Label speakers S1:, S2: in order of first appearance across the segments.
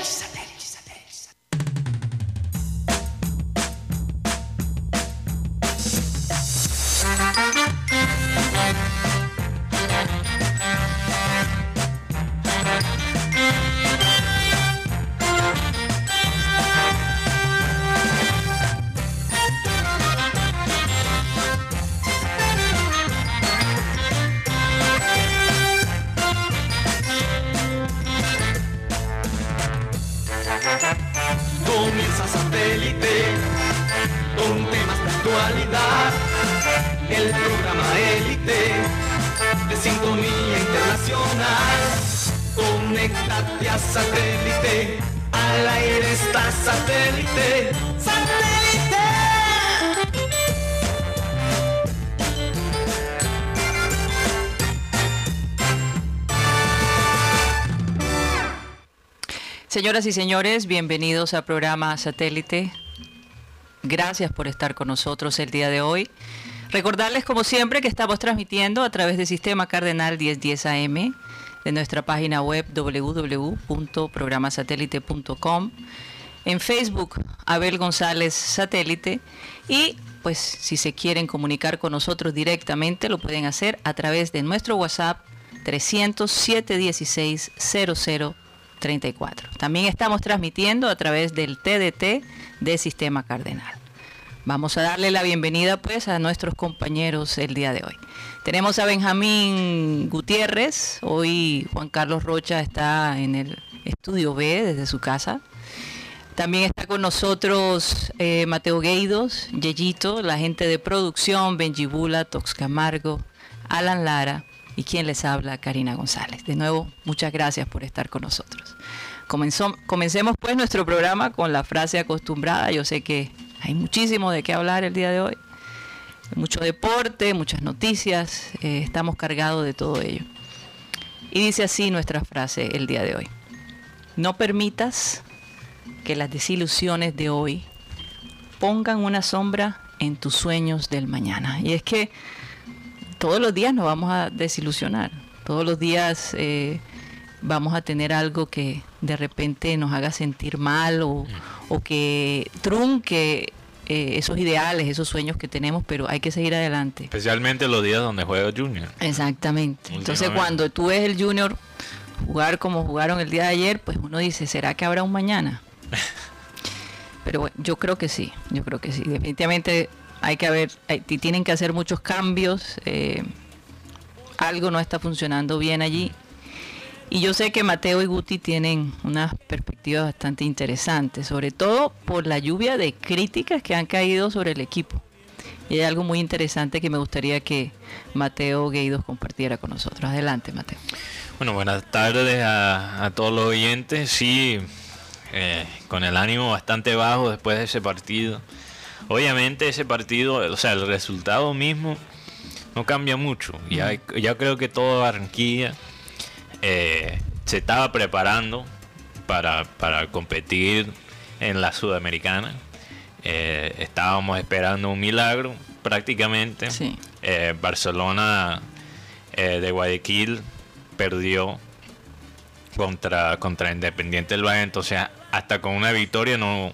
S1: next
S2: Señoras y señores, bienvenidos al programa Satélite. Gracias por estar con nosotros el día de hoy. Recordarles, como siempre, que estamos transmitiendo a través del Sistema Cardenal 1010 AM, de nuestra página web www.programasatélite.com, en Facebook, Abel González Satélite, y pues si se quieren comunicar con nosotros directamente, lo pueden hacer a través de nuestro WhatsApp 307 16 00 34. También estamos transmitiendo a través del TDT de Sistema Cardenal. Vamos a darle la bienvenida pues a nuestros compañeros el día de hoy. Tenemos a Benjamín Gutiérrez, hoy Juan Carlos Rocha está en el estudio B desde su casa. También está con nosotros eh, Mateo Gueidos, Yeyito, la gente de producción, Benjibula, Tox Camargo, Alan Lara, y quien les habla, Karina González. De nuevo, muchas gracias por estar con nosotros. Comencemos pues nuestro programa con la frase acostumbrada. Yo sé que hay muchísimo de qué hablar el día de hoy. Mucho deporte, muchas noticias. eh, estamos cargados de todo ello. Y dice así nuestra frase el día de hoy. No permitas que las desilusiones de hoy pongan una sombra en tus sueños del mañana. Y es que todos los días nos vamos a desilusionar. Todos los días eh, vamos a tener algo que de repente nos haga sentir mal o, o que trunque eh, esos ideales, esos sueños que tenemos, pero hay que seguir adelante.
S3: Especialmente los días donde juega Junior.
S2: Exactamente. Entonces cuando tú ves el Junior jugar como jugaron el día de ayer, pues uno dice, ¿será que habrá un mañana? Pero bueno, yo creo que sí, yo creo que sí. Definitivamente hay que haber, t- tienen que hacer muchos cambios. eh, algo no está funcionando bien allí. Y yo sé que Mateo y Guti tienen unas perspectivas bastante interesantes, sobre todo por la lluvia de críticas que han caído sobre el equipo. Y hay algo muy interesante que me gustaría que Mateo Gueidos compartiera con nosotros. Adelante, Mateo.
S3: Bueno, buenas tardes a, a todos los oyentes. Sí, eh, con el ánimo bastante bajo después de ese partido. Obviamente ese partido, o sea, el resultado mismo no cambia mucho. Ya, ya creo que todo Barranquilla eh, se estaba preparando para, para competir en la Sudamericana. Eh, estábamos esperando un milagro prácticamente.
S2: Sí.
S3: Eh, Barcelona de Guayaquil perdió contra, contra Independiente del Valle. Entonces, hasta con una victoria no,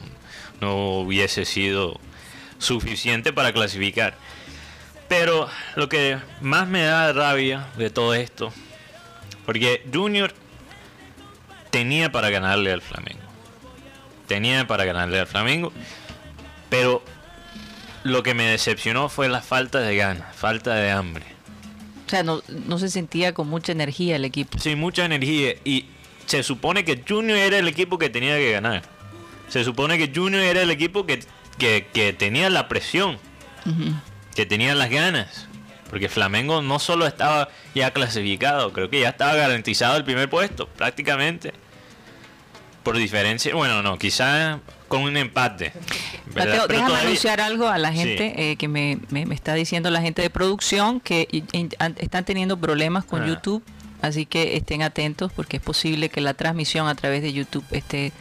S3: no hubiese sido suficiente para clasificar. Pero lo que más me da rabia de todo esto, porque Junior tenía para ganarle al Flamengo. Tenía para ganarle al Flamengo. Pero lo que me decepcionó fue la falta de ganas, falta de hambre.
S2: O sea, no, no se sentía con mucha energía el equipo.
S3: Sí, mucha energía. Y se supone que Junior era el equipo que tenía que ganar. Se supone que Junior era el equipo que, que, que tenía la presión, que tenía las ganas. Porque Flamengo no solo estaba ya clasificado, creo que ya estaba garantizado el primer puesto, prácticamente. Por diferencia, bueno, no, quizás con un empate. Pero
S2: déjame
S3: todavía-
S2: anunciar algo a la
S3: Sí.
S2: gente eh, que me, me- me está diciendo la gente de producción que están teniendo problemas con
S3: Ah.
S2: YouTube, así que estén atentos porque es posible que la transmisión a través de YouTube esté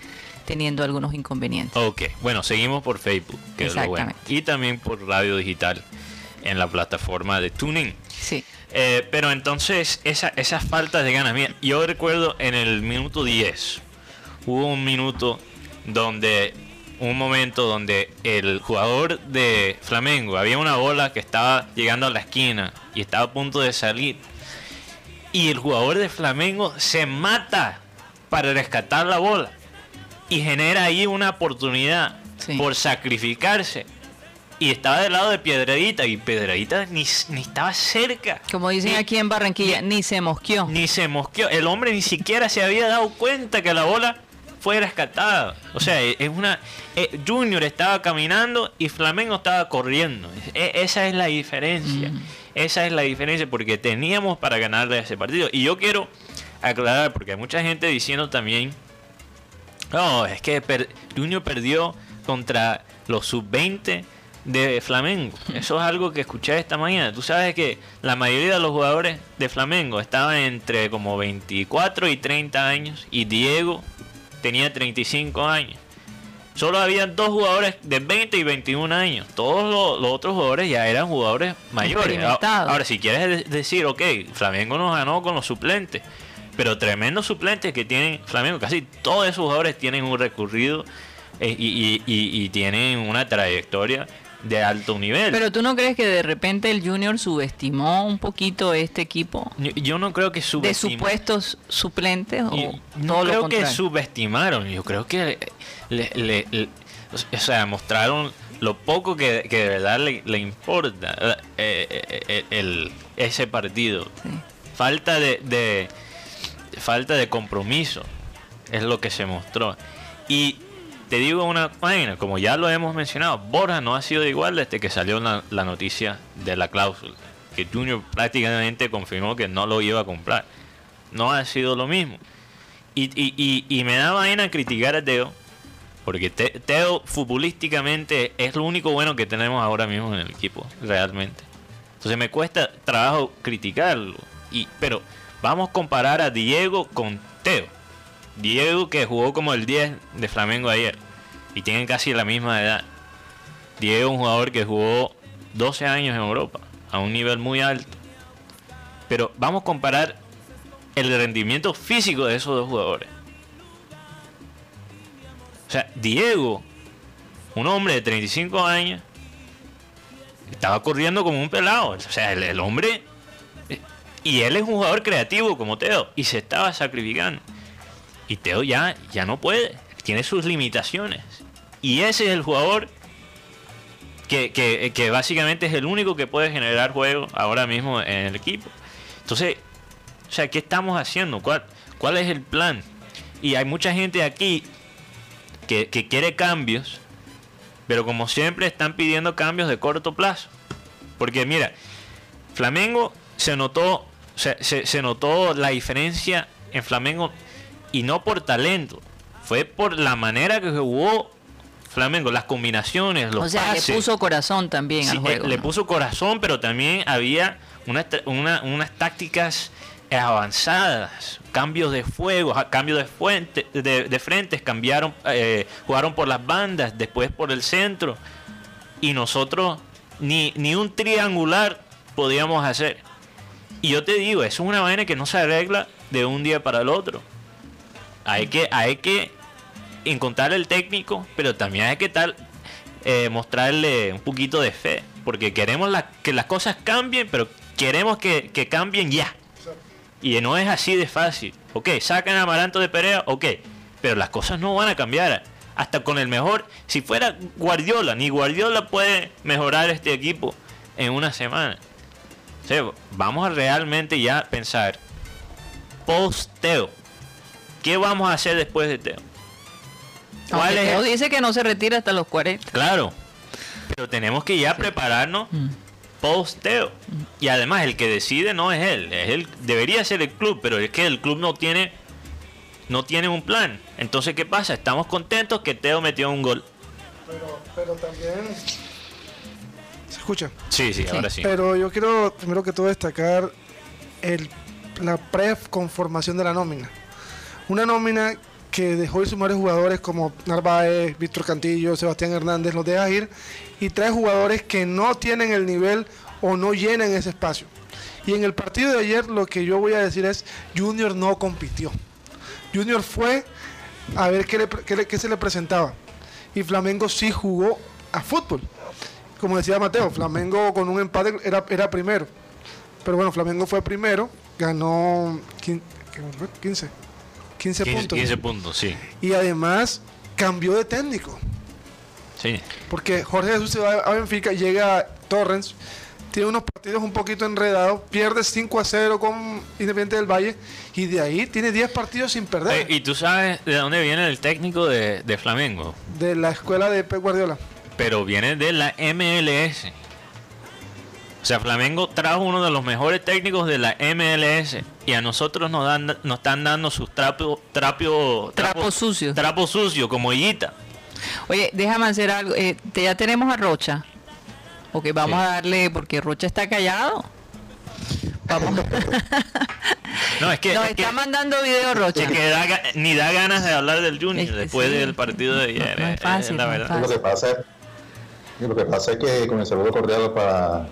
S2: teniendo algunos inconvenientes.
S3: Ok, bueno, seguimos por Facebook, que es lo bueno. Y también por radio digital en la plataforma de Tuning.
S2: Sí,
S3: Eh, pero entonces, esa, esas faltas de ganas, mira, yo recuerdo en el minuto 10, hubo un minuto donde un momento donde el jugador de Flamengo había una bola que estaba llegando a la esquina y estaba a punto de salir y el jugador de Flamengo se mata para rescatar la bola y genera ahí una oportunidad
S2: Sí.
S3: por sacrificarse y estaba del lado de Piedradita y Piedradita ni, ni estaba cerca
S2: Como dicen
S3: Ni-
S2: aquí en Barranquilla, ni se mosqueó.
S3: ni se mosqueó. El hombre ni siquiera se había dado cuenta que la bola fue rescatada. O sea, e- es una. eh, Junior estaba caminando y Flamengo estaba corriendo. E- esa es la diferencia. Esa es la diferencia porque teníamos para ganarle ese partido. Y yo quiero aclarar, porque hay mucha gente diciendo también. No, es que per- Junior perdió contra los sub-20 de Flamengo. Eso es algo que escuché esta mañana. Tú sabes que la mayoría de los jugadores de Flamengo estaban entre como 24 y 30 años y Diego tenía 35 años. Solo había dos jugadores de 20 y 21 años. Todos los, los otros jugadores ya eran jugadores mayores. Ahora, si quieres de- decir, ok, Flamengo nos ganó con los suplentes, pero tremendos suplentes que tienen Flamengo, casi todos esos jugadores tienen un recorrido eh, y, y- y- y tienen una trayectoria de alto nivel.
S2: Pero tú no crees que de repente el Junior subestimó un poquito este equipo
S3: yo, yo no creo que
S2: de
S3: subestim-
S2: supuestos suplentes o
S3: y no
S2: lo
S3: creo que subestimaron, yo creo que le, le- le- o sea, mostraron lo poco que, que de verdad le, importa eh, eh, eh, el, ese partido.
S2: Sí.
S3: Falta de, de- falta de compromiso es lo que se mostró. Y te digo una vaina, como ya lo hemos mencionado, Borja no ha sido igual desde que salió la, noticia de la cláusula. Que Junior prácticamente confirmó que no lo iba a comprar. No ha sido lo mismo. Y, y, y, y me da vaina criticar a Teo, porque Te- Teo futbolísticamente es lo único bueno que tenemos ahora mismo en el equipo, realmente. Entonces me cuesta trabajo criticarlo. Y, pero vamos a comparar a Diego con Teo. Diego que jugó como el 10 de Flamengo ayer y tienen casi la misma edad. Diego un jugador que jugó 12 años en Europa a un nivel muy alto. Pero vamos a comparar el rendimiento físico de esos dos jugadores. O sea, Diego, un hombre de 35 años, estaba corriendo como un pelado. O sea, el, el hombre... Y él es un jugador creativo como Teo. Y se estaba sacrificando. Y Teo ya, ya no puede. Tiene sus limitaciones. Y ese es el jugador que, que- que básicamente es el único que puede generar juego ahora mismo en el equipo. Entonces, o sea, ¿qué estamos haciendo? ¿Cuál, cuál es el plan? Y hay mucha gente aquí que, que quiere cambios, pero como siempre están pidiendo cambios de corto plazo. Porque mira, Flamengo se notó, se, se- se notó la diferencia en Flamengo y no por talento, fue por la manera que jugó Flamengo, las combinaciones, los
S2: o sea,
S3: pases.
S2: le puso corazón también
S3: Sí,
S2: al juego.
S3: le
S2: ¿no?
S3: puso corazón, pero también había una, tra- una- unas tácticas avanzadas, cambios de fuego, cambios de, fuente, de, de frentes, cambiaron, eh, jugaron por las bandas, después por el centro, y nosotros ni, ni un triangular podíamos hacer. Y yo te digo, eso es una vaina que no se arregla de un día para el otro. Hay que, hay que encontrar el técnico, pero también hay que tal, eh, mostrarle un poquito de fe, porque queremos la- que las cosas cambien, pero queremos que, que cambien ya. Y no es así de fácil. Ok, sacan a Amaranto de Perea, ok, pero las cosas no van a cambiar. Hasta con el mejor, si fuera Guardiola, ni Guardiola puede mejorar este equipo en una semana. O sea, vamos a realmente ya pensar post-Teo. ¿Qué vamos a hacer después de Teo? ¿Cuál es
S2: Teo dice que no se retira hasta los 40.
S3: Claro, pero tenemos que ya prepararnos
S2: Mm.
S3: post-Teo. Y además el que decide no es él, es él, debería ser el club, pero es que el club no tiene no tiene un plan. Entonces, ¿qué pasa? Estamos contentos que Teo metió un gol.
S4: Pero, pero también. ¿Se escucha?
S3: Sí, sí, ahora sí.
S4: Pero yo quiero primero que todo destacar el, la preconformación de la nómina. Una nómina que dejó ir sus mejores jugadores como Narváez, Víctor Cantillo, Sebastián Hernández, los deja ir y trae jugadores que no tienen el nivel o no llenan ese espacio. Y en el partido de ayer lo que yo voy a decir es, Junior no compitió. Junior fue a ver qué, le pre- qué le- qué se le presentaba. Y Flamengo sí jugó a fútbol. Como decía Mateo, Flamengo con un empate era, era primero. Pero bueno, Flamengo fue primero, ganó quin- ¿qué fue? 15, 15,
S3: 15,
S4: puntos.
S3: 15 puntos, sí.
S4: Y además cambió de técnico.
S3: Sí.
S4: Porque Jorge Jesús se va a Benfica, llega a Torrens, tiene unos partidos un poquito enredados, pierde 5 a 0 con Independiente del Valle y de ahí tiene 10 partidos sin perder
S3: Eh, ¿Y tú sabes de dónde viene el técnico de, de Flamengo?
S4: de la escuela de Pep Guardiola.
S3: Pero viene de la MLS. O sea, Flamengo trajo uno de los mejores técnicos de la MLS y a nosotros nos dan nos están dando sus trapos trapio,
S2: Trapos sucios.
S3: Trapo sucio como Higuita.
S2: Oye, déjame hacer algo. eh, te- ya tenemos a Rocha. Ok, vamos
S3: Sí.
S2: a darle, porque Rocha está callado. Vamos.
S3: No, es que,
S2: Nos
S3: es que-
S2: está mandando video Rocha.
S3: es que da ga- ni da ganas de hablar del Junior
S2: Es que
S3: después
S2: sí.
S3: del partido de ayer.
S2: No es
S3: eh,
S2: fácil,
S3: la
S2: no es
S3: verdad.
S2: fácil.
S5: Lo que pasa lo que pasa es que con el saludo cordial para,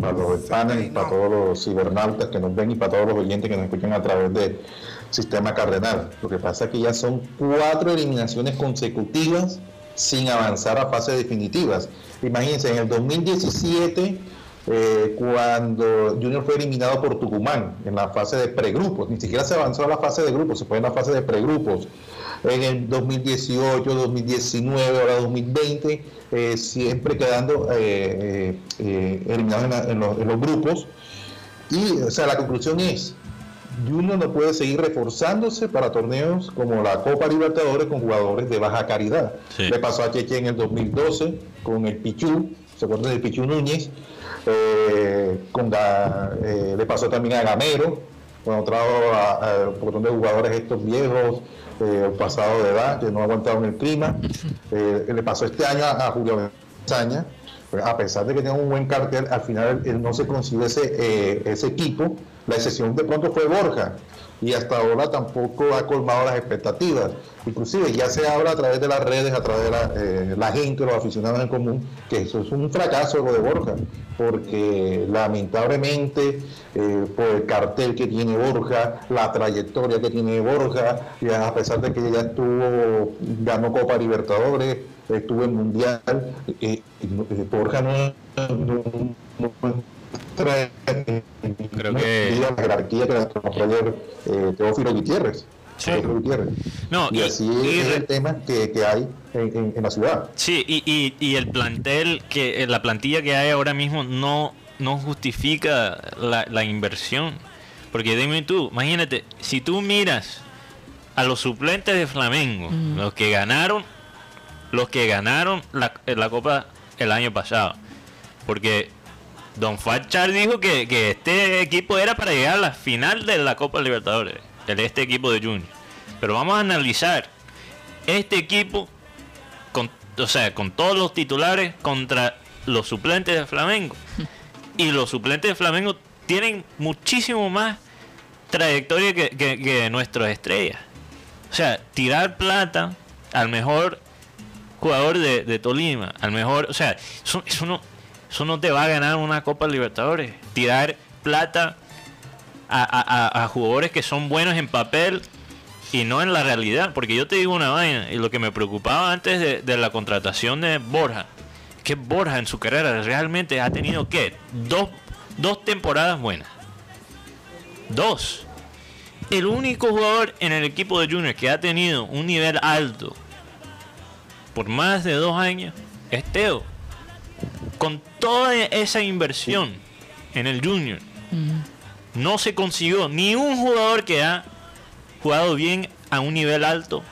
S5: para los hispanos y para todos los cibernautas que nos ven y para todos los oyentes que nos escuchan a través del sistema cardenal. Lo que pasa es que ya son cuatro eliminaciones consecutivas sin avanzar a fases definitivas. Imagínense, en el 2017, eh, cuando Junior fue eliminado por Tucumán en la fase de pregrupos, ni siquiera se avanzó a la fase de grupos, se fue en la fase de pregrupos. En el 2018, 2019, ahora 2020, eh, siempre quedando eh, eh, eliminados en, la- en los, en los grupos. Y, o sea, la conclusión es, Junior no puede seguir reforzándose para torneos como la Copa Libertadores con jugadores de baja calidad.
S3: Sí.
S5: Le pasó a Cheche en el 2012 con el Pichú, ¿se acuerdan del Pichú Núñez? Eh, con eh, le pasó también a Gamero, cuando trajo a, a un montón de jugadores estos viejos, eh, pasados de edad, que no aguantaron el clima. Eh, le pasó este año a, a Julio Saña, a pesar de que tenía un buen cartel, al final él no se consiguió ese, eh, ese equipo. La excepción de pronto fue Borja y hasta ahora tampoco ha colmado las expectativas. Inclusive ya se habla a través de las redes, a través de la, eh, gente, los aficionados en común, que eso es un fracaso lo de Borja, porque lamentablemente eh, por el cartel que tiene Borja, la trayectoria que tiene Borja, a pesar de que ya estuvo, ganó Copa Libertadores, estuvo en Mundial, eh, Borja no,
S3: Creo
S5: no
S3: que-
S5: la jerarquía que ayer eh, Teófilo Gutiérrez.
S3: Sí. No,
S5: y,
S3: y-
S5: así
S3: y
S5: es el tema que, que hay en, en- en la ciudad.
S3: Sí, y, y, y el plantel, que eh, la plantilla que hay ahora mismo no, no justifica la, la inversión. Porque dime tú, imagínate, si tú miras a los suplentes de Flamengo, los que ganaron, los que ganaron la, la Copa el año pasado. Porque Don Fachar dijo que, que este equipo era para llegar a la final de la Copa Libertadores, el este equipo de Junior. Pero vamos a analizar este equipo con, o sea, con todos los titulares contra los suplentes de Flamengo. Y los suplentes de Flamengo tienen muchísimo más trayectoria que, que, que nuestras estrellas. O sea, tirar plata al mejor jugador de, de Tolima, al mejor, o sea, eso, eso no, eso no te va a ganar una Copa Libertadores. Tirar plata a, jugadores que son buenos en papel y no en la realidad. Porque yo te digo una vaina, y lo que me preocupaba antes de, la contratación de Borja, que Borja en su carrera realmente ha tenido, ¿qué? Dos, dos temporadas buenas. Dos. El único jugador en el equipo de Junior que ha tenido un nivel alto por más de dos años es Teo. Con toda esa inversión en el Junior, no se consiguió ni un jugador que ha jugado bien a un nivel alto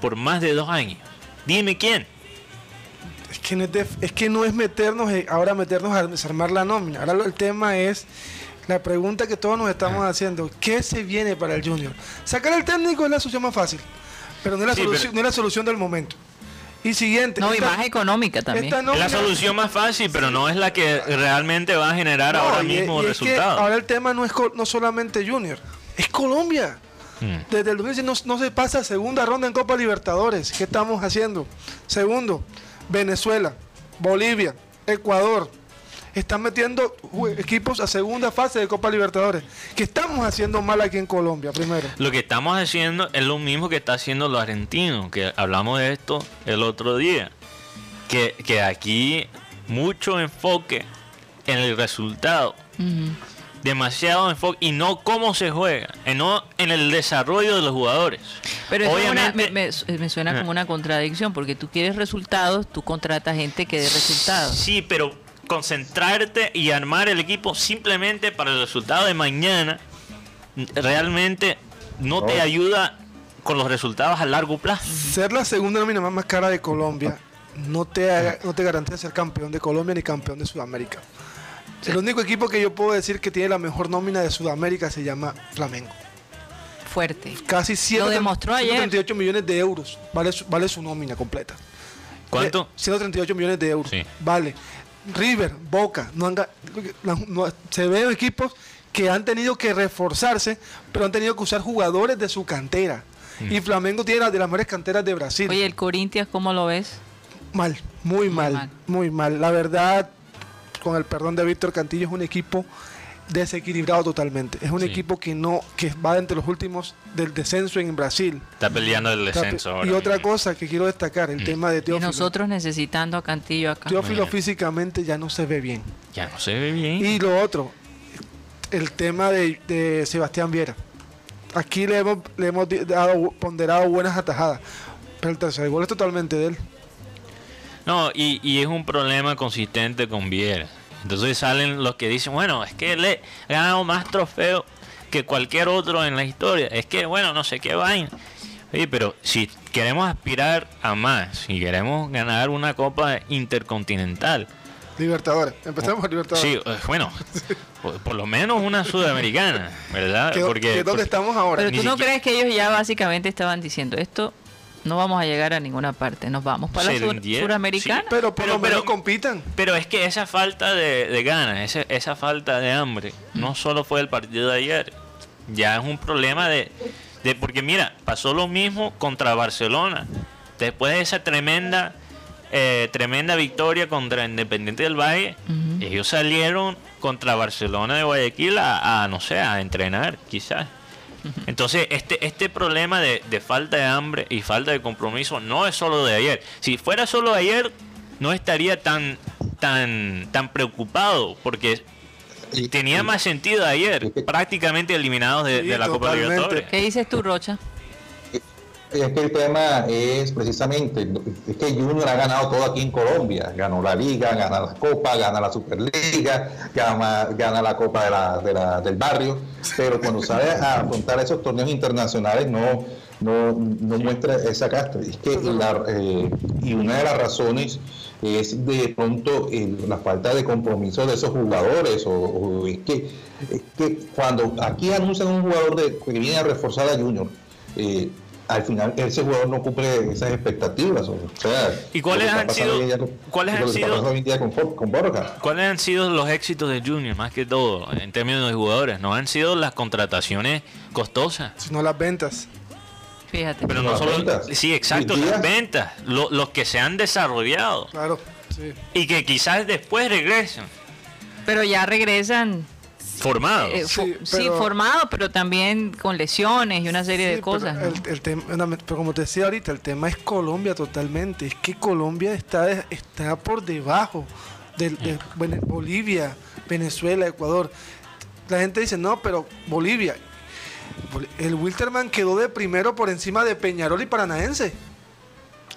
S3: por más de dos años. Dime quién.
S4: Es que no es, de- es que no es meternos, ahora meternos a desarmar la nómina. Ahora lo- el tema es la pregunta que todos nos estamos haciendo. ¿Qué se viene para el Junior? Sacar el técnico es la solución más fácil, pero no es la,
S3: Sí,
S4: solución,
S3: pero-
S4: no es la solución del momento. Y siguiente.
S2: No, y más económica también.
S4: esta
S3: Es la solución más fácil, pero no es la que realmente va a generar ahora
S4: y-
S3: mismo
S4: y es que
S3: resultados.
S4: ahora el tema no es no solamente Junior, es Colombia.
S3: Mm.
S4: Desde el 2016 no, no se pasa segunda ronda en Copa Libertadores. ¿Qué estamos haciendo? Segundo, Venezuela, Bolivia, Ecuador. Están metiendo ju- equipos a segunda fase de Copa Libertadores. ¿Qué estamos haciendo mal aquí en Colombia, primero?
S3: Lo que estamos haciendo es lo mismo que está haciendo los argentinos, que hablamos de esto el otro día. Que, que aquí mucho enfoque en el resultado, demasiado enfoque y no cómo se juega, y no en el desarrollo de los jugadores.
S2: Pero eso es una-
S3: Obviamente,
S2: me, me- me suena
S3: Ah.
S2: como una contradicción, porque tú quieres resultados, tú contratas gente que dé resultados.
S3: Sí, pero concentrarte y armar el equipo simplemente para el resultado de mañana realmente no te ayuda con los resultados a largo plazo.
S4: Ser la segunda nómina más, más cara de Colombia no te, no te garantiza ser campeón de Colombia ni campeón de Sudamérica. El único equipo que yo puedo decir que tiene la mejor nómina de Sudamérica se llama Flamengo.
S2: Fuerte.
S4: Casi 100
S2: Lo demostró ayer.
S4: 138 millones de euros vale su, vale su nómina completa.
S3: ¿Cuánto?
S4: De- 138 millones de euros.
S3: Sí.
S4: Vale. River, Boca, no han no- se ven equipos que han tenido que reforzarse, pero han tenido que usar jugadores de su cantera.
S3: Mm.
S4: Y Flamengo tiene las de las mejores canteras de Brasil.
S2: Oye, el Corinthians, ¿cómo lo ves?
S4: Mal, muy mal,
S2: mal.
S4: muy mal. La verdad, con el perdón de Víctor Cantillo, es un equipo desequilibrado totalmente. Es un
S3: Sí.
S4: equipo que no que va entre los últimos del descenso en Brasil.
S3: Está peleando el descenso
S4: y
S3: ahora
S4: otra
S3: mismo.
S4: cosa que quiero destacar, el tema de
S2: Y
S4: Teófilo.
S2: nosotros necesitando a Cantillo acá.
S4: Teófilo físicamente ya no se ve bien.
S3: Ya no se ve bien.
S4: Y lo otro, el tema de, de Sebastián Viera. Aquí le hemos, le hemos dado, ponderado buenas atajadas, pero el tercer gol es totalmente de él.
S3: No, y, y es un problema consistente con Viera. Entonces salen los que dicen, bueno, es que le ha ganado más trofeos que cualquier otro en la historia. Es que, bueno, no sé qué vaina. Oye, pero si queremos aspirar a más, si queremos ganar una copa intercontinental,
S4: Libertadores. Empezamos por Libertadores.
S3: sí, eh, bueno, por, por lo menos una sudamericana, ¿verdad?
S4: que, que es donde
S3: porque-
S4: estamos ahora.
S2: Pero tú no
S3: siquiera-
S2: crees que ellos ya básicamente estaban diciendo esto, no vamos a llegar a ninguna parte, nos vamos para la sur- suramericana.
S3: sí.
S4: pero por
S3: pero-
S4: lo menos
S3: pero-
S4: compitan.
S3: Pero es que esa falta de, de ganas, ese- esa falta de hambre, no solo fue el partido de ayer, ya es un problema de, de- porque mira, pasó lo mismo contra Barcelona, después de esa tremenda, eh, tremenda victoria contra Independiente del Valle, ellos salieron contra Barcelona de Guayaquil a, a, no sé, a entrenar, quizás. Entonces, este, este problema de, de falta de hambre y falta de compromiso no es solo de ayer. Si fuera solo de ayer, no estaría tan, tan, tan preocupado, porque tenía más sentido ayer, prácticamente eliminados de, la Copa. Libertadores.
S2: ¿Qué dices tú, Rocha?
S5: Es que el tema es precisamente, es que Junior ha ganado todo aquí en Colombia. Ganó la Liga, gana la Copa, gana la Superliga, gana, gana la Copa de la, de la- del barrio. Pero cuando sabe a afrontar esos torneos internacionales no, no, no muestra esa casta. Es que la, eh, y una de las razones es de pronto el- la falta de compromiso de esos jugadores. O, o es, que, es que cuando aquí anuncian un jugador de, que viene a reforzar a Junior, eh, al final ese jugador no cumple esas expectativas. O sea,
S3: ¿Y cuáles han sido-
S5: con-
S3: cuáles han sido-
S5: pasando hoy en día con, con Borja?
S3: ¿Cuáles han sido los éxitos de Junior, más que todo, en términos de jugadores? No han sido las contrataciones costosas.
S4: Sino las ventas.
S2: Fíjate.
S3: Pero no
S5: Las
S3: solo...
S5: ventas.
S3: Sí, exacto, las ventas, lo- los que se han desarrollado
S4: Claro. Sí.
S3: y que quizás después regresen
S2: Pero ya regresan
S3: formados.
S2: eh, fo-
S4: Sí,
S2: sí,
S4: pero-
S2: formados, pero también con lesiones y una serie
S4: Sí,
S2: de cosas.
S4: Pero,
S2: ¿no?
S4: el, el tema, una- pero como te decía ahorita, el tema es Colombia totalmente. Es que Colombia está, de- está por debajo de, Vene- Bolivia, Venezuela, Ecuador. La gente dice, no, pero Bolivia. Bol- El Wilterman quedó de primero por encima de Peñarol y Paranaense.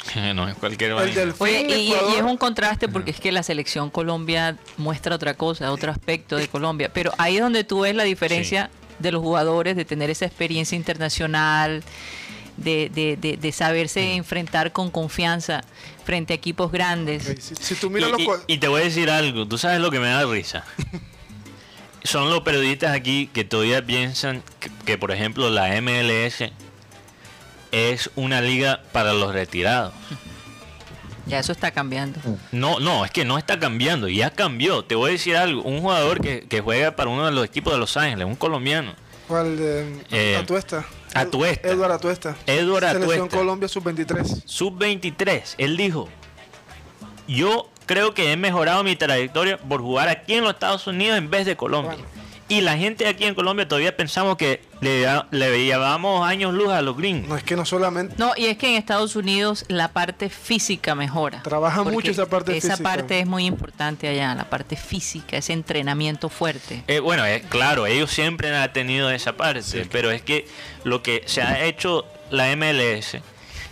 S3: no es cualquier
S2: Oye, y, y es un contraste porque es que la selección Colombia muestra otra cosa, otro aspecto de Colombia. Pero ahí es donde tú ves la diferencia de los jugadores, de tener esa experiencia internacional, de, de, de, de saberse enfrentar con confianza frente a equipos grandes.
S4: Si, si tú miras
S3: Y,
S4: los
S3: y- y te voy a decir algo, tú sabes lo que me da risa. Son los periodistas aquí que todavía piensan que, que, por ejemplo, la MLS es una liga para los retirados.
S2: Ya eso está cambiando.
S3: No, no, es que no está cambiando, ya cambió. Te voy a decir algo, un jugador que, que juega para uno de los equipos de Los Ángeles, un colombiano,
S4: ¿Cuál? de
S3: Eh,
S4: Atuesta.
S3: Atuesta.
S4: Eduard Atuesta. Selección
S3: Atuesta.
S4: Colombia sub-23.
S3: sub-23, él dijo, yo creo que he mejorado mi trayectoria por jugar aquí en los Estados Unidos en vez de Colombia. Y la gente aquí en Colombia todavía pensamos que le, le llevamos años luz a los gringos.
S4: No es que no solamente
S2: No, y es que en Estados Unidos la parte física mejora.
S4: Trabaja mucho esa parte
S2: Esa
S4: física.
S2: parte es muy importante allá, la parte física, ese entrenamiento fuerte.
S3: Eh, bueno, es claro, ellos siempre han tenido esa parte, pero es que lo que se ha hecho la MLS,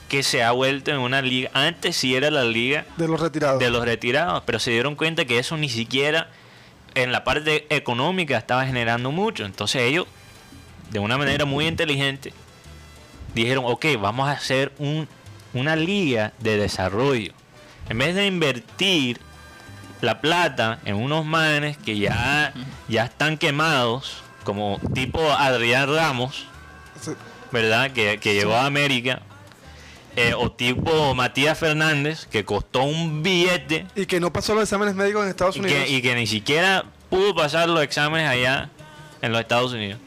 S3: que se ha vuelto en una liga, antes sí era la liga
S4: de los retirados.
S3: de los retirados, pero se dieron cuenta que eso ni siquiera en la parte económica estaba generando mucho. Entonces ellos, de una manera muy inteligente, dijeron, ok, vamos a hacer un, una liga de desarrollo. En vez de invertir la plata en unos manes que ya, ya están quemados, como tipo Adrián Ramos. ¿verdad? Que, que llegó a América. Eh, o tipo Matías Fernández, que costó un billete
S4: Y que no pasó los exámenes médicos en Estados
S3: y
S4: Unidos.
S3: que, y que ni siquiera pudo pasar los exámenes allá en los Estados Unidos.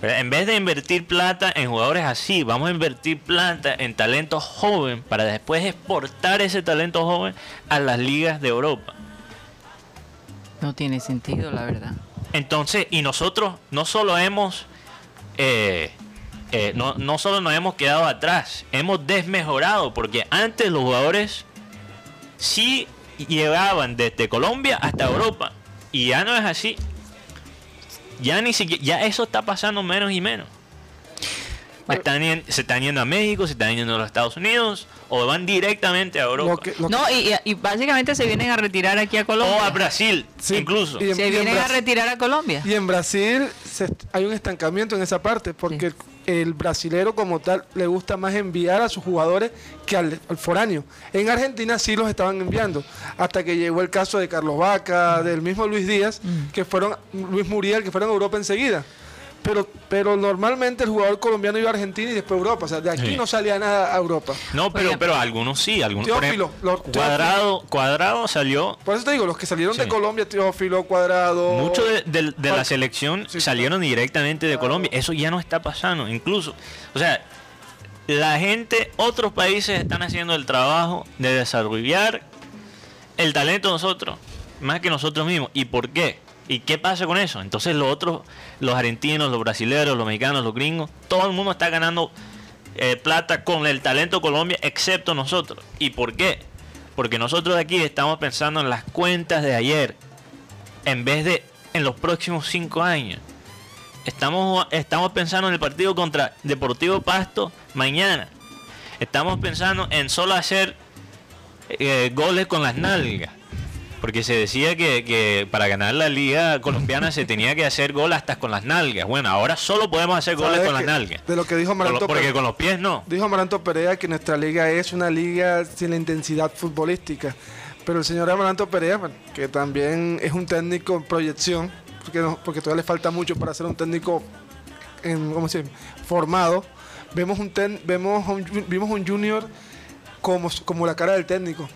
S3: Pero en vez de invertir plata en jugadores así, vamos a invertir plata en talento joven para después exportar ese talento joven a las ligas de Europa.
S2: No tiene sentido, la verdad.
S3: Entonces, y nosotros no solo hemos, eh, no, no solo nos hemos quedado atrás, hemos desmejorado, porque antes los jugadores sí llegaban desde Colombia hasta Europa, y ya no es así. Ya ni siquiera, ya eso está pasando menos y menos. Están se están yendo a México, se están yendo a los Estados Unidos, o van directamente a Europa.
S4: Lo que- lo
S2: No, y, y- y básicamente se vienen a retirar aquí a Colombia.
S3: o a Brasil,
S4: Sí,
S3: incluso.
S4: en-
S2: se vienen a retirar a Colombia.
S4: Y en Brasil se- hay un estancamiento en esa parte, porque el, el brasilero como tal le gusta más enviar a sus jugadores que al, al foráneo. En Argentina sí los estaban enviando, hasta que llegó el caso de Carlos Vaca, del mismo Luis Díaz, que fueron, Luis Muriel, que fueron a Europa enseguida. Pero, pero normalmente el jugador colombiano iba a Argentina y después a Europa. O sea, de aquí
S3: Sí.
S4: no salía nada a Europa.
S3: No, pero, pero algunos sí, algunos. por
S4: Teófilo,
S3: ejemplo, cuadrado, cuadrado salió.
S4: Por eso te digo, los que salieron de. Colombia, Teófilo, Cuadrado.
S3: Muchos de, de- de la selección
S4: Sí.
S3: salieron directamente de Colombia. Eso ya no está pasando. Incluso, o sea, la gente, otros países están haciendo el trabajo de desarrollar el talento de nosotros, más que nosotros mismos. ¿Y por qué? ¿Y qué pasa con eso? Entonces los otros, los argentinos, los brasileños, los mexicanos, los gringos, todo el mundo está ganando eh, plata con el talento Colombia, excepto nosotros. ¿Y por qué? Porque nosotros aquí estamos pensando en las cuentas de ayer, en vez de en los próximos cinco años. Estamos, estamos pensando en el partido contra Deportivo Pasto mañana. Estamos pensando en solo hacer eh, goles con las nalgas. Porque se decía que, que para ganar la liga colombiana se tenía que hacer gol hasta con las nalgas. Bueno, ahora solo podemos hacer goles
S4: ¿Sabes
S3: con las nalgas.
S4: De lo que dijo Amaranto
S3: porque con los pies no.
S4: Dijo Amaranto Perea que nuestra liga es una liga sin la intensidad futbolística. Pero el señor Amaranto Perea, que también es un técnico en proyección, porque, no- porque todavía le falta mucho para ser un técnico en, ¿cómo se formado, vemos un, ten- vemos un vimos un junior como, como la cara del técnico.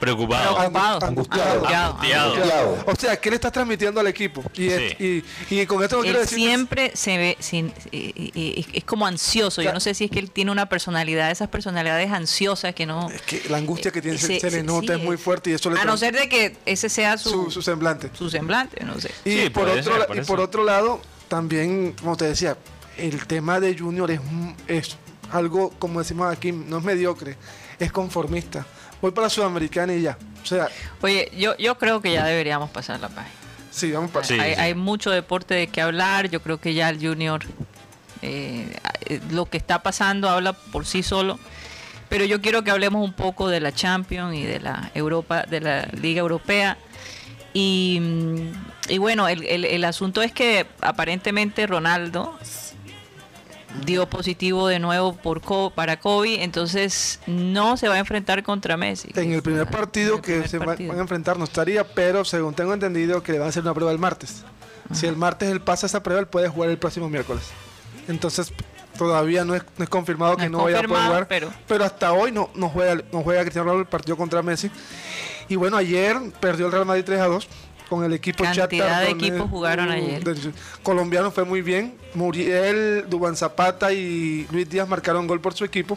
S3: Preocupado.
S2: Preocupado.
S4: Angustiado.
S2: Angustiado.
S3: Angustiado.
S5: Angustiado.
S4: O sea, ¿qué le estás transmitiendo al equipo? Y, es- y, y con esto no quiero decir...
S2: siempre se ve sin, eh, eh, eh, es como ansioso. Yo no sé si es que él tiene una personalidad, esas personalidades ansiosas que no.
S4: Es que la angustia que tiene se,
S2: Sí,
S4: se le nota
S2: sí,
S4: es muy
S2: es-
S4: fuerte y eso le
S2: A no ser de que ese sea su,
S4: su, su semblante.
S2: su semblante, no sé.
S4: Y,
S3: Sí,
S4: por otro,
S3: ser, por
S4: y por otro lado, también, como te decía, el tema de Junior es, es algo, como decimos aquí, no es mediocre, es conformista. Voy para Sudamericana y ya. O sea,
S2: Oye, yo, yo creo que ya deberíamos pasar la página.
S4: sí, vamos para
S3: Sí,
S2: hay,
S3: sí.
S2: hay mucho deporte de qué hablar. Yo creo que ya el Junior, eh, eh, lo que está pasando habla por sí solo. Pero yo quiero que hablemos un poco de la Champions y de la Europa, de la Liga Europea. Y, y bueno, el, el- el asunto es que aparentemente Ronaldo dio positivo de nuevo por co- para COVID, entonces no se va a enfrentar contra Messi.
S4: En el primer
S2: En
S4: partido
S2: el
S4: que se
S2: partido.
S4: van a enfrentar no estaría, pero según tengo entendido que le van a hacer una prueba el martes. Si el martes él pasa esa prueba, él puede jugar el próximo miércoles. Entonces todavía no es, no es confirmado
S2: No
S4: que
S2: es
S4: no vaya a poder jugar.
S2: pero-
S4: Pero hasta hoy no, no juega, no juega Cristiano Ronaldo el partido contra Messi. Y bueno, ayer perdió el Real Madrid 3 a 2 con el equipo
S2: Cantidad
S4: Shakhtar
S2: de
S4: Donetsk,
S2: equipos jugaron
S4: uh,
S2: ayer.
S4: colombiano fue muy bien. Muriel, Dubán Zapata y Luis Díaz marcaron gol por su equipo.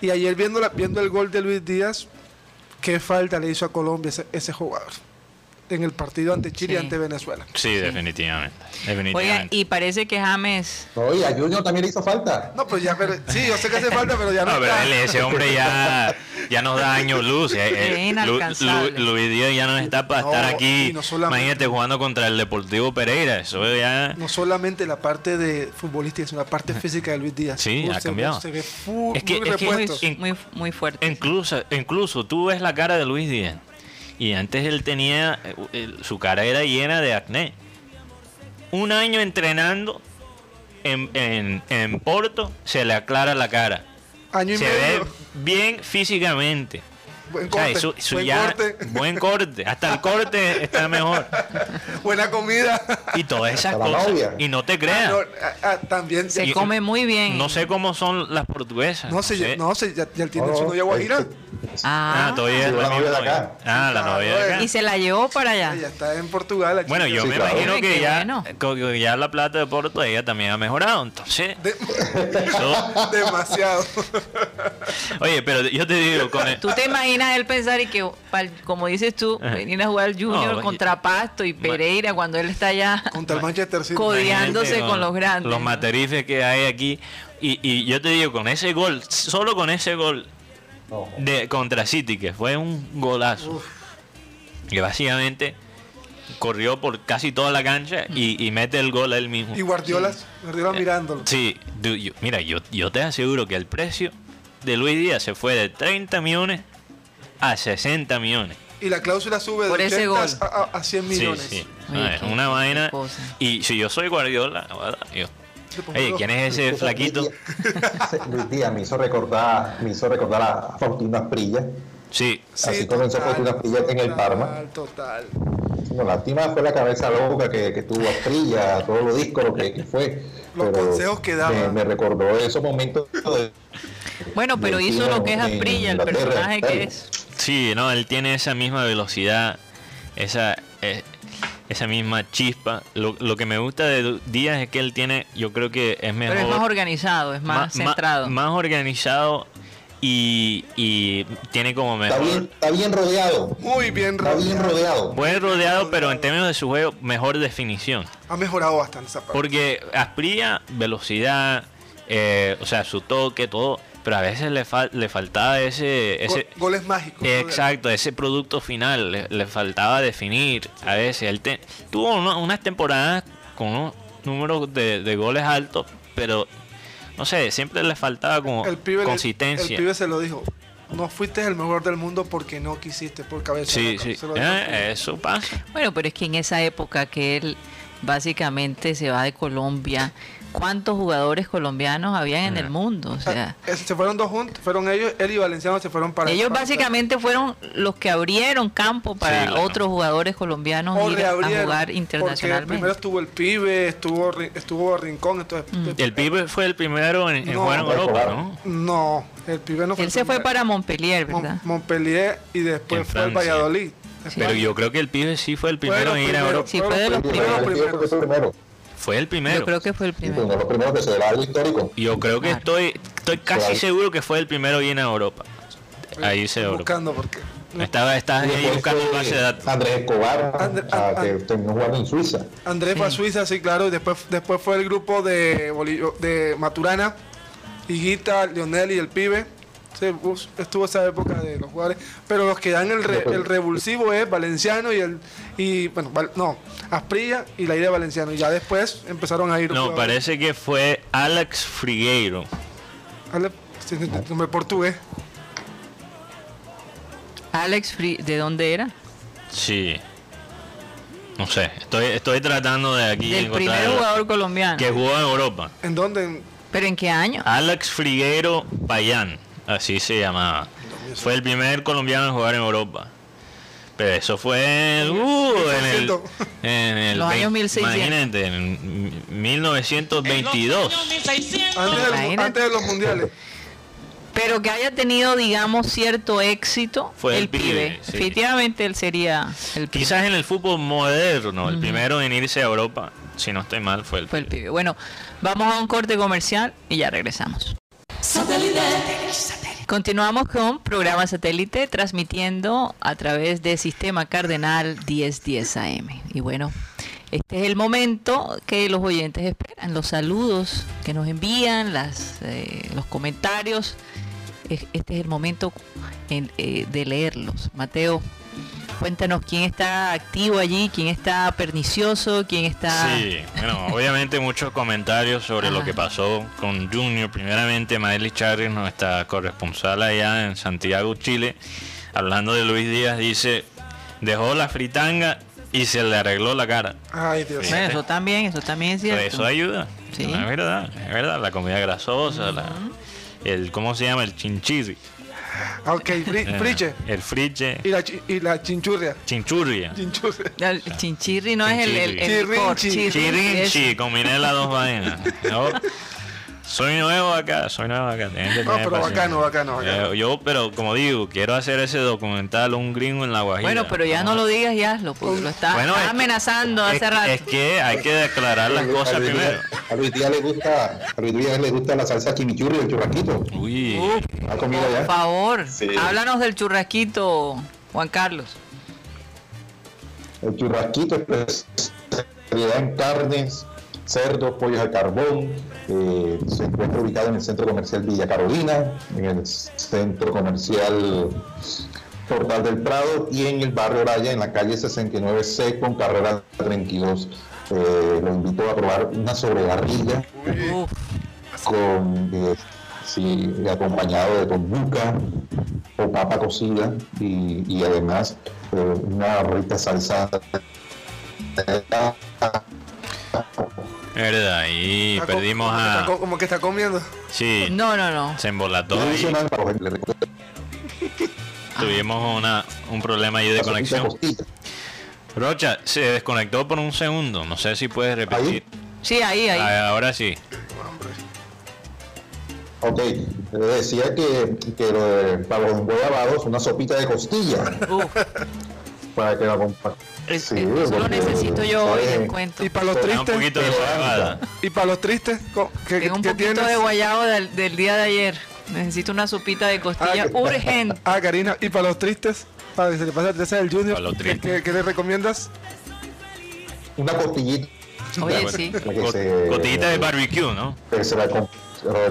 S4: Y ayer viendo, la- viendo el gol de Luis Díaz, qué falta le hizo a Colombia ese, ese jugador en el partido ante Chile y
S2: Sí.
S4: ante Venezuela.
S3: Sí, definitivamente. definitivamente.
S2: Oiga, y parece que James
S5: y a Junior también le hizo falta.
S4: No, pues ya, pero, sí, yo sé que hace falta, pero ya no,
S3: No, pero él, ese hombre ya, ya nos da años luz. eh, eh, Lu-. Lu- Luis Díaz ya no está para
S4: No,
S3: estar aquí.
S4: no
S3: Imagínate jugando contra el Deportivo Pereira. Eso ya.
S4: No solamente la parte de futbolística, sino la parte física de Luis Díaz.
S3: Sí, ha
S4: se ve-
S3: cambiado.
S4: Se ve fu-
S3: Es que-
S4: muy
S3: es que- in-
S2: muy, muy fuerte.
S3: Incluso, incluso tú ves la cara de Luis Díaz. Y antes él tenía. eh, su cara era llena de acné. Un año entrenando en, en, en Porto, se le aclara la cara.
S4: Año
S3: Se ve bien físicamente.
S4: Buen
S3: O sea,
S4: corte.
S3: su- su
S4: buen
S3: ya-
S4: corte.
S3: buen corte. Hasta el corte está mejor.
S4: Buena comida.
S3: Y todas esas
S5: Hasta
S3: cosas. Y no te
S4: Ah,
S3: creas.
S4: no, ah, ah, también.
S2: Se
S3: y-
S2: come muy bien.
S3: No sé cómo son las portuguesas.
S4: No sé, no sé, ya, ya tiene
S5: No,
S4: su
S5: no,
S4: novia guajira.
S5: es-
S2: Ah,
S3: Ah, todavía la
S5: novia de acá.
S3: Ah, la novia de acá.
S2: y se la llevó para allá.
S4: Ella está en Portugal.
S3: Bueno, yo
S5: Sí,
S3: me
S5: claro.
S3: imagino que ya,
S2: bueno.
S3: que ya la plata de Porto ella también ha mejorado. Entonces,
S4: De-
S3: eso-
S4: demasiado.
S3: oye, pero yo te digo, con el-
S2: ¿Tú te imaginas él pensar y que, como dices tú,
S3: Ajá.
S2: venir a jugar Junior
S3: No,
S2: contra Pasto y Pereira cuando él está allá
S4: Contra el Manchester City.
S2: codeándose con los grandes?
S3: Los materices que hay aquí. Y, y yo te digo, con ese gol, solo con ese gol
S5: no.
S3: de contra City, que fue un golazo. Que básicamente corrió por casi toda la cancha y, y mete el gol él mismo.
S4: Y Guardiola, Guardiola mirándolo.
S3: Sí, yo- mira, yo, yo te aseguro que el precio de Luis Díaz se fue de 30 millones a 60 millones.
S4: Y la cláusula sube
S2: Por
S4: de
S2: ese
S4: 80
S2: gol.
S4: a, a 100
S3: Sí,
S4: millones.
S3: sí.
S2: Oye,
S3: es una vaina. Y si yo soy Guardiola, ¿verdad? Yo- Oye,
S4: dos.
S3: ¿quién es ese flaquito?
S5: Luis Díaz- me hizo recordar, me hizo recordar a Faustino Asprilla.
S3: Sí,
S5: Así comenzó Faustino Asprilla en el Parma.
S4: Total, total.
S5: No, la lástima fue la cabeza loca que, que tuvo Asprilla, todo lo disco lo que, que fue.
S4: Los
S5: Pero
S4: consejos que daba.
S5: Me, me recordó esos momentos de,
S2: Bueno, pero hizo lo que es Asprilla, el personaje que es.
S3: Sí, no, él tiene esa misma velocidad, esa, eh, esa misma chispa. Lo, lo que me gusta de Díaz es que él tiene, yo creo que es mejor.
S2: Pero es más organizado, es más centrado.
S3: más organizado y, y tiene como
S5: Está
S3: mejor.
S5: bien, está bien rodeado.
S4: Muy bien
S5: Está bien rodeado.
S3: Buen rodeado, pero en términos de su juego, mejor definición.
S4: Ha mejorado bastante esa parte.
S3: Porque Asprilla, velocidad, eh, o sea, su toque, todo, pero a veces le, fal- le faltaba ese... ese
S4: Go- goles mágicos.
S3: Exacto, ese producto final, le, le faltaba definir. A veces él te- tuvo una- unas temporadas con unos números de, de goles altos, pero no sé, siempre le faltaba como
S4: El pibe, le-
S3: consistencia.
S4: el pibe se lo dijo. No fuiste el mejor del mundo porque no quisiste, por cabeza.
S3: sí, sí,
S4: Se lo dijo.
S3: Eh, eso pasa.
S2: Bueno, pero es que en esa época que él básicamente se va de Colombia, ¿cuántos jugadores colombianos habían en el mundo? O sea,
S4: Eh, se fueron dos juntos, fueron ellos, él y Valenciano se fueron para
S2: ellos
S4: para-
S2: básicamente fueron los que abrieron campo para
S3: Sí, claro.
S2: otros jugadores colombianos
S4: o
S2: ir a jugar internacionalmente.
S4: primero estuvo el pibe, estuvo estuvo Rincón, entonces
S2: Mm.
S3: El pibe fue el primero en, en
S4: No,
S3: jugar en Europa. ¿no?
S4: no, el pibe no fue
S2: Él se fue para Montpellier,
S4: Mon-
S2: ¿verdad?
S4: Montpellier y después
S3: En
S4: fue el. Valladolid.
S3: Pero yo creo que el pibe sí fue el primero en ir a Europa.
S2: Sí, fue de los primeros.
S5: El fue el primero.
S3: Fue el primero.
S2: Yo creo que fue el primero.
S5: uno de los primeros que se algo histórico.
S3: Yo creo que
S2: Claro.
S3: estoy, estoy casi seguro que fue el primero en ir a Europa. Ahí se Europa.
S4: buscando porque
S3: Estaba, estaba ahí buscando
S5: fue
S3: base de datos.
S5: Andrés Escobar,
S4: André-
S5: ah,
S4: ah,
S5: que terminó jugando en Suiza.
S4: Andrés fue a. Suiza, sí, claro, y después, después fue el grupo de, de Maturana, Higuita, Lionel y el pibe. Sí, estuvo esa época de los jugadores. Pero los que dan el, re- el revulsivo es Valenciano y el. y bueno, Val- no, Asprilla y la idea de Valenciano. Y ya después empezaron a ir.
S3: No,
S4: jugadores.
S3: parece que fue Alex Frigueiro.
S4: Dale, sí, sí, sí, nombre portugués.
S2: Alex Free, ¿de dónde era?
S3: Sí. No sé, estoy, estoy tratando de aquí
S2: Del
S3: encontrar
S2: primer jugador colombiano.
S3: que jugó en Europa.
S4: ¿En dónde?
S2: ¿Pero en qué año?
S3: Alex Frigueiro Payán, así se llamaba. Fue el primer colombiano en jugar en Europa. Pero eso fue uh, en el,
S4: 1600.
S3: en el
S2: Los años
S3: vein-
S2: 1600.
S3: Imagínate, en 1922.
S4: antes, de los mundiales.
S2: Pero que haya tenido, digamos, cierto éxito
S3: Fue
S2: el,
S3: el pibe,
S2: pibe.
S3: sí.
S2: Definitivamente él sería el pibe.
S3: Quizás en el fútbol moderno, el primero en irse a Europa, si no estoy mal, fue el
S2: Fue el pibe. Bueno, vamos a un corte comercial y ya regresamos. Continuamos con programa satélite transmitiendo a través de Sistema Cardenal 1010 AM. Y bueno, este es el momento que los oyentes esperan, los saludos que nos envían, las, eh, los comentarios. Es- Este es el momento en- eh, de leerlos. Mateo, cuéntanos quién está activo allí, quién está pernicioso, quién está...
S3: Sí, bueno, obviamente muchos comentarios sobre lo que pasó con Junior. Primeramente, Maeli Charri, nuestra corresponsal allá en Santiago, Chile, hablando de Luis Díaz, dice, dejó la fritanga y se le arregló la cara.
S4: Ay, Dios.
S2: Bueno, eso también, eso también es
S3: Pero
S2: cierto.
S3: eso ayuda.
S2: Sí.
S3: No, es verdad, es verdad. La comida grasosa, la- el, ¿cómo se llama? El chinchirri.
S4: Ah, Ok, fri-
S3: Eh,
S4: friche.
S3: El friche.
S4: Y la, chi- y la chinchurria.
S3: Chinchurria.
S4: Chinchurria.
S2: El chinchirri no es el, el, el
S4: Chirrinchi.
S2: licor, chirri es-
S3: Chirinchi, combiné las dos vainas. Yo soy nuevo acá, soy nuevo acá.
S4: No, pero bacano, bacano, bacano.
S3: Eh, yo, pero como digo, quiero hacer ese documental un gringo en la Guajira.
S2: Bueno, pero ya no lo digas y hazlo, porque lo está,
S3: Bueno,
S2: está
S3: es-
S2: amenazando
S3: es,
S2: hace rato.
S3: es que hay que declarar las cosas
S5: a Luis
S3: primero.
S5: A Luis Díaz le gusta, a Luis Díaz le gusta la salsa chimichurri el churrasquito.
S3: Uy,
S5: ¿Ha comido
S2: Por
S5: ya?
S2: favor,
S5: Sí.
S2: háblanos del churrasquito, Juan Carlos.
S5: El churrasquito es en carnes, cerdos, pollos al carbón. eh, se encuentra ubicado en el centro comercial Villa Carolina, en el centro comercial Portal del Prado y en el barrio Oraya, en la calle 69C con carrera 32. Eh, lo invito a probar una sobrebarriga con eh, acompañado de tombuca o papa cocida y, además una rica salsa
S3: verdad, y
S4: Está
S3: perdimos
S4: como que está
S3: a...
S4: co- Como que está comiendo.
S3: Sí,
S2: no, no, no.
S3: se embolató ahí.
S5: recomiendo
S3: Tuvimos una, un problema ahí de
S5: la
S3: conexión. Rocha, se desconectó por un segundo. No sé si puedes repetir.
S2: Sí, ahí, ahí.
S3: Ah, Ahora sí.
S5: Ok, le decía que, que lo de- para los enguayabados una sopita de costilla
S2: Uf,
S5: para que la compa-
S2: es-
S5: Sí,
S2: eso lo necesito yo hoy,
S5: ¿sabes?
S2: les cuento.
S4: Y para los
S3: un
S4: tristes.
S3: poquito de.
S4: Y para los tristes, ¿qué,
S2: Tengo un
S4: qué
S2: poquito
S4: tienes?
S2: de guayabo del, del día de ayer. Necesito una sopita de costilla
S4: Ah,
S2: urgente.
S4: Ah, Karina, y para los tristes, para que se le pase la tristeza del Junior, ¿qué, qué- le recomiendas?
S5: una costillita
S2: Oye, sí.
S5: para que
S3: Co-
S5: se-
S3: Cotillita de barbecue, ¿no?
S5: que se la acom-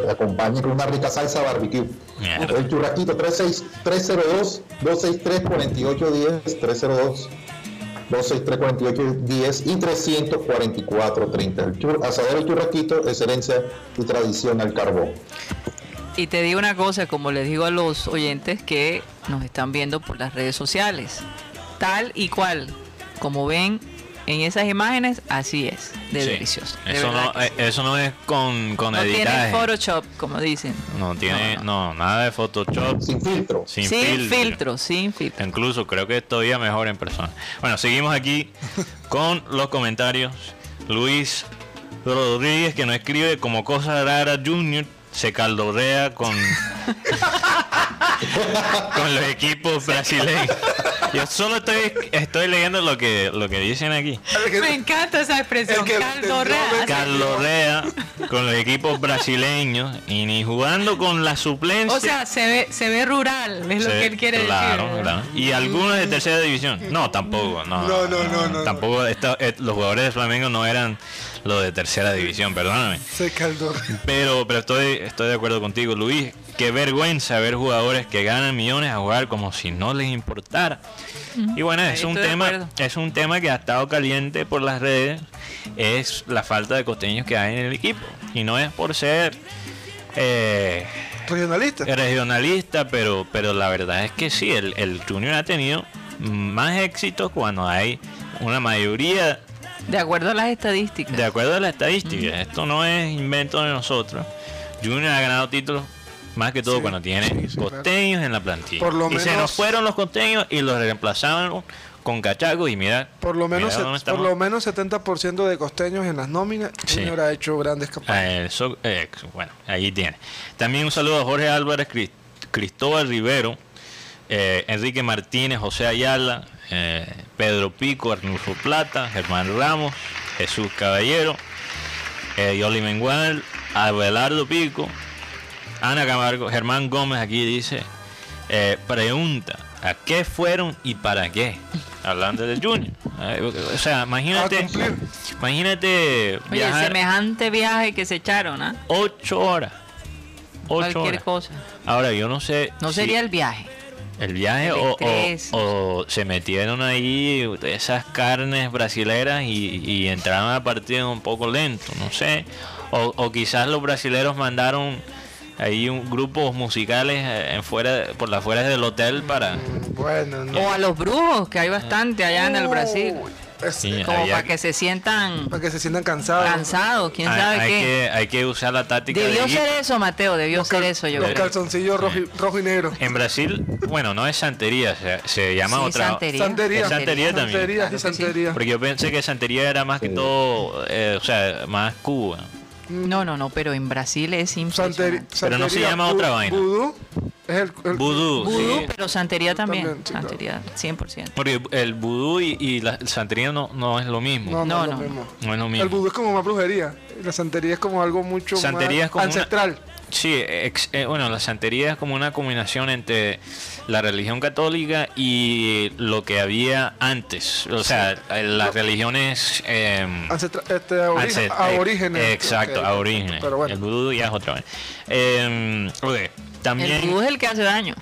S5: acompañe con una rica salsa barbecue.
S3: Mierda.
S5: El churrasquito 36 302 263 4810 302 263 4810 y 344 30. El chur- asador el churrasquito, excelencia y tradición al carbón.
S2: Y te digo una cosa, como les digo a los oyentes que nos están viendo por las redes sociales, tal y cual, como ven en esas imágenes, así es, de
S3: Sí.
S2: delicioso. de
S3: Eso no, eh,
S2: sí.
S3: eso no es con, con
S2: no tiene
S3: editaje.
S2: Photoshop, como dicen.
S3: No tiene, no, nada de Photoshop.
S5: Sin filtro.
S3: Sin,
S2: Sin,
S3: filtro.
S2: filtro, sin filtro.
S3: Incluso creo que es todavía mejor en persona. Bueno, seguimos aquí con los comentarios. Luis Rodríguez que nos escribe como cosa rara Junior se caldorea con con los equipos brasileños. Yo solo estoy estoy leyendo lo que lo que dicen aquí.
S2: Me encanta esa expresión, caldorrea.
S3: Caldorea con los equipos brasileños y ni jugando con la suplencia.
S2: O sea, se ve, se ve rural, es lo que él quiere
S3: claro,
S2: decir.
S3: claro. Y algunos de tercera división. No, tampoco. No,
S4: No, no, no, no,
S3: Tampoco esta- eh, los jugadores de Flamengo no eran los de tercera división, perdóname.
S4: Se caldó.
S3: Pero, pero estoy, estoy de acuerdo contigo, Luis. Qué vergüenza ver jugadores que ganan millones a jugar como si no les importara. Y bueno, es un tema, es un tema que ha estado caliente por las redes. Es la falta de costeños que hay en el equipo. Y no es por ser eh,
S4: Regionalista.
S3: regionalista, pero, pero la verdad es que sí, el, el Junior ha tenido más éxito cuando hay una mayoría
S2: De acuerdo a las estadísticas.
S3: de acuerdo a la estadística. Esto no es invento de nosotros. Junior ha ganado títulos más que todo
S4: Sí,
S3: cuando tiene
S4: sí, sí, claro.
S3: costeños en la plantilla.
S4: Por lo
S3: y se nos fueron los costeños y los reemplazaron con cachacos y mira.
S4: Por lo menos,
S3: mira
S4: por lo menos 70% de costeños en las nóminas. Junior ha hecho grandes campañas.
S3: Ah, eso, eh, bueno, ahí tiene. También un saludo a Jorge Álvarez, Cris- Cristóbal Rivero, eh, Enrique Martínez, José Ayala, eh, Pedro Pico, Arnulfo Plata, Germán Ramos, Jesús Caballero, eh, Yoli Mengual, Abelardo Pico, Ana Camargo, Germán Gómez aquí dice, eh, pregunta, ¿a qué fueron y para qué? Hablando del Junior. Eh, O sea, imagínate,
S4: A
S3: imagínate
S2: Oye,
S3: viajar
S2: semejante viaje que se echaron, ¿ah?
S3: ocho horas. Ocho
S2: Cualquier
S3: horas.
S2: cosa.
S3: Ahora, yo no sé.
S2: No
S3: si
S2: sería el viaje.
S3: el viaje
S2: el
S3: o, o- o se metieron ahí esas carnes brasileras y, y entraron al partido un poco lento, no sé. O, o quizás los brasileros mandaron ahí un, grupos musicales eh, en fuera, por las afueras del hotel para...
S4: Bueno, no.
S2: O a los brujos, que hay bastante allá en el Brasil.
S3: Sí,
S2: Como
S3: había-
S2: para que se sientan
S4: Para que se sientan cansados.
S2: cansados, quién
S3: hay,
S2: sabe
S3: hay
S2: qué.
S3: que, hay que usar la táctica
S2: Debió
S3: de ir-
S2: ser eso, Mateo, debió
S4: Los,
S2: ser eso, yo
S4: los
S2: creo.
S4: calzoncillos rojo y, rojo y negro.
S3: En Brasil, bueno, no es santería, se, se llama
S2: Sí,
S3: otra...
S2: santería.
S4: Santería.
S3: Es santería también.
S4: Santería,
S2: Claro
S4: santería.
S3: Porque yo pensé que santería era más que todo, eh, o sea, más Cuba.
S2: No, no, no, pero en Brasil es
S4: Santería,
S2: impresionante.
S3: Pero no se
S4: santería,
S3: llama otra vaina.
S4: Vudú es el, el-
S3: Vudú,
S2: Vudú,
S3: sí.
S2: pero santería también.
S4: También, sí,
S2: santería, 100%.
S3: Porque el vudú y, y la santería no, no es lo mismo.
S4: No,
S2: No,
S4: no, es lo
S2: no.
S4: mismo.
S3: No es lo
S4: El
S3: mismo.
S4: vudú es como más brujería. La santería es como algo mucho
S3: Santería
S4: más
S3: es como una-
S4: ancestral.
S3: Sí, ex- eh, bueno, la santería es como una combinación entre la religión católica y lo que había antes. O sea, eh, las religiones... eh,
S4: Ancestra- este, aborígenes.
S3: eh, Exacto,
S4: Ok,
S3: aborígenes.
S4: Pero bueno,
S3: El vudú ya es otra vez. Eh, también
S2: El vudú es el que hace daño.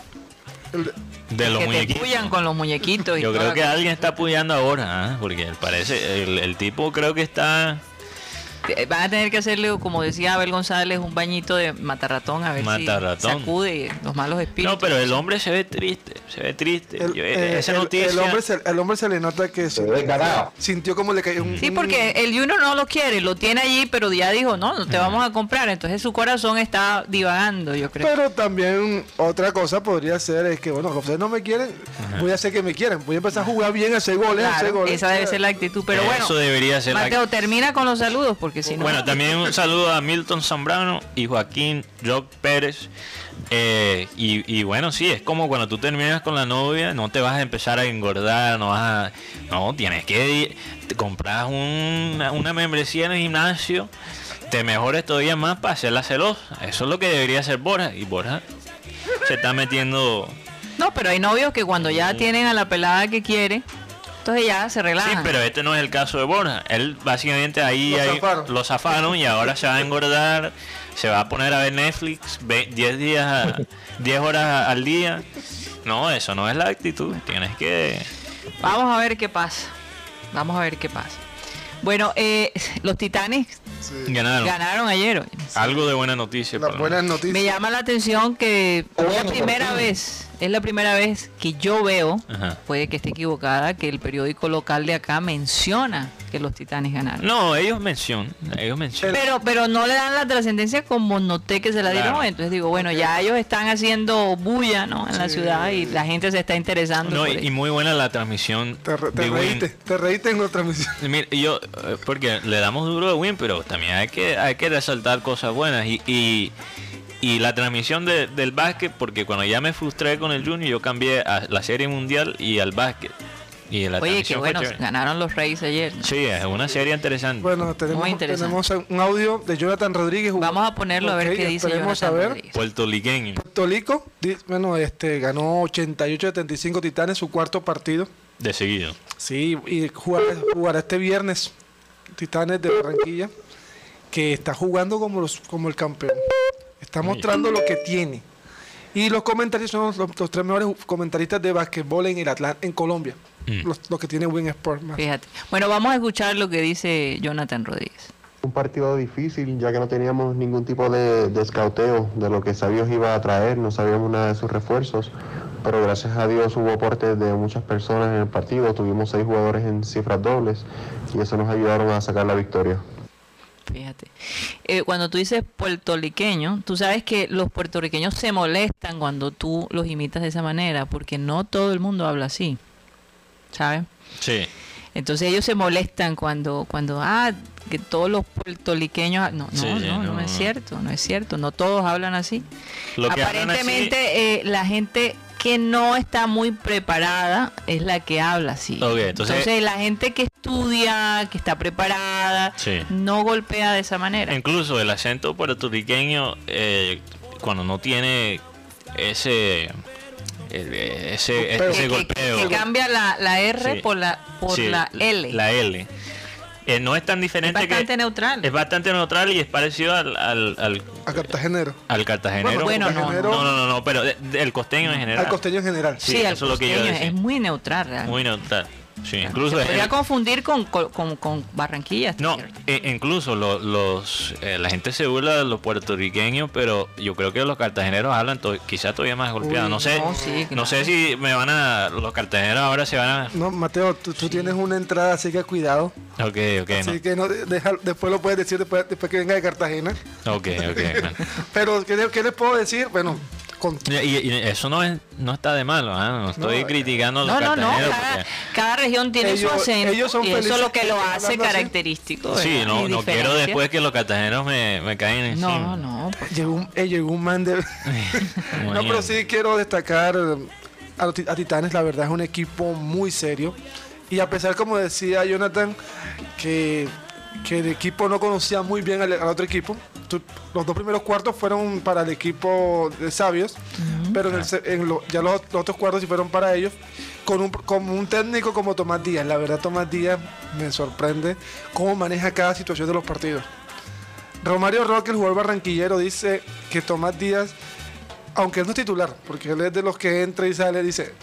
S4: el de-
S3: de los
S2: que te
S3: muñequitos.
S2: puyan con los muñequitos. y
S3: Yo creo que
S2: cosa.
S3: alguien está apoyando ahora, ¿ah? porque parece, el, el tipo creo que está
S2: Eh, Van a tener que hacerle, como decía Abel González, un bañito de matarratón a ver
S3: Matarratón.
S2: si sacude los malos espíritus.
S3: No, pero el hombre se ve triste, se ve triste.
S4: el,
S3: Yo-
S4: eh,
S3: esa
S4: el-
S3: noticia.
S4: el hombre se, el hombre se le nota que
S5: Se ve
S4: sintió como le cayó un.
S2: Sí, porque el Junior no lo quiere, lo tiene allí, pero ya dijo, no, no te vamos a comprar. Entonces su corazón está divagando, yo creo.
S4: Pero también otra cosa podría ser es que, bueno, ustedes no me quieren, voy a hacer que me quieran. Voy a empezar a jugar bien, a hacer goles, a hacer
S2: Claro,
S4: goles.
S2: esa debe ser la actitud. Pero bueno,
S3: Eso debería ser la-
S2: Mateo, termina con los saludos, porque si no...
S3: Bueno, también un saludo a Milton Zambrano y Joaquín Jock Pérez. Eh, y, y bueno, sí, es como cuando tú terminas con la novia, no te vas a empezar a engordar, no vas a... No, tienes que te compras una, una membresía en el gimnasio, te mejores todavía más para hacerla celosa. Eso es lo que debería hacer Borja. Y Borja se está metiendo...
S2: No, pero hay novios que cuando ya tienen a la pelada que quiere, ya se
S3: Sí,
S2: relajan.
S3: pero este no es el caso de Borja. Él básicamente ahí
S4: Lo
S3: ahí
S4: zafaron.
S3: lo zafaron y ahora se va a engordar, se va a poner a ver Netflix ve- 10 días, a- 10 horas al día. No, eso no es la actitud. Tienes que...
S2: Vamos a ver qué pasa. Vamos a ver qué pasa. Bueno, eh, los Titanes
S4: Sí.
S3: Ganaron.
S2: ganaron ayer.
S3: Algo de buena noticia.
S4: Buenas
S3: menos.
S2: Me
S4: noticias.
S2: llama la atención que es la primera vez, es la primera vez que yo veo,
S3: Ajá.
S2: puede que esté equivocada, que el periódico local de acá menciona que los Titanes ganaron.
S3: No, ellos mencionan. Ellos mencionan.
S2: Pero, pero no le dan la trascendencia como noté que se la dieron.
S3: Claro.
S2: Entonces digo, bueno, ya ellos están haciendo bulla ¿no? en la ciudad y la gente se está interesando.
S3: No,
S2: por
S3: y, muy buena la transmisión
S4: Te, re- te
S3: de Win.
S4: reíste, te reíste en la transmisión.
S3: Mira, yo, eh, porque le damos duro de Win, pero también hay que, hay que resaltar cosas buenas. Y, y, y la transmisión de- del básquet, porque cuando ya me frustré con el Junior, yo cambié a la serie mundial y al básquet. Y la
S2: Oye, qué bueno, ganaron los Reyes ayer. ¿no?
S3: Sí, es una serie interesante.
S4: Bueno, tenemos,
S2: Muy interesante.
S4: tenemos un audio de Jonathan Rodríguez.
S2: Vamos a ponerlo a ver qué dice Jonathan
S4: a ver.
S2: Rodríguez.
S3: Puertoliqueño.
S4: Tolico, di- bueno, este ganó 88-75 Titanes, su cuarto partido.
S3: De seguido.
S4: Sí, y jugará, jugará este viernes Titanes de Barranquilla, que está jugando como, los, como el campeón. Está mostrando lo que tiene. Y los comentarios son los, los tres mejores comentaristas de basquetbol en el Atlanta, en Colombia.
S3: Mm.
S4: Los, los que tiene Win Sport. más.
S2: Fíjate. Bueno, vamos a escuchar lo que dice Jonathan Rodríguez.
S6: Un partido difícil, ya que no teníamos ningún tipo de, de escauteo de lo que Sabios iba a traer, no sabíamos nada de sus refuerzos, pero gracias a Dios hubo aportes de muchas personas en el partido, tuvimos seis jugadores en cifras dobles y eso nos ayudaron a sacar la victoria.
S2: Fíjate. Eh, cuando tú dices puertorriqueño, tú sabes que los puertorriqueños se molestan cuando tú los imitas de esa manera, porque no todo el mundo habla así. ¿Sabes?
S3: Sí.
S2: Entonces ellos se molestan cuando, cuando, ah, que todos los puertorriqueños, no, no,
S3: Sí,
S2: no, no,
S3: no,
S2: es cierto, no es cierto, no todos hablan así.
S3: Lo que hablan así-
S2: Aparentemente eh, la gente que no está muy preparada es la que habla así.
S3: Entonces-
S2: la gente que estudia, que está preparada,
S3: Sí.
S2: no golpea de esa manera.
S3: Incluso el acento puertorriqueño, eh, cuando no tiene ese ese,
S4: Pero-
S3: ese
S2: Que- que-
S3: golpeo.
S2: que cambia la, la R
S3: Sí.
S2: por la por
S3: Sí,
S2: la L.
S3: La L. Eh, no es tan
S2: es
S3: diferente
S2: bastante
S3: que
S2: neutral.
S3: es bastante neutral y es parecido al, al, al,
S4: A cartagenero.
S3: al cartagenero.
S2: Bueno, no,
S4: Cartagenero-
S3: no, no, no, no, pero de- de- el costeño en general.
S4: Al costeño en general.
S3: Sí,
S2: Sí,
S3: eso es lo que yo decía.
S2: es muy neutral realmente.
S3: Muy neutral. Sí, incluso
S2: Se podría confundir con, con, con- Barranquilla.
S3: No, e- incluso lo- los eh, la gente se burla de los puertorriqueños, pero yo creo que los cartageneros hablan to- quizá todavía más golpeados.
S4: Uy,
S3: No sé,
S2: no, sí,
S3: no sé si me van a los cartageneros ahora se van a.
S4: No, Mateo, tú, tú tienes una entrada, así que cuidado.
S3: Ok, ok,
S4: así que no, deja- después lo puedes decir después, después que venga de Cartagena.
S3: Ok, ok.
S4: Pero, ¿qué, qué les puedo decir? Bueno, con,
S3: Y, eso no es no está de malo, ¿ah? no estoy
S4: No,
S3: criticando a los
S2: No, no, no. Cada,
S3: porque-
S2: cada región tiene
S4: Ellos-
S2: su acento
S4: ellos son
S2: y eso es lo que lo hace
S4: así.
S2: característico.
S3: Sí, no, no quiero después que los cartageneros me, me caigan encima.
S2: No, no. pues,
S4: llegó, un, eh, llegó un man de... no, pero sí quiero destacar eh, a, a Titanes, la verdad es un equipo muy serio. Y a pesar, como decía Jonathan, que, que el equipo no conocía muy bien al, al otro equipo, tu- los dos primeros cuartos fueron para el equipo de Sabios, pero en el se- en lo- ya los, los otros cuartos sí fueron para ellos, con un, como un técnico como Tomás Díaz. La verdad, Tomás Díaz me sorprende cómo maneja cada situación de los partidos. Romario Roque, el jugador barranquillero, dice que Tomás Díaz, aunque él no es titular, porque él es de los que entra y sale, dice,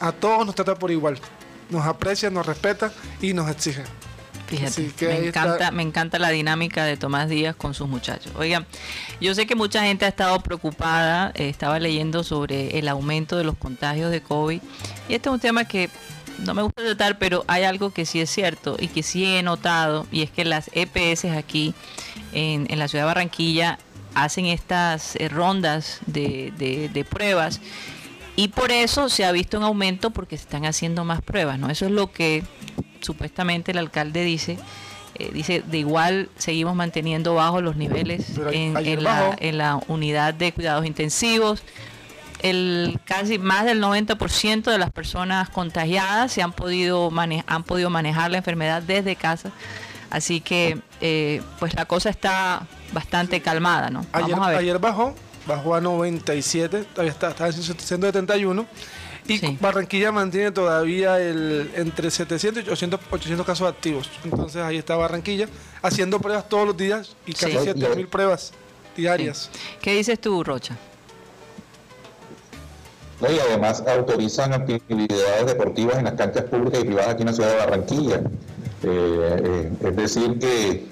S4: a todos nos trata por igual. Nos aprecia, nos respeta y nos exige.
S2: Fíjate,
S4: Así que
S2: me
S4: está.
S2: encanta, me encanta la dinámica de Tomás Díaz con sus muchachos. Oigan, yo sé que mucha gente ha estado preocupada, eh, estaba leyendo sobre el aumento de los contagios de COVID y este es un tema que no me gusta tratar, pero hay algo que sí es cierto y que sí he notado y es que las EPS aquí en, en la ciudad de Barranquilla hacen estas eh, rondas de, de- de pruebas y por eso se ha visto un aumento porque se están haciendo más pruebas, ¿no? Eso es lo que supuestamente el alcalde dice. Eh, dice, de igual seguimos manteniendo bajos los niveles en, la, en la unidad de cuidados intensivos. El casi más del 90% de las personas contagiadas se han podido mane- han podido manejar la enfermedad desde casa. Así que eh, pues la cosa está bastante calmada, ¿no?
S4: Ayer,
S2: Vamos a ver.
S4: ayer bajó, bajó a 97, todavía está, está en 171. Y
S2: Sí.
S4: Barranquilla mantiene todavía el entre 700 y 800, 800 casos activos. Entonces ahí está Barranquilla haciendo pruebas todos los días y casi
S2: Sí.
S4: 7000 pruebas diarias.
S2: ¿Qué dices tú, Rocha?
S5: ¿no? y además autorizan actividades deportivas en las canchas públicas y privadas aquí en la ciudad de Barranquilla. Eh, eh, es decir, que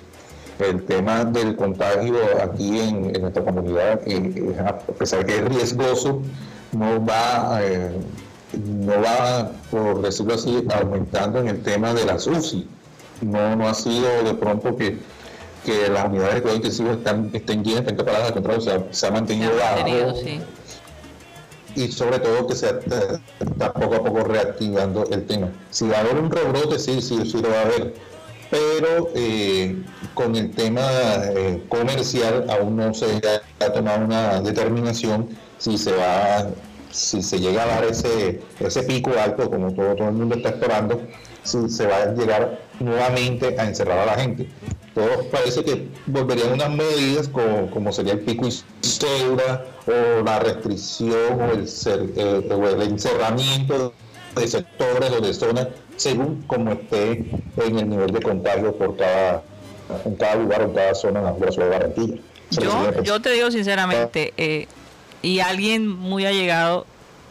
S5: el tema del contagio aquí en, en nuestra comunidad, eh, a pesar que es riesgoso, no va, eh, no va, por decirlo así, aumentando en el tema de las UCI. No, no ha sido de pronto que, que las unidades de cuidado intensivo están, estén llenas, estén preparadas, al contrario, se ha, se ha mantenido bajo
S2: sí.
S5: y sobre todo que se está poco a poco reactivando el tema. Si va a haber un rebrote, sí, sí, sí lo va a haber, pero eh, con el tema eh, comercial aún no se ha tomado una determinación si se va, si se llega a dar ese, ese pico alto como todo, todo el mundo está esperando, si se va a llegar nuevamente a encerrar a la gente. Todos parece que volverían unas medidas como, como sería el pico y cédula o la restricción o el, cer- eh, el encerramiento de sectores o de zonas según como esté en el nivel de contagio por cada, en cada lugar o en cada zona de la ciudad de Barranquilla.
S2: Yo,
S5: sería-
S2: yo te digo sinceramente, eh, y alguien muy allegado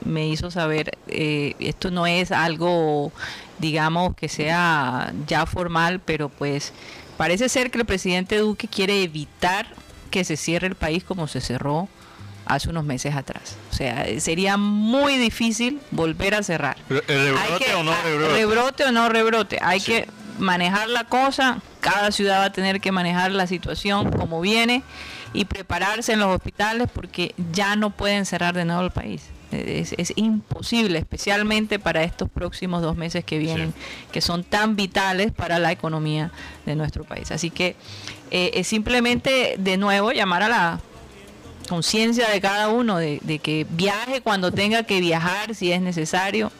S2: me hizo saber, eh, esto no es algo, digamos, que sea ya formal, pero pues parece ser que el presidente Duque quiere evitar que se cierre el país como se cerró hace unos meses atrás. O sea, eh, sería muy difícil volver a cerrar.
S3: ¿El
S2: Hay
S3: rebrote
S2: que-
S3: o no rebrote?
S2: rebrote o no rebrote. Hay
S3: Sí.
S2: que manejar la cosa. Cada ciudad va a tener que manejar la situación como viene y prepararse en los hospitales porque ya no pueden cerrar de nuevo el país. Es, es imposible, especialmente para estos próximos dos meses que vienen, que son tan vitales para la economía de nuestro país. Así que eh, es simplemente de nuevo llamar a la conciencia de cada uno de, de que viaje cuando tenga que viajar si es necesario,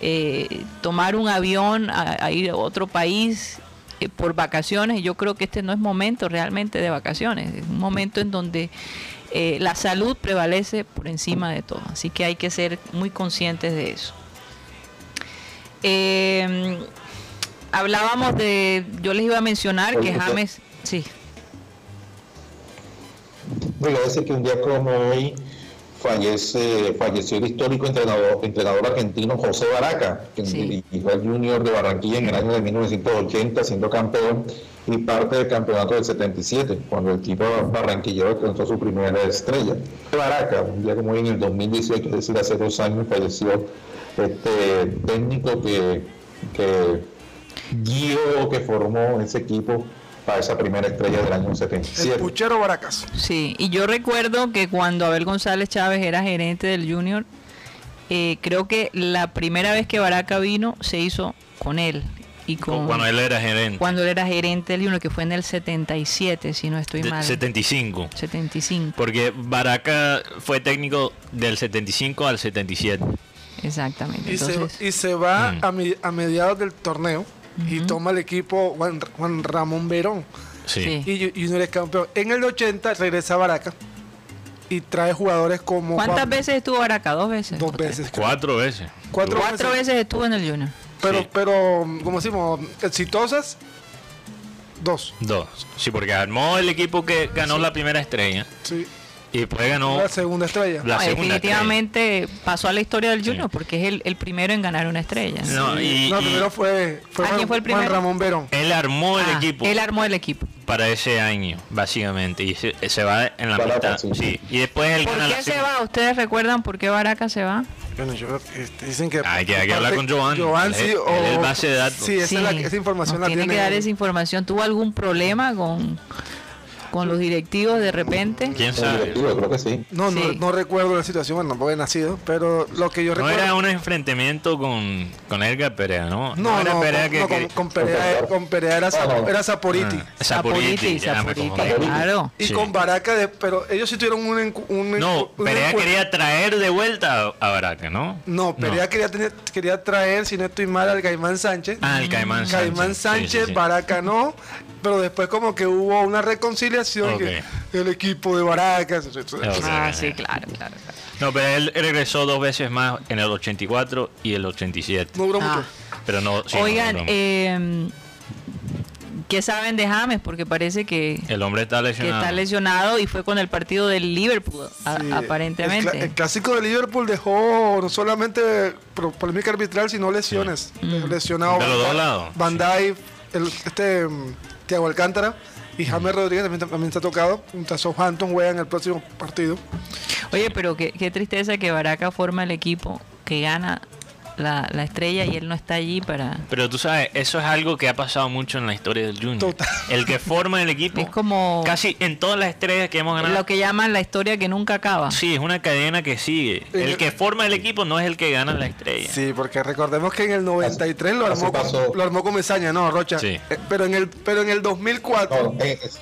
S2: eh, tomar un avión a, a ir a otro país eh, por vacaciones. Yo creo que este no es momento realmente de vacaciones, es un momento en donde eh, la salud prevalece por encima de todo. Así que hay que ser muy conscientes de eso. Eh, hablábamos de, yo les iba a mencionar que James, sí,
S5: Voy a decir que un día como hoy fallece, falleció el histórico entrenador, entrenador argentino José Baraca, que
S2: Sí.
S5: dirigió al Junior de Barranquilla en el año de 1980, siendo campeón y parte del campeonato del 77, cuando el equipo barranquillero alcanzó su primera estrella. Baraca, un día como hoy en el 2018, es decir, hace dos años, falleció este técnico que, que guió, que formó ese equipo para esa primera estrella del año
S4: El
S5: 77.
S4: puchero Baracas.
S2: Sí, y yo recuerdo que cuando Abel González Chávez era gerente del Junior, eh, creo que la primera vez que Baraca vino se hizo con él. Y con,
S3: Cuando él era gerente.
S2: cuando él era gerente del Junior, que fue en el 77, si no estoy
S3: de-
S2: mal.
S3: 75.
S2: 75,
S3: Porque Baraca fue técnico del 75 al 77.
S2: exactamente.
S4: Y, se,
S2: Entonces,
S4: y se va
S3: Mm.
S4: a, mi- a mediados del torneo y toma el equipo Juan, Juan Ramón Verón.
S3: Sí.
S4: Y, Ju- Junior es campeón. En el 80 regresa a Baraca y trae jugadores como.
S2: ¿cuántas
S4: Juan-
S2: veces estuvo Baraca? ¿Dos veces?
S4: Dos veces. creo.
S3: Cuatro veces.
S4: Cuatro
S2: Cuatro veces estuvo en el Junior.
S4: Pero,
S3: Sí.
S4: pero, como decimos, exitosas, dos.
S3: Dos. Sí, porque armó el equipo que ganó la primera estrella.
S4: Sí.
S3: Y después ganó
S4: La segunda estrella.
S3: la
S2: No,
S3: segunda
S2: definitivamente pasó a la historia del Junior
S3: Sí.
S2: porque es el, el primero en ganar una estrella.
S3: No, y,
S4: no,
S3: y
S4: primero fue, fue,
S2: ¿Ah, quién
S4: Juan,
S2: el
S4: Juan
S2: primero?
S4: Ramón Verón.
S3: él armó el
S2: Ah,
S3: equipo
S2: Él armó el equipo.
S3: para ese año, básicamente. Y se, se va en la
S5: Baraca,
S3: mitad.
S5: sí.
S3: Sí. Y después él
S2: ¿Por
S3: gana la
S2: qué se va? ¿Ustedes recuerdan por qué Baraca se va?
S4: Bueno, yo, este, dicen que.
S3: Hay que- hay que hablar con Joan.
S4: Joan, sí, o.
S3: él es base de datos.
S4: Sí, esa,
S2: Sí,
S4: es la- esa información la
S2: tiene
S4: tiene.
S2: que dar esa información. ¿Tuvo algún problema con, con los directivos de repente?
S3: ¿Quién sabe?
S5: creo que sí.
S4: No, no,
S2: Sí.
S4: no recuerdo la situación, bueno, tampoco he nacido, pero lo que yo
S3: No
S4: recuerdo.
S3: era un enfrentamiento con, con Edgar Perea, ¿no?
S4: No,
S3: era
S4: no,
S3: Perea
S4: con,
S3: que,
S4: no, con, con Perea, con Perea era, Zap-
S5: No, no.
S4: era Zaporiti.
S3: Ah, Saporiti, ya me
S2: Saporiti, claro.
S4: Y
S3: Sí.
S4: con Baraca, de, pero ellos sí tuvieron un. un
S3: No,
S4: un
S3: Perea
S4: encuentro-
S3: quería traer de vuelta a, Baraca, ¿no?
S4: No, Perea Quería, tener, quería traer, si no estoy mal, al Caimán Sánchez.
S3: Ah, el Caimán Sánchez.
S4: Caimán Sánchez,
S3: sí, sí.
S4: Baraca no, pero después como que hubo una reconciliación
S3: Ok.
S4: que el equipo de Baraca. eso- eso-
S3: Ok.
S2: Ah, sí, claro, claro. claro.
S3: No, pero él regresó dos veces más en el 84 y el 87.
S4: No duró
S2: Ah.
S4: mucho.
S3: Pero no, sí,
S2: Oigan,
S3: no, no.
S2: eh, ¿qué saben de James? Porque parece que,
S3: el hombre está
S2: que
S3: lesionado.
S2: está lesionado y fue con el partido del Liverpool, a-
S4: Sí,
S2: aparentemente.
S4: El, el clásico de Liverpool dejó no solamente polémica arbitral, sino lesiones.
S2: Mm.
S4: Lesionado
S3: De los dos lados.
S4: Van Dijk, el, este Thiago Alcántara y James Rodríguez también, también está tocado. A Southampton juegan el próximo partido.
S2: Oye, pero qué, qué tristeza que Baraca forma el equipo que gana la, la estrella y él no está allí para...
S3: Pero tú sabes, eso es algo que ha pasado mucho en la historia del Junior.
S4: Total.
S3: El que forma el equipo.
S2: Es como
S3: Casi en todas las estrellas que hemos ganado.
S2: lo que llaman la historia que nunca acaba.
S3: Sí, es una cadena que sigue. El que forma el equipo no es el que gana la estrella.
S4: Sí, porque recordemos que en el 93 lo armó, con, lo armó con Mesaña, ¿no, Rocha?
S3: Sí.
S4: Eh, pero, en el, pero en el 2004...
S5: No, en, es-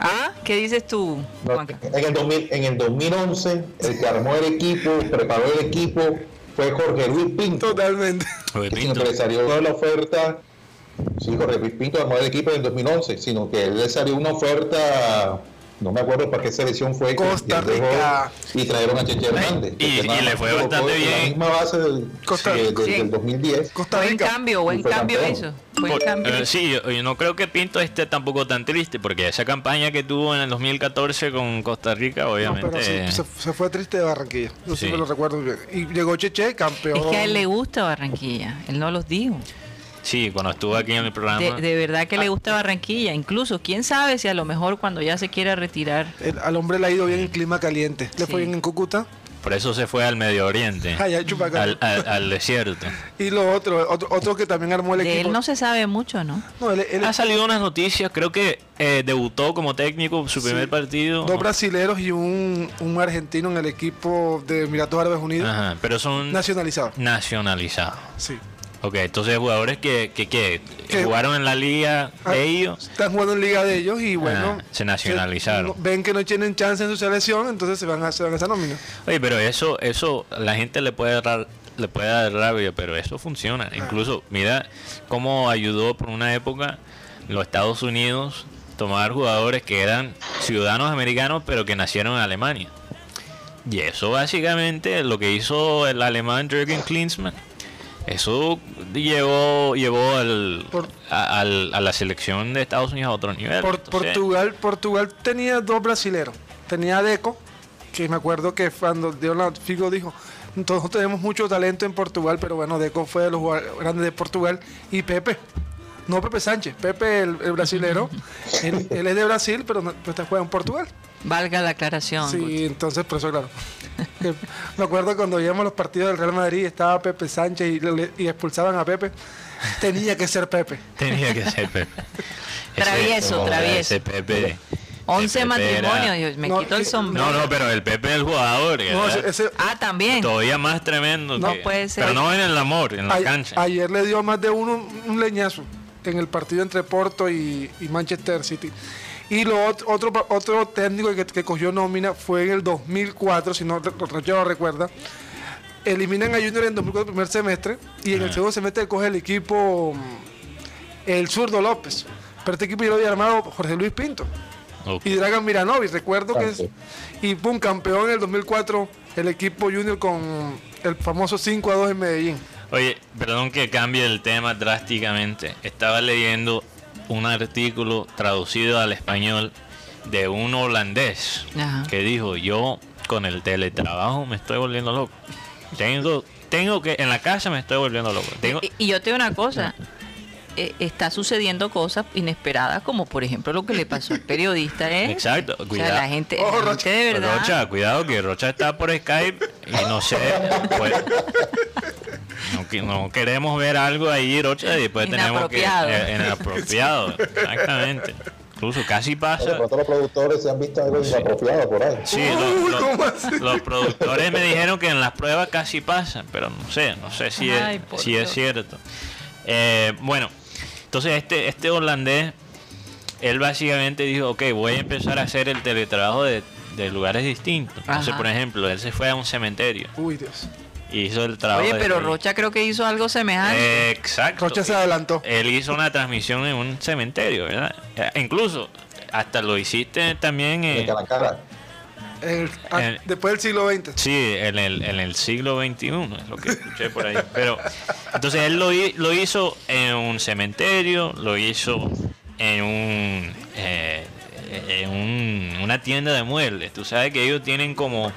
S2: ¿Ah? ¿Qué dices tú,
S5: no, en el 2000 en el 2011, el que armó el equipo, preparó el equipo, fue Jorge Luis Pinto.
S4: Totalmente.
S5: Sino
S3: Pinto.
S5: que le salió la oferta, sí, Jorge Luis Pinto armó el equipo en el 2011, sino que le salió una oferta, no me acuerdo para qué selección fue.
S4: Costa
S5: que dejó,
S4: Rica.
S5: Y trajeron a Cheche Hernández.
S3: y- y
S5: nada
S3: le fue bastante
S5: en
S3: bien.
S5: La misma base del,
S4: Costa-
S5: de- de-
S2: sí.
S5: del 2010.
S4: Costa
S2: Buen
S4: Rica.
S2: cambio, buen
S5: Y
S2: cambio
S5: campeón.
S2: hizo. Buen
S3: Por-
S2: cambio.
S3: eh, sí, yo, yo no creo que Pinto esté tampoco tan triste, porque esa campaña que tuvo en el 2014 con Costa Rica,
S4: No,
S3: obviamente.
S4: pero sí, se, se fue triste de Barranquilla. Yo
S3: Sí.
S4: siempre lo recuerdo bien. Y llegó Cheche, campeón.
S2: Es que a él le gusta Barranquilla, él no los dijo.
S3: Sí, cuando estuvo aquí en el programa.
S2: De, de verdad que le gusta Barranquilla. Incluso, quién sabe si a lo mejor cuando ya se quiera retirar.
S4: El- al hombre le ha ido bien en clima caliente. Le fue
S2: Sí.
S4: bien en Cúcuta.
S3: Por eso se fue al Medio Oriente.
S4: Allá en Chupacabra.
S3: al, al- al desierto.
S4: Y lo otro, otro, otro que también armó el
S2: De
S4: equipo.
S2: él no se sabe mucho, ¿no?
S4: No, él- él-
S3: Ha salido unas noticias, creo que eh, debutó como técnico su primer
S4: Sí.
S3: partido.
S4: dos brasileros y un, un argentino en el equipo de Emiratos Árabes Unidos.
S3: Ajá, pero son
S4: Nacionalizado.
S3: nacionalizados.
S4: Sí.
S3: Ok, entonces jugadores que, que, que
S4: Que-
S3: jugaron en la liga
S4: Ah,
S3: de ellos.
S4: Están jugando en liga de ellos y bueno.
S3: Ah, se nacionalizaron.
S4: ven que no tienen chance en su selección, entonces se van a, se van a esa nómina.
S3: Oye, pero eso, eso, la gente le puede dar, le puede dar rabia, pero eso
S4: Ah.
S3: funciona. Incluso, mira cómo ayudó por una época los Estados Unidos tomar jugadores que eran ciudadanos americanos pero que nacieron en Alemania. Y eso básicamente lo que hizo el alemán Jürgen Klinsmann, eso llevó, llevó al,
S4: Por-
S3: a, al- a la selección de Estados Unidos a otro nivel.
S4: Por-
S3: Entonces,
S4: Portugal, Portugal tenía dos brasileros. Tenía a Deco, que me acuerdo que cuando dio la Figo dijo, todos tenemos mucho talento en Portugal, pero bueno, Deco fue de los grandes de Portugal. Y Pepe, no Pepe Sánchez, Pepe el, el brasilero, él, él es de Brasil, pero no, pues, juega en Portugal.
S2: Valga la aclaración.
S4: Sí, entonces por eso claro. Me acuerdo cuando veíamos los partidos del Real Madrid, estaba Pepe Sánchez y, le- y expulsaban a Pepe. Tenía que ser Pepe.
S3: Tenía que ser Pepe.
S2: Travieso, travieso.
S3: Ese Pepe.
S2: 11
S3: el Pepe era-
S2: matrimonios, me
S4: No,
S2: quito el
S4: que-
S2: sombrero.
S3: No, no, pero el Pepe es el jugador.
S2: Ah, también.
S3: Todavía más tremendo.
S2: No
S3: que-
S2: puede ser.
S3: Pero no en el amor, en la cancha.
S4: Ayer le dio más de uno un, un leñazo en el partido entre Porto y, y Manchester City. Y lo ot- otro, pa- otro técnico que, que cogió nómina fue en el 2004, si no Rocha lo recuerda. Eliminan a Junior en 2004 el primer semestre y en el segundo semestre coge el equipo mm, el zurdo López. Pero este equipo ya lo había armado Jorge Luis Pinto y Dragan Miranovic. Recuerdo que es. Y pum, campeón en el 2004 el equipo Junior con el famoso 5 a 2 en Medellín.
S3: Oye, perdón que cambie el tema drásticamente. Estaba leyendo un artículo traducido al español de un holandés
S2: Ajá.
S3: que dijo, yo con el teletrabajo me estoy volviendo loco. Tengo, tengo que, en la casa me estoy volviendo loco. Tengo,
S2: Y, y yo te digo una cosa. Eh, está sucediendo cosas inesperadas, como por ejemplo lo que le pasó al periodista, ¿eh?
S3: Exacto,
S2: O sea,
S3: cuidado.
S2: la gente,
S4: Oh,
S2: la
S4: Rocha.
S2: gente de verdad.
S3: Rocha, cuidado que Rocha está por Skype y no sé, pues, no, que- no queremos ver algo ahí, Rocha, y después tenemos que...
S2: Inapropiado.
S3: eh, inapropiado, exactamente. Incluso casi
S5: Oye,
S3: pasa...
S5: pero todos los productores se han visto algo inapropiado por ahí.
S3: Sí, los productores me dijeron que en las pruebas casi pasan, pero no sé, no sé si
S2: Ay,
S3: es, si es cierto. Eh, bueno, entonces este, este holandés, él básicamente dijo, ok, voy a empezar a hacer el teletrabajo de, de lugares distintos. Entonces,
S2: Ajá.
S3: por ejemplo, él se fue a un cementerio
S4: Uy, Dios.
S3: y hizo el trabajo.
S2: Oye,
S3: de-
S2: pero Rocha creo que hizo algo semejante.
S3: Eh, exacto.
S4: Rocha se adelantó.
S3: Él hizo una transmisión en un cementerio, ¿verdad? Eh, Incluso, hasta lo hiciste también
S5: De
S3: en...
S4: El- ah, después del siglo XX.
S3: Sí, en el, en el siglo XXI, es lo que escuché por ahí. Pero, entonces él lo, lo hizo en un cementerio, lo hizo en un eh, en un- una tienda de muebles. Tú sabes que ellos tienen como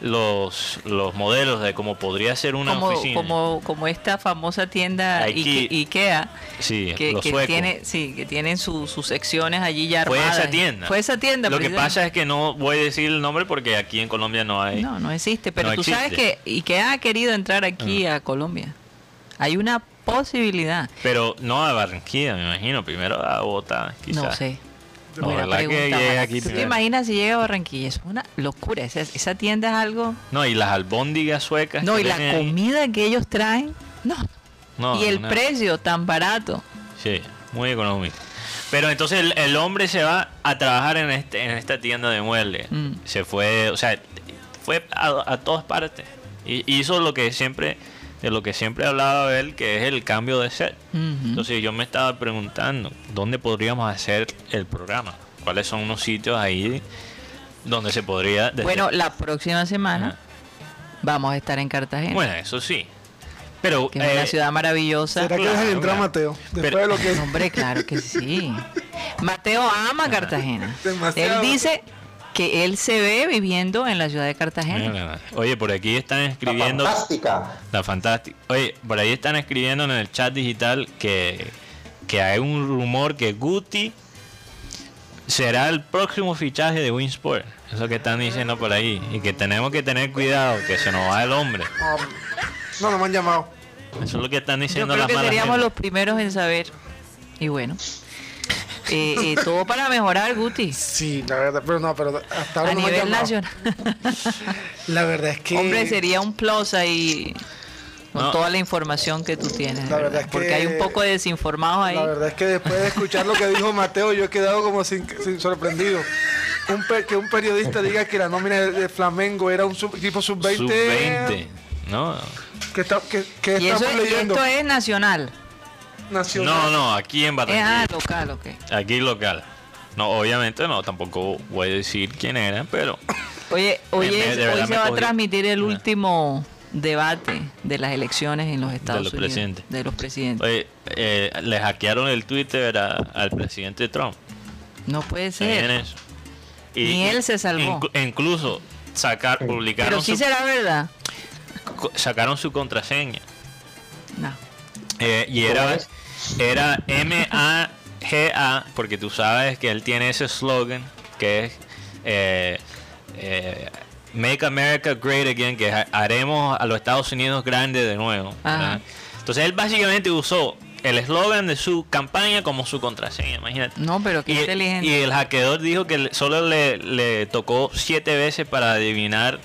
S3: los, los modelos de cómo podría ser una
S2: como,
S3: oficina.
S2: como, como esta famosa tienda
S3: Ikea.
S2: Ike- Ikea,
S3: sí,
S2: que, tiene, sí, que tienen su- sus secciones allí ya
S3: Fue
S2: armadas.
S3: esa tienda.
S2: Fue esa tienda.
S3: Lo que pasa es que no voy a decir el nombre porque aquí en Colombia no hay.
S2: No, no existe. Pero
S3: No
S2: tú sabes que Ikea ha querido entrar aquí a Colombia. Hay una posibilidad.
S3: Pero no a Barranquilla, me imagino. Primero a Bogotá, quizás.
S2: No sé.
S3: No,
S2: Buena
S3: ¿verdad que
S2: pregunta,
S3: llegue
S2: Juan.
S3: aquí
S2: ¿Tú te imaginas si llega a Barranquilla? Es una locura. Esa, esa tienda es algo...
S3: No, y las albóndigas suecas.
S2: No, y la
S3: ahí.
S2: comida que ellos traen. No.
S3: No,
S2: y el precio tan barato.
S3: Sí, muy económico. Pero entonces el, el hombre se va a trabajar en este en esta tienda de muebles.
S2: Mm.
S3: Se fue, o sea, fue a, a todas partes. Y hizo lo que siempre, de lo que siempre hablaba él, que es el cambio de set. Entonces yo me estaba preguntando, ¿dónde podríamos hacer el programa? ¿Cuáles son unos sitios ahí donde se podría... desde-
S2: Bueno, la próxima semana
S3: Ajá.
S2: vamos a estar en Cartagena.
S3: Bueno, eso sí. Pero...
S2: que es una
S3: eh,
S2: ciudad maravillosa.
S4: ¿Será que
S3: claro,
S4: dejan entrar a. Mateo? Después
S3: Pero-
S4: de lo que
S2: Hombre, claro que sí. Mateo ama Cartagena.
S4: Demasiado.
S2: Él dice que él se ve viviendo en la ciudad de Cartagena.
S3: Oye, por aquí están
S5: La
S3: escribiendo...
S5: fantástica.
S3: La fantástica. Oye, por ahí están escribiendo en el chat digital que, que hay un rumor que Guti será el próximo fichaje de Winsport. Eso que están diciendo por ahí. Y que tenemos que tener cuidado, que se nos va el hombre.
S4: No, no me han llamado.
S3: Eso es lo que están
S2: Yo
S3: diciendo
S2: creo
S3: las
S2: que
S3: malas
S2: seríamos los primeros en saber. Y bueno, eh, eh, todo para mejorar, Guti.
S4: Sí, la verdad, pero no, pero hasta ahora
S2: A
S4: no
S2: nivel nacional.
S4: La verdad es que.
S2: Hombre, sería un plus ahí con
S3: No.
S2: toda la información que tú tienes.
S4: La verdad
S2: ¿verdad?
S4: es que-
S2: Porque hay un poco de desinformados ahí.
S4: La verdad es que después de escuchar lo que dijo Mateo, yo he quedado como sin, sin sorprendido. Un pe- que un periodista diga que la nómina de, Flamengo era un sub- equipo sub-20.
S3: Sub-20. No,
S4: Que, está, que, que
S2: Y, eso
S4: estamos
S2: es- y
S4: leyendo.
S2: esto es nacional.
S4: Nacional.
S3: no, no, aquí en
S2: ah,
S3: Barranquilla.
S2: local, ok.
S3: Aquí local. No, obviamente no, tampoco voy a decir quién era, pero
S2: Oye,
S3: Me- de verdad
S2: hoy se va a transmitir el último debate de las elecciones en los Estados
S3: los
S2: Unidos.
S3: presidentes.
S2: De los presidentes.
S3: oye, eh, le hackearon el Twitter a- al presidente Trump.
S2: no puede
S3: ¿Sabían
S2: ser.
S3: eso?
S2: Ni él se salvó.
S3: inclu- incluso sacar, publicaron,
S2: Pero sí
S3: su,
S2: será verdad.
S3: sacaron su contraseña.
S2: No.
S3: Eh, y
S5: ¿Cómo
S3: era, era M-A-G-A, porque tú sabes que él tiene ese slogan que es eh, eh, Make America Great Again, que haremos a los Estados Unidos grandes de nuevo. Entonces él básicamente usó el eslogan de su campaña como su contraseña, imagínate.
S2: No, pero qué
S3: Y,
S2: inteligente.
S3: y el hackeador dijo que solo le, le tocó siete veces para adivinar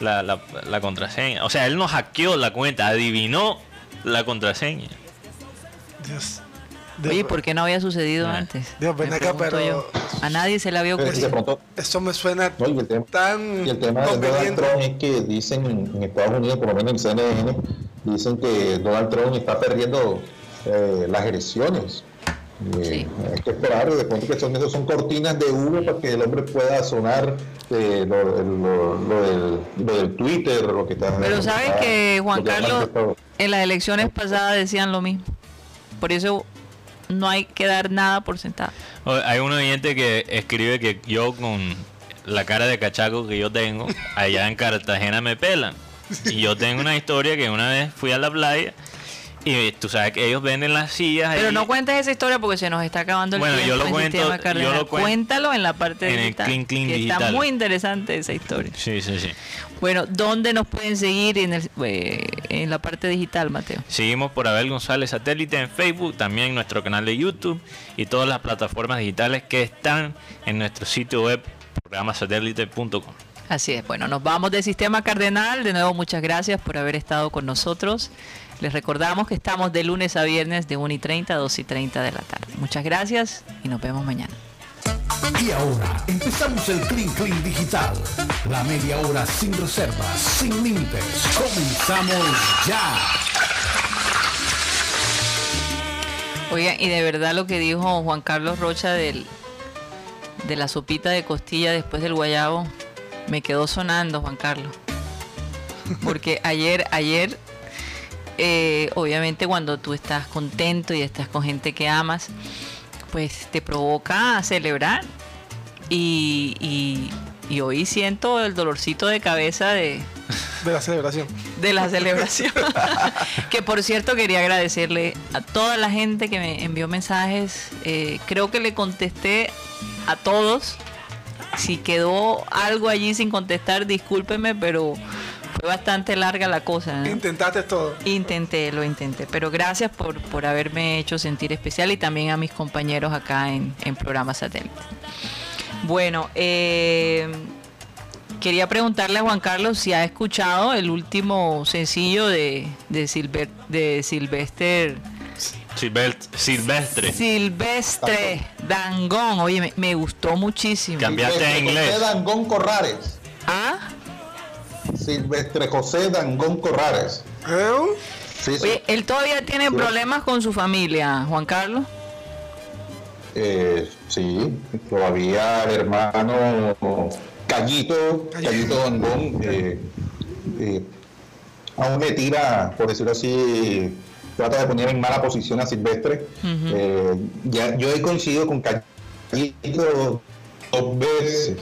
S3: la, la- la contraseña. O sea, él no hackeó la cuenta, adivinó la contraseña.
S4: Dios.
S2: Oye,
S4: Dios,
S2: ¿por qué no había sucedido
S3: Ah.
S2: antes?
S4: Dios, ven
S2: Me
S4: acá, pero-
S2: yo. A nadie se le había ocurrido.
S5: pronto
S4: Eso me suena
S5: No, y el tema,
S4: tan
S5: y el tema de Donald. Trump es que dicen en Estados Unidos, por lo menos en CNN, dicen que Donald Trump está perdiendo eh, las elecciones. Eh,
S2: Sí.
S5: Hay que esperar, de pronto que son, eso son cortinas de humo para que el hombre pueda sonar eh, lo, lo- lo del, lo del Twitter, lo que está...
S2: Pero sabes que Juan Carlos, en las elecciones pasadas decían lo mismo. Por eso no hay que dar nada por sentado.
S3: Hay un oyente que escribe que yo con la cara de cachaco que yo tengo, allá en Cartagena me pelan. Y yo tengo una historia que una vez fui a la playa y tú sabes que ellos venden las sillas
S2: Pero no cuentes esa historia porque se nos está acabando el
S3: Bueno, yo
S2: tiempo
S3: lo
S2: en
S3: cuento- yo lo cuen-
S2: Cuéntalo en la parte
S3: en el
S2: digital.
S3: Clean Clean
S2: que Está muy interesante esa historia.
S3: Sí, sí, sí.
S2: Bueno, ¿dónde nos pueden seguir en, el, eh, en la parte digital, Mateo?
S3: Seguimos por Abel González Satélite en Facebook, también nuestro canal de YouTube y todas las plataformas digitales que están en nuestro sitio web programasatélite.com.
S2: Así es, bueno, nos vamos de Sistema Cardenal. De nuevo, muchas gracias por haber estado con nosotros. Les recordamos que estamos de lunes a viernes de 1 y 30 a 2 y 30 de la tarde. Muchas gracias y nos vemos mañana.
S7: Y ahora empezamos el Clean Clean Digital. La media hora sin reservas, sin límites. Comenzamos ya.
S2: Oigan, y de verdad lo que dijo Juan Carlos Rocha del, de la sopita de costilla después del guayabo, me quedó sonando, Juan Carlos. Porque ayer, ayer, eh, obviamente cuando tú estás contento y estás con gente que amas, pues te provoca a celebrar. Y, y- y hoy siento el dolorcito de cabeza de,
S4: de la celebración.
S2: de la celebración. que por cierto quería agradecerle a toda la gente que me envió mensajes. Eh, creo que le contesté a todos. Si quedó algo allí sin contestar, discúlpeme, pero fue bastante larga la cosa. ¿no?
S4: Intentaste todo.
S2: Intenté, lo intenté. Pero gracias por, por haberme hecho sentir especial y también a mis compañeros acá en, en programa satélite. Bueno, eh, quería preguntarle a Juan Carlos si ha escuchado el último sencillo de, de, Silver- de Silvester.
S3: Silvest- Silvestre.
S2: Silvestre Dangón. Oye, me, me gustó muchísimo.
S3: Cambiaste a inglés.
S5: Dangón Corrales.
S2: ¿Ah?
S5: Silvestre José Dangón Corrales.
S4: ¿Eh?
S5: Sí, sí.
S2: Oye, él todavía tiene
S5: Sí.
S2: problemas con su familia, Juan Carlos.
S5: Eh, sí, todavía el hermano Callito, Callito Dangón, eh, eh, aún le tira, por decirlo así, trata de poner en mala posición a Silvestre. Eh, ya, yo he coincidido con Callito dos veces,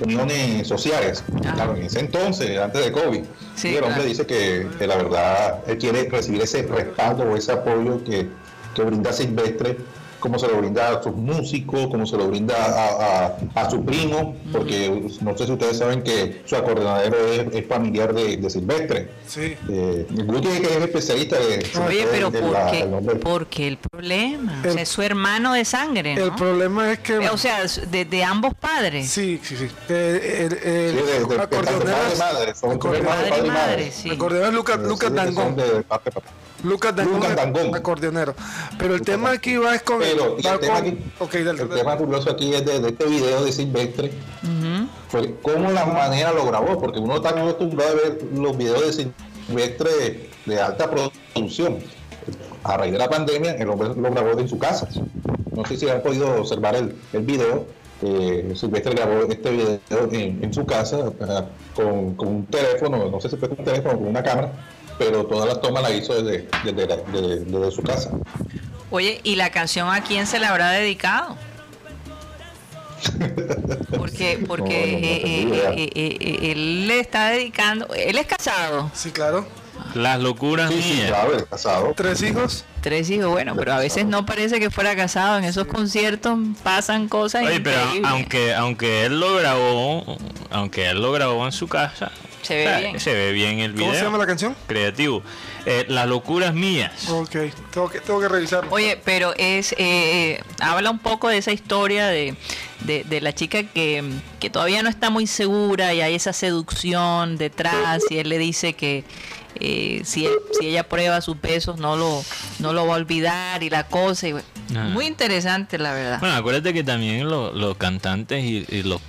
S5: reuniones sociales,
S2: Ajá.
S5: claro, en ese entonces, antes de COVID.
S2: Sí,
S5: y el hombre
S2: claro.
S5: dice que, que la verdad él quiere recibir ese respaldo o ese apoyo que, que brinda Silvestre, como se lo brinda a sus músicos, como se lo brinda a, a- a su primo, porque no sé si ustedes saben que su acordeonero es, es familiar de, de Silvestre.
S4: Sí.
S5: Eh, Guti que es especialista de,
S2: Oye,
S5: de-
S2: pero
S5: de
S2: ¿por
S5: la-
S2: qué, por qué el problema? O
S4: El-
S2: sea, es su hermano de sangre, ¿no?
S4: El problema es que.
S2: O sea, es de, de ambos padres.
S4: sí, sí, sí. Eh, el, el,
S5: de- de- de
S4: acordeonero
S5: padre y
S4: es-
S5: madre, son
S4: acordeonero-
S2: Padre y
S5: padre y
S2: madre,
S5: madre.
S2: sí.
S4: acordeonero es Lucas, Lucas Dangón.
S5: De.
S4: Lucas Dangón,
S5: Lucas Dangón.
S4: acordeonero. Pero el tema aquí va es con.
S5: Pero y
S4: va
S5: el, tema,
S4: con-
S5: aquí-
S4: ok, dale,
S5: el
S4: dale.
S5: tema curioso aquí es de, de este video de Silvestre
S2: Ujú.
S5: fue cómo la manera lo grabó, porque uno está acostumbrado a ver los videos de Silvestre de alta producción. A raíz de la pandemia, el hombre lo grabó en su casa. no sé si han podido observar el, el video. Eh, Silvestre grabó este video en, en su casa con, con un teléfono, no sé si fue con un teléfono o con una cámara, pero todas las tomas las hizo desde, desde, la- desde- desde su casa.
S2: Oye, ¿y la canción a quién se la habrá dedicado? Porque, porque
S5: No, no, no
S2: eh, eh, eh, eh, eh, él le está dedicando, él es casado,
S4: Sí, claro.
S3: Las locuras
S5: Sí, sí, claro, el casado.
S4: Tres hijos.
S2: tres hijos, bueno, pero a veces no parece que fuera casado, en esos conciertos pasan cosas
S3: Oye, pero
S2: increíbles.
S3: aunque aunque él lo grabó, aunque él lo grabó en su casa,
S2: Se ve bien.
S3: se ve bien el video.
S4: ¿Cómo se llama la canción?
S3: Creativo. Eh, Las locuras mías.
S4: Ok, tengo que, tengo que revisarlo.
S2: Oye, pero es eh, habla un poco de esa historia de, de, de la chica que, que todavía no está muy segura y hay esa seducción detrás y él le dice que eh, si, él- si ella prueba sus besos no lo, no lo va a olvidar y la cosa. y
S3: Ajá.
S2: muy interesante, la verdad.
S3: Bueno, acuérdate que también lo- los cantantes y, y los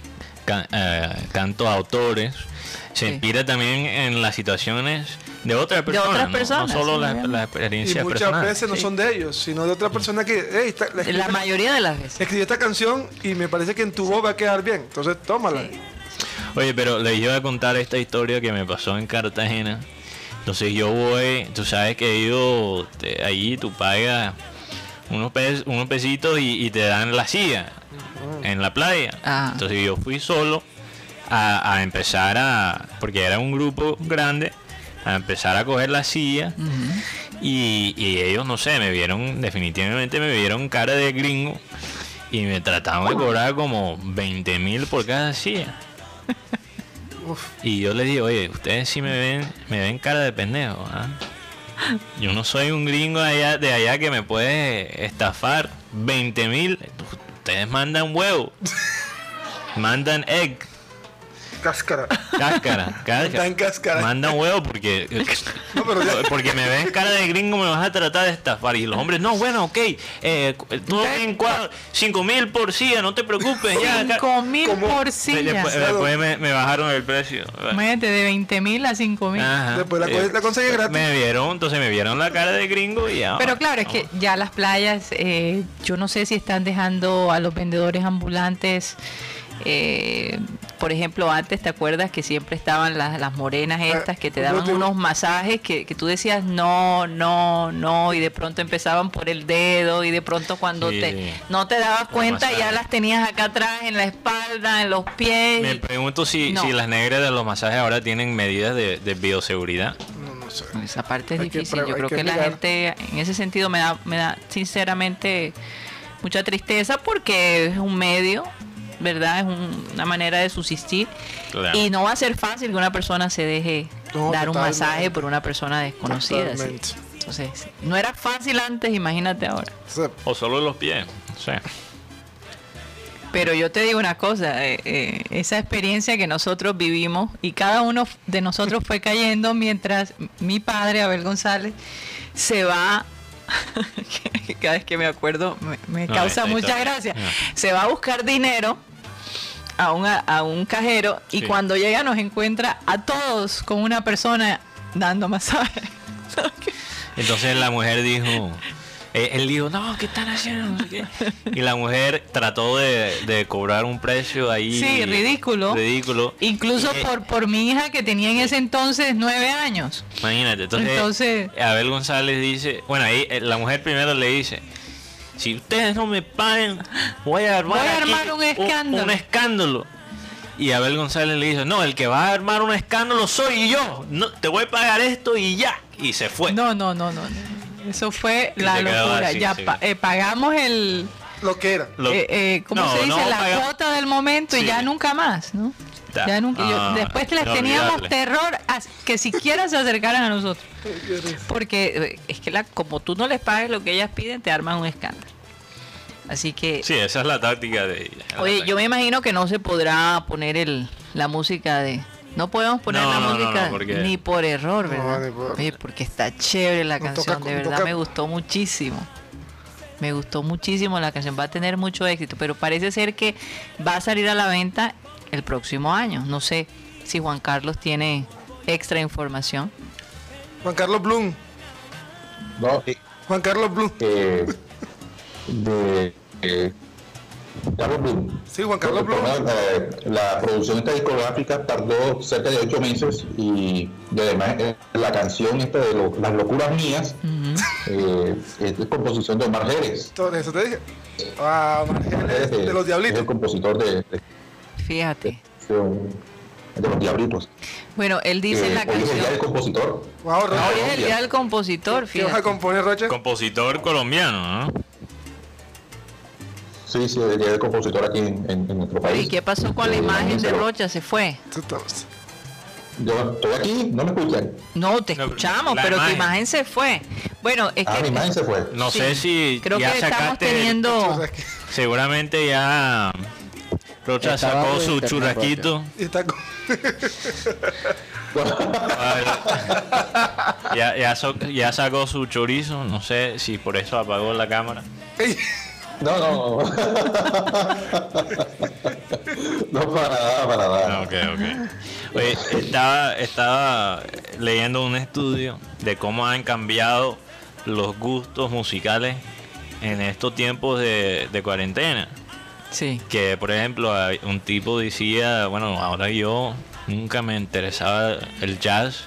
S3: ca- eh, cantos autores se
S2: Sí.
S3: inspira también en las situaciones de otras personas.
S2: otras
S3: ¿no?
S2: personas,
S3: No, solo
S2: sí,
S3: las
S2: obviamente.
S3: las
S4: y
S3: experiencias
S4: muchas
S3: personales.
S4: veces no
S2: Sí.
S4: son de ellos, sino de otra persona que, hey, está-
S2: La mayoría de las veces.
S4: escribí esta canción y me parece que en tu voz va a quedar bien. Entonces, tómala.
S2: Sí.
S3: Oye, pero les iba a contar esta historia que me pasó en Cartagena. Entonces yo voy, tú sabes que yo, te- allí tú pagas unos, pes- unos pesitos y, y te dan la silla en la playa.
S2: Ah.
S3: Entonces yo fui solo a, a empezar a, porque era un grupo grande, a empezar a coger la silla. Y, y ellos, no sé, me vieron, definitivamente me vieron cara de gringo y me trataron de cobrar como 20 mil por cada silla. Y yo les digo, oye, ustedes sí me ven, me ven cara de pendejo, ¿ah? Yo no soy un gringo de allá, de allá que me puede estafar 20 mil. Ustedes mandan huevo. Mandan egg.
S4: Cáscara.
S3: Cáscara, cáscara.
S4: Mandan cáscara.
S3: Mandan huevo porque
S4: No, pero ya-
S3: porque me ven cara de gringo me vas a tratar de estafar y los hombres no bueno ok eh, bien cuadro cinco mil por silla no te preocupes ya acá".
S2: Cinco mil
S4: ¿Cómo?
S2: por silla.
S3: después, después me, me bajaron el precio
S2: Imagínate, de 20 mil a 5 mil.
S4: Después la co- la conseguí gratis.
S3: me vieron entonces me vieron la cara de gringo y ya
S2: Pero claro, es que ya las playas, eh, yo no sé si están dejando a los vendedores ambulantes, eh, por ejemplo, antes, ¿te acuerdas que siempre estaban las, las morenas estas que te daban
S4: te-
S2: unos masajes que, que tú decías no, no, no, y de pronto empezaban por el dedo y de pronto cuando
S3: Sí,
S2: te no te dabas cuenta ya las tenías acá atrás en la espalda, en los pies.
S3: me
S2: y-
S3: pregunto si,
S2: No.
S3: si las negras de los masajes ahora tienen medidas de, de bioseguridad
S4: No, no sé.
S2: Esa parte es
S4: Hay
S2: difícil. Yo creo
S4: que
S2: que, la gente, en ese sentido, me da, me da sinceramente mucha tristeza porque es un medio, ¿verdad? Es un- una manera de subsistir.
S3: Claro.
S2: Y no va a ser fácil que una persona se deje
S4: No,
S2: dar un masaje por una persona desconocida. Entonces, no era fácil antes, imagínate ahora.
S4: O
S3: solo los pies
S2: Pero yo te digo una cosa, eh, eh, esa experiencia que nosotros vivimos y cada uno de nosotros fue cayendo mientras mi padre, Abel González, se va, cada vez que me acuerdo me, me
S3: No,
S2: causa mucha gracia,
S3: No.
S2: se va a buscar dinero a un, a un cajero y
S3: Sí.
S2: cuando llega nos encuentra a todos con una persona dando masaje.
S3: Entonces la mujer dijo, eh, él dijo, no, ¿qué están haciendo? Y la mujer trató de, de cobrar un precio ahí.
S2: Sí, ridículo.
S3: Ridículo.
S2: Incluso
S3: Eh,
S2: por, por mi hija que tenía en ese entonces nueve años.
S3: Imagínate, entonces,
S2: Entonces-
S3: Abel González dice, bueno, ahí eh, la mujer primero le dice, si ustedes no me pagan, voy a armar,
S2: Voy a armar un escándalo."
S3: Un, escándalo. Y Abel González le dice, no, el que va a armar un escándalo soy yo. No, te voy a pagar esto y ya. Y se fue.
S2: No, no, no, no. Eso fue
S3: Y
S2: la locura.
S3: así,
S2: ya pa- eh, pagamos el,
S4: lo que era.
S3: Lo-
S2: eh, eh, ¿cómo
S3: No,
S2: se dice?
S3: no,
S2: la cuota del momento y ya nunca más, ¿no? Ya nunca. yo-
S3: Ah,
S2: después les
S3: no,
S2: teníamos terror a que siquiera se acercaran a nosotros. Porque eh, es que la, como tú no les pagues lo que ellas piden, te arman un escándalo. Así que,
S3: Sí, esa es la táctica de ella.
S2: oye, yo me imagino que no se podrá poner el, la música de... No podemos poner
S3: No,
S2: la
S3: no,
S2: música
S3: no, porque-
S2: ni por error,
S4: No,
S2: ¿verdad?
S4: ni por-
S2: Oye, porque está chévere la canción,
S4: toca-
S2: de verdad
S4: toca-
S2: me gustó muchísimo. Me gustó muchísimo la canción, va a tener mucho éxito, pero parece ser que va a salir a la venta el próximo año. No sé si Juan Carlos tiene extra información.
S4: Juan Carlos Bloom.
S5: No,
S4: Juan Carlos Bloom.
S5: eh, de eh, Carlos Bloom.
S4: Sí, Juan Carlos
S5: Porque,
S4: Bloom.
S5: bueno, eh, la producción de esta discográfica tardó cerca de ocho meses y, y además eh, la canción esta de lo- Las locuras mías eh, es de composición de Omar Jerez.
S4: Todo eso te dije. Ah, Margeles,
S5: Jerez,
S4: de los
S5: Es
S4: diablitos.
S5: el compositor de, de-
S2: Fíjate.
S5: de los diablitos.
S2: Bueno, él dice en la
S5: Eh, hoy es el día del
S2: canción.
S5: compositor.
S4: Wow, Rocha,
S2: Hoy es el día del compositor,
S4: ¿Qué vas a
S2: fíjate.
S4: componer, Rocha?
S3: Compositor colombiano, ¿no?
S5: Sí, sí, el día del compositor aquí en, en- en nuestro país.
S2: ¿Y qué pasó con la
S5: Eh,
S2: imagen de Rocha? Se fue.
S5: Yo estoy aquí, no me escuchan.
S2: No, te
S3: No,
S2: escuchamos, pero tu
S3: imagen.
S2: imagen se fue. Bueno, es
S5: Ah,
S2: que
S5: mi imagen se fue.
S3: No
S2: Sí.
S3: sé si
S2: creo
S3: ya
S2: que estamos
S3: sacaste.
S2: Teniendo.
S3: Seguramente ya Rocha
S8: Estaba
S3: sacó su
S8: internet,
S3: churraquito.
S4: y está con-
S3: ya, ya, so- ya sacó su chorizo. No sé si por eso apagó la cámara.
S5: No, no, no. no para nada, para nada.
S3: Ah, Ok, ok. Oye, estaba, estaba leyendo un estudio de cómo han cambiado los gustos musicales en estos tiempos de, de cuarentena.
S2: Sí.
S3: Que, por ejemplo, un tipo decía, bueno, ahora yo nunca me interesaba el jazz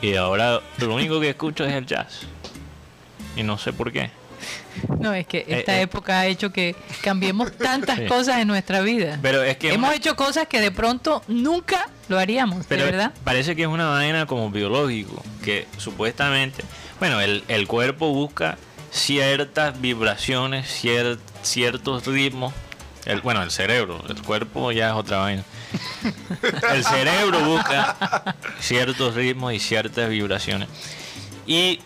S3: y ahora lo único que escucho es el jazz. Y no sé por qué.
S2: No, es que esta
S3: eh.
S2: época ha hecho que cambiemos tantas
S3: Sí.
S2: cosas en nuestra vida.
S3: Pero es que
S2: Hemos
S3: una-
S2: hecho cosas que de pronto nunca lo haríamos,
S3: Pero
S2: ¿de verdad?
S3: parece que es una vaina como biológico, que supuestamente, bueno, el, el cuerpo busca ciertas vibraciones, cier- ciertos ritmos. El, bueno, el cerebro, el cuerpo ya es otra vaina. El cerebro busca ciertos ritmos y ciertas vibraciones. Y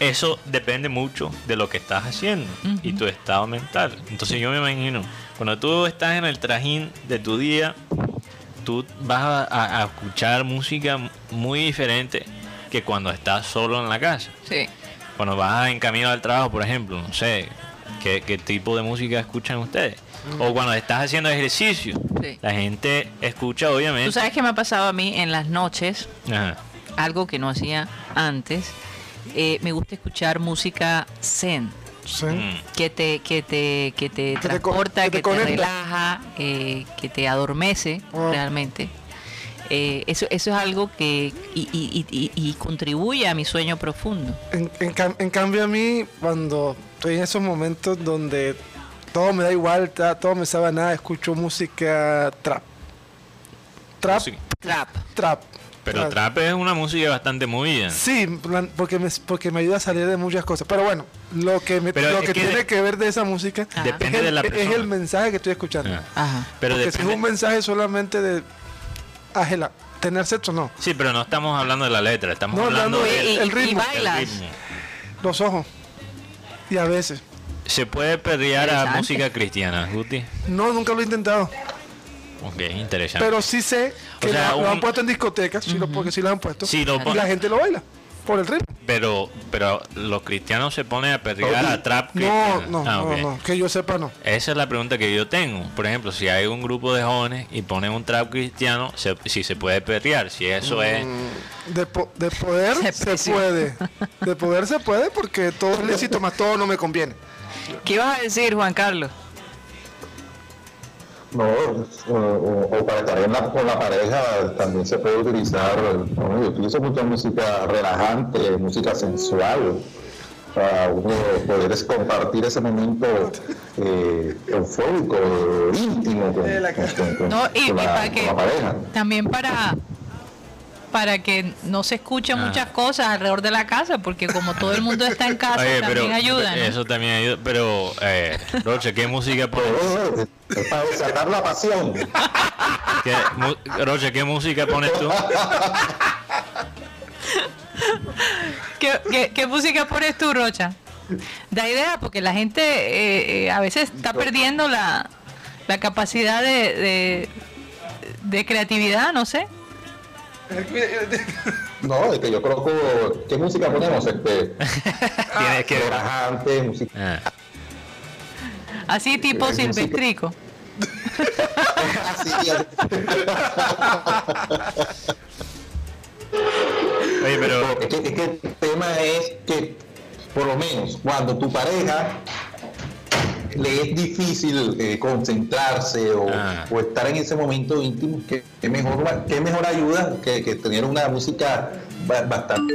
S3: eso depende mucho de lo que estás haciendo y tu estado mental. Entonces yo me imagino, cuando tú estás en el trajín de tu día, tú vas a, escuchar música muy diferente que cuando estás solo en la casa.
S2: Sí.
S3: Cuando vas en camino al trabajo, por ejemplo, no sé, ¿qué, qué tipo de música escuchan ustedes? O cuando estás haciendo ejercicio,
S2: Sí.
S3: la gente escucha
S2: Tú
S3: obviamente...
S2: sabes que me ha pasado a mí en las noches,
S3: Ajá.
S2: algo que no hacía antes. Eh, me gusta escuchar música zen,
S4: Sí.
S3: Mm.
S2: que te, que te, que te
S4: co-
S2: transporta,
S4: que te
S2: que relaja, eh, que te adormece
S4: Ah.
S2: realmente. Eh, eso, eso es algo que y, y- y- y- contribuye a mi sueño profundo.
S4: En, en cam- en cambio a mí, cuando estoy en esos momentos donde todo me da igual, todo me sabe a nada, escucho música trap. Trap,
S3: Música.
S2: Trap.
S4: trap.
S3: Pero trap es una música bastante movida.
S4: Sí, porque me, porque me ayuda a salir de muchas cosas. Pero bueno, lo que, me, lo que,
S3: que
S4: tiene
S3: de-
S4: que ver de esa música.
S3: Depende
S4: es,
S3: de
S4: el,
S3: la
S4: es el mensaje que estoy escuchando.
S2: Ajá.
S3: Pero
S4: porque si es un mensaje solamente de Ángela, tener sexo, no.
S3: Sí, pero no estamos hablando de la letra, estamos
S4: No,
S3: hablando del
S4: de-
S2: Y,
S4: el
S2: y
S4: ritmo,
S3: del
S2: bailas.
S3: ritmo.
S4: Los ojos. Y a veces.
S3: ¿Se puede perrear a música cristiana, Guti?
S4: No, nunca lo he intentado.
S3: Ok, interesante.
S4: Pero sí sé que
S3: O sea,
S4: lo, han puesto en discotecas, sí lo- porque sí lo han puesto.
S3: Sí, lo
S4: y la gente lo baila. Por el ritmo.
S3: Pero, pero los cristianos se ponen a perrear a trap
S4: No,
S3: cristiana.
S4: no,
S3: Ah,
S4: no, no. Que yo sepa, no.
S3: Esa es la pregunta que yo tengo. Por ejemplo, si hay un grupo de jóvenes y ponen un trap cristiano, se- si se puede perrear, si eso es...
S4: Mm, De, po- de poder
S2: Se
S4: puede. De poder se puede porque todo es lícito, más todo no me conviene.
S2: ¿Qué ibas a decir, Juan Carlos?
S5: No, o, para estar en la- con la pareja también se puede utilizar, bueno, yo utilizo mucha música relajante, música sensual, para uno poder compartir ese momento eh, eufórico, íntimo con, con- con-
S2: No, y,
S5: con
S2: y
S5: la,
S2: para que
S5: la pareja.
S2: también para para que no se escuchen
S3: Ah.
S2: muchas cosas alrededor de la casa, porque como todo el mundo está en casa,
S3: Oye,
S2: también
S3: pero
S2: ayuda, ¿no?
S3: eso también ayuda. Pero, eh, Roche, ¿qué música pones?
S5: Para desatar la pasión.
S3: ¿Qué, Roche, ¿qué música pones tú?
S2: ¿Qué, qué, qué música pones tú, Rocha? Da idea, porque la gente eh, eh, a veces está perdiendo la, la capacidad de, de, de creatividad, no sé.
S5: No, es que yo creo que, ¿qué música ponemos? Este,
S3: Tienes que...
S5: relajante, música
S3: Ah,
S2: Así tipo
S5: Sí, música.
S2: silvestrico.
S5: así. así.
S3: Oye, pero...
S5: Es que, es que el tema es que, por lo menos, cuando tu pareja le es difícil eh, concentrarse o,
S3: Ah.
S5: o estar en ese momento íntimo, qué, qué mejor, qué mejor ayuda que, que tener una música ba- bastante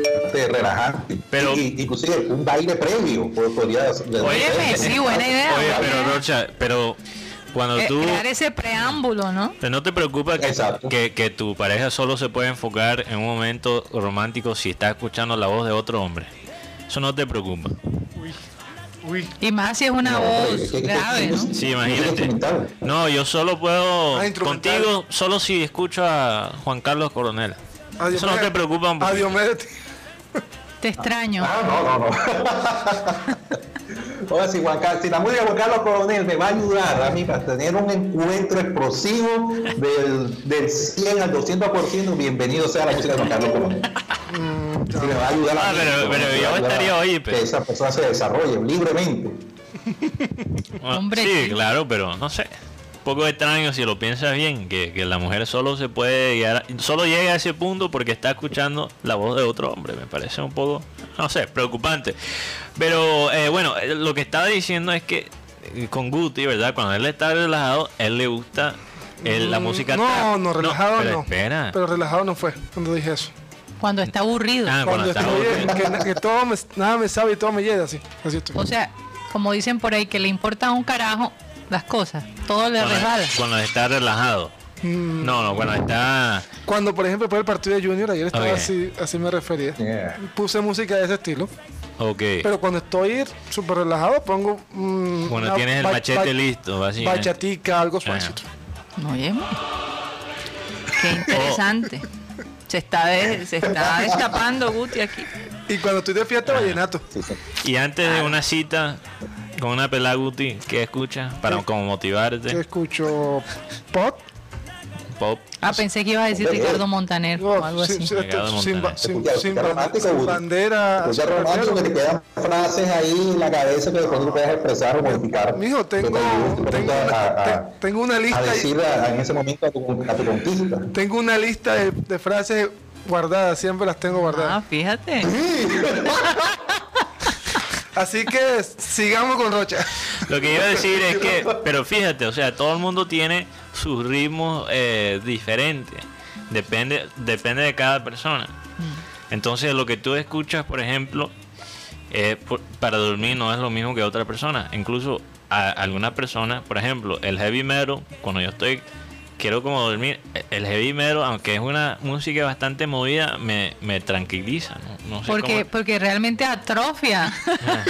S5: relajante.
S3: Pero-
S5: Y- y- inclusive un baile previo po- podría
S2: Óyeme, sí, buena idea.
S3: Oye, pero. Rocha, pero cuando
S2: Eh,
S3: tú...
S2: crear ese preámbulo, ¿no?
S3: Pero no te preocupa que, que, que tu pareja solo se puede enfocar en un momento romántico si está escuchando la voz de otro hombre. Eso no te preocupa.
S4: Uy,
S2: Y más si es una
S5: No,
S2: voz grave, ¿no?
S3: Sí, imagínate. No, yo solo puedo
S4: Ah,
S3: contigo, solo si escucho a Juan Carlos Coronel.
S4: adiós,
S3: Eso no te preocupa un poco.
S4: Adiós, médete.
S2: Te extraño.
S5: Ah, no, no, no. Oye, si, Juan Carlos, si la música de Juan Carlos Coronel me va a ayudar a mí para tener un encuentro explosivo del, del 100 al 200%, bienvenido sea la música de Juan Carlos Coronel. Si me va a ayudar a
S3: Ah,
S5: mí,
S3: pero- pero yo
S5: ayudar a
S3: estaría, oye, pero-
S5: Que esa persona se desarrolle libremente.
S2: Hombre,
S3: sí,
S2: sí.
S3: claro, pero no sé. Un poco extraño si lo piensas bien, que, que la mujer solo se puede llegar, solo llega a ese punto porque está escuchando la voz de otro hombre. Me parece un poco, no sé, preocupante. Pero eh, bueno, lo que estaba diciendo es que eh, con Guti, ¿verdad? Cuando él está relajado, él le gusta el- la música.
S4: Mm, No,
S3: trap.
S4: no, relajado
S3: pero
S4: no.
S3: Espera.
S4: Pero relajado no fue cuando dije eso.
S2: Cuando está aburrido.
S3: Ah,
S4: Cuando
S3: cuando está aburrido.
S4: que, todo me- nada me sabe y todo me llega así. Así estoy.
S2: O sea, como dicen por ahí, que le importa un carajo las cosas. Todo le
S3: cuando,
S2: resbala.
S3: cuando está relajado.
S4: Mm,
S3: No, no, cuando está.
S4: Cuando, por ejemplo, fue el partido de Junior, ayer estaba así, así me refería.
S5: Yeah.
S4: Puse música de ese estilo.
S3: Ok.
S4: Pero cuando estoy súper relajado, pongo. mm,
S3: Cuando tienes el machete listo, básicamente.
S4: Bachatica, algo suavecito.
S2: Oye, qué interesante. Se está, de- se está destapando Guti aquí.
S4: Y cuando estoy de fiesta, vallenato.
S5: Sí, sí.
S3: Y antes de una cita con una pelada Guti, ¿qué escuchas? Para
S4: ¿Qué?
S3: como
S4: Yo
S3: motivarte.
S4: escucho pop.
S3: Pop.
S2: Ah, pensé que ibas a decir
S5: Hombre,
S2: Ricardo Montaner
S4: No,
S2: o algo
S4: sin,
S2: así.
S4: sin- ba- sin- sin
S5: romántico,
S4: bandera.
S5: Escucha
S4: sin
S5: romántico que te quedan frases ahí en la cabeza que después tú puedes expresar o modificar.
S4: Mijo, tengo, tengo,
S5: a-
S4: una,
S5: a-
S4: te- tengo una
S5: a
S4: lista.
S5: a- en ese momento a tu, a tu conquista.
S4: Tengo una lista de, de frases guardadas, siempre las tengo
S2: Ah,
S4: guardadas.
S2: fíjate.
S4: Así que sigamos con Rocha.
S3: Lo que iba a decir es que, pero fíjate, o sea, todo el mundo tiene sus ritmos eh, diferentes. Depende, depende de cada persona. Entonces, lo que tú escuchas, por ejemplo, eh, por- para dormir no es lo mismo que otra persona. Incluso a alguna persona, por ejemplo, el heavy metal, cuando yo estoy, quiero como dormir, el heavy metal, aunque es una música bastante movida, me, me tranquiliza. No, No sé
S2: Porque,
S3: cómo-
S2: porque realmente atrofia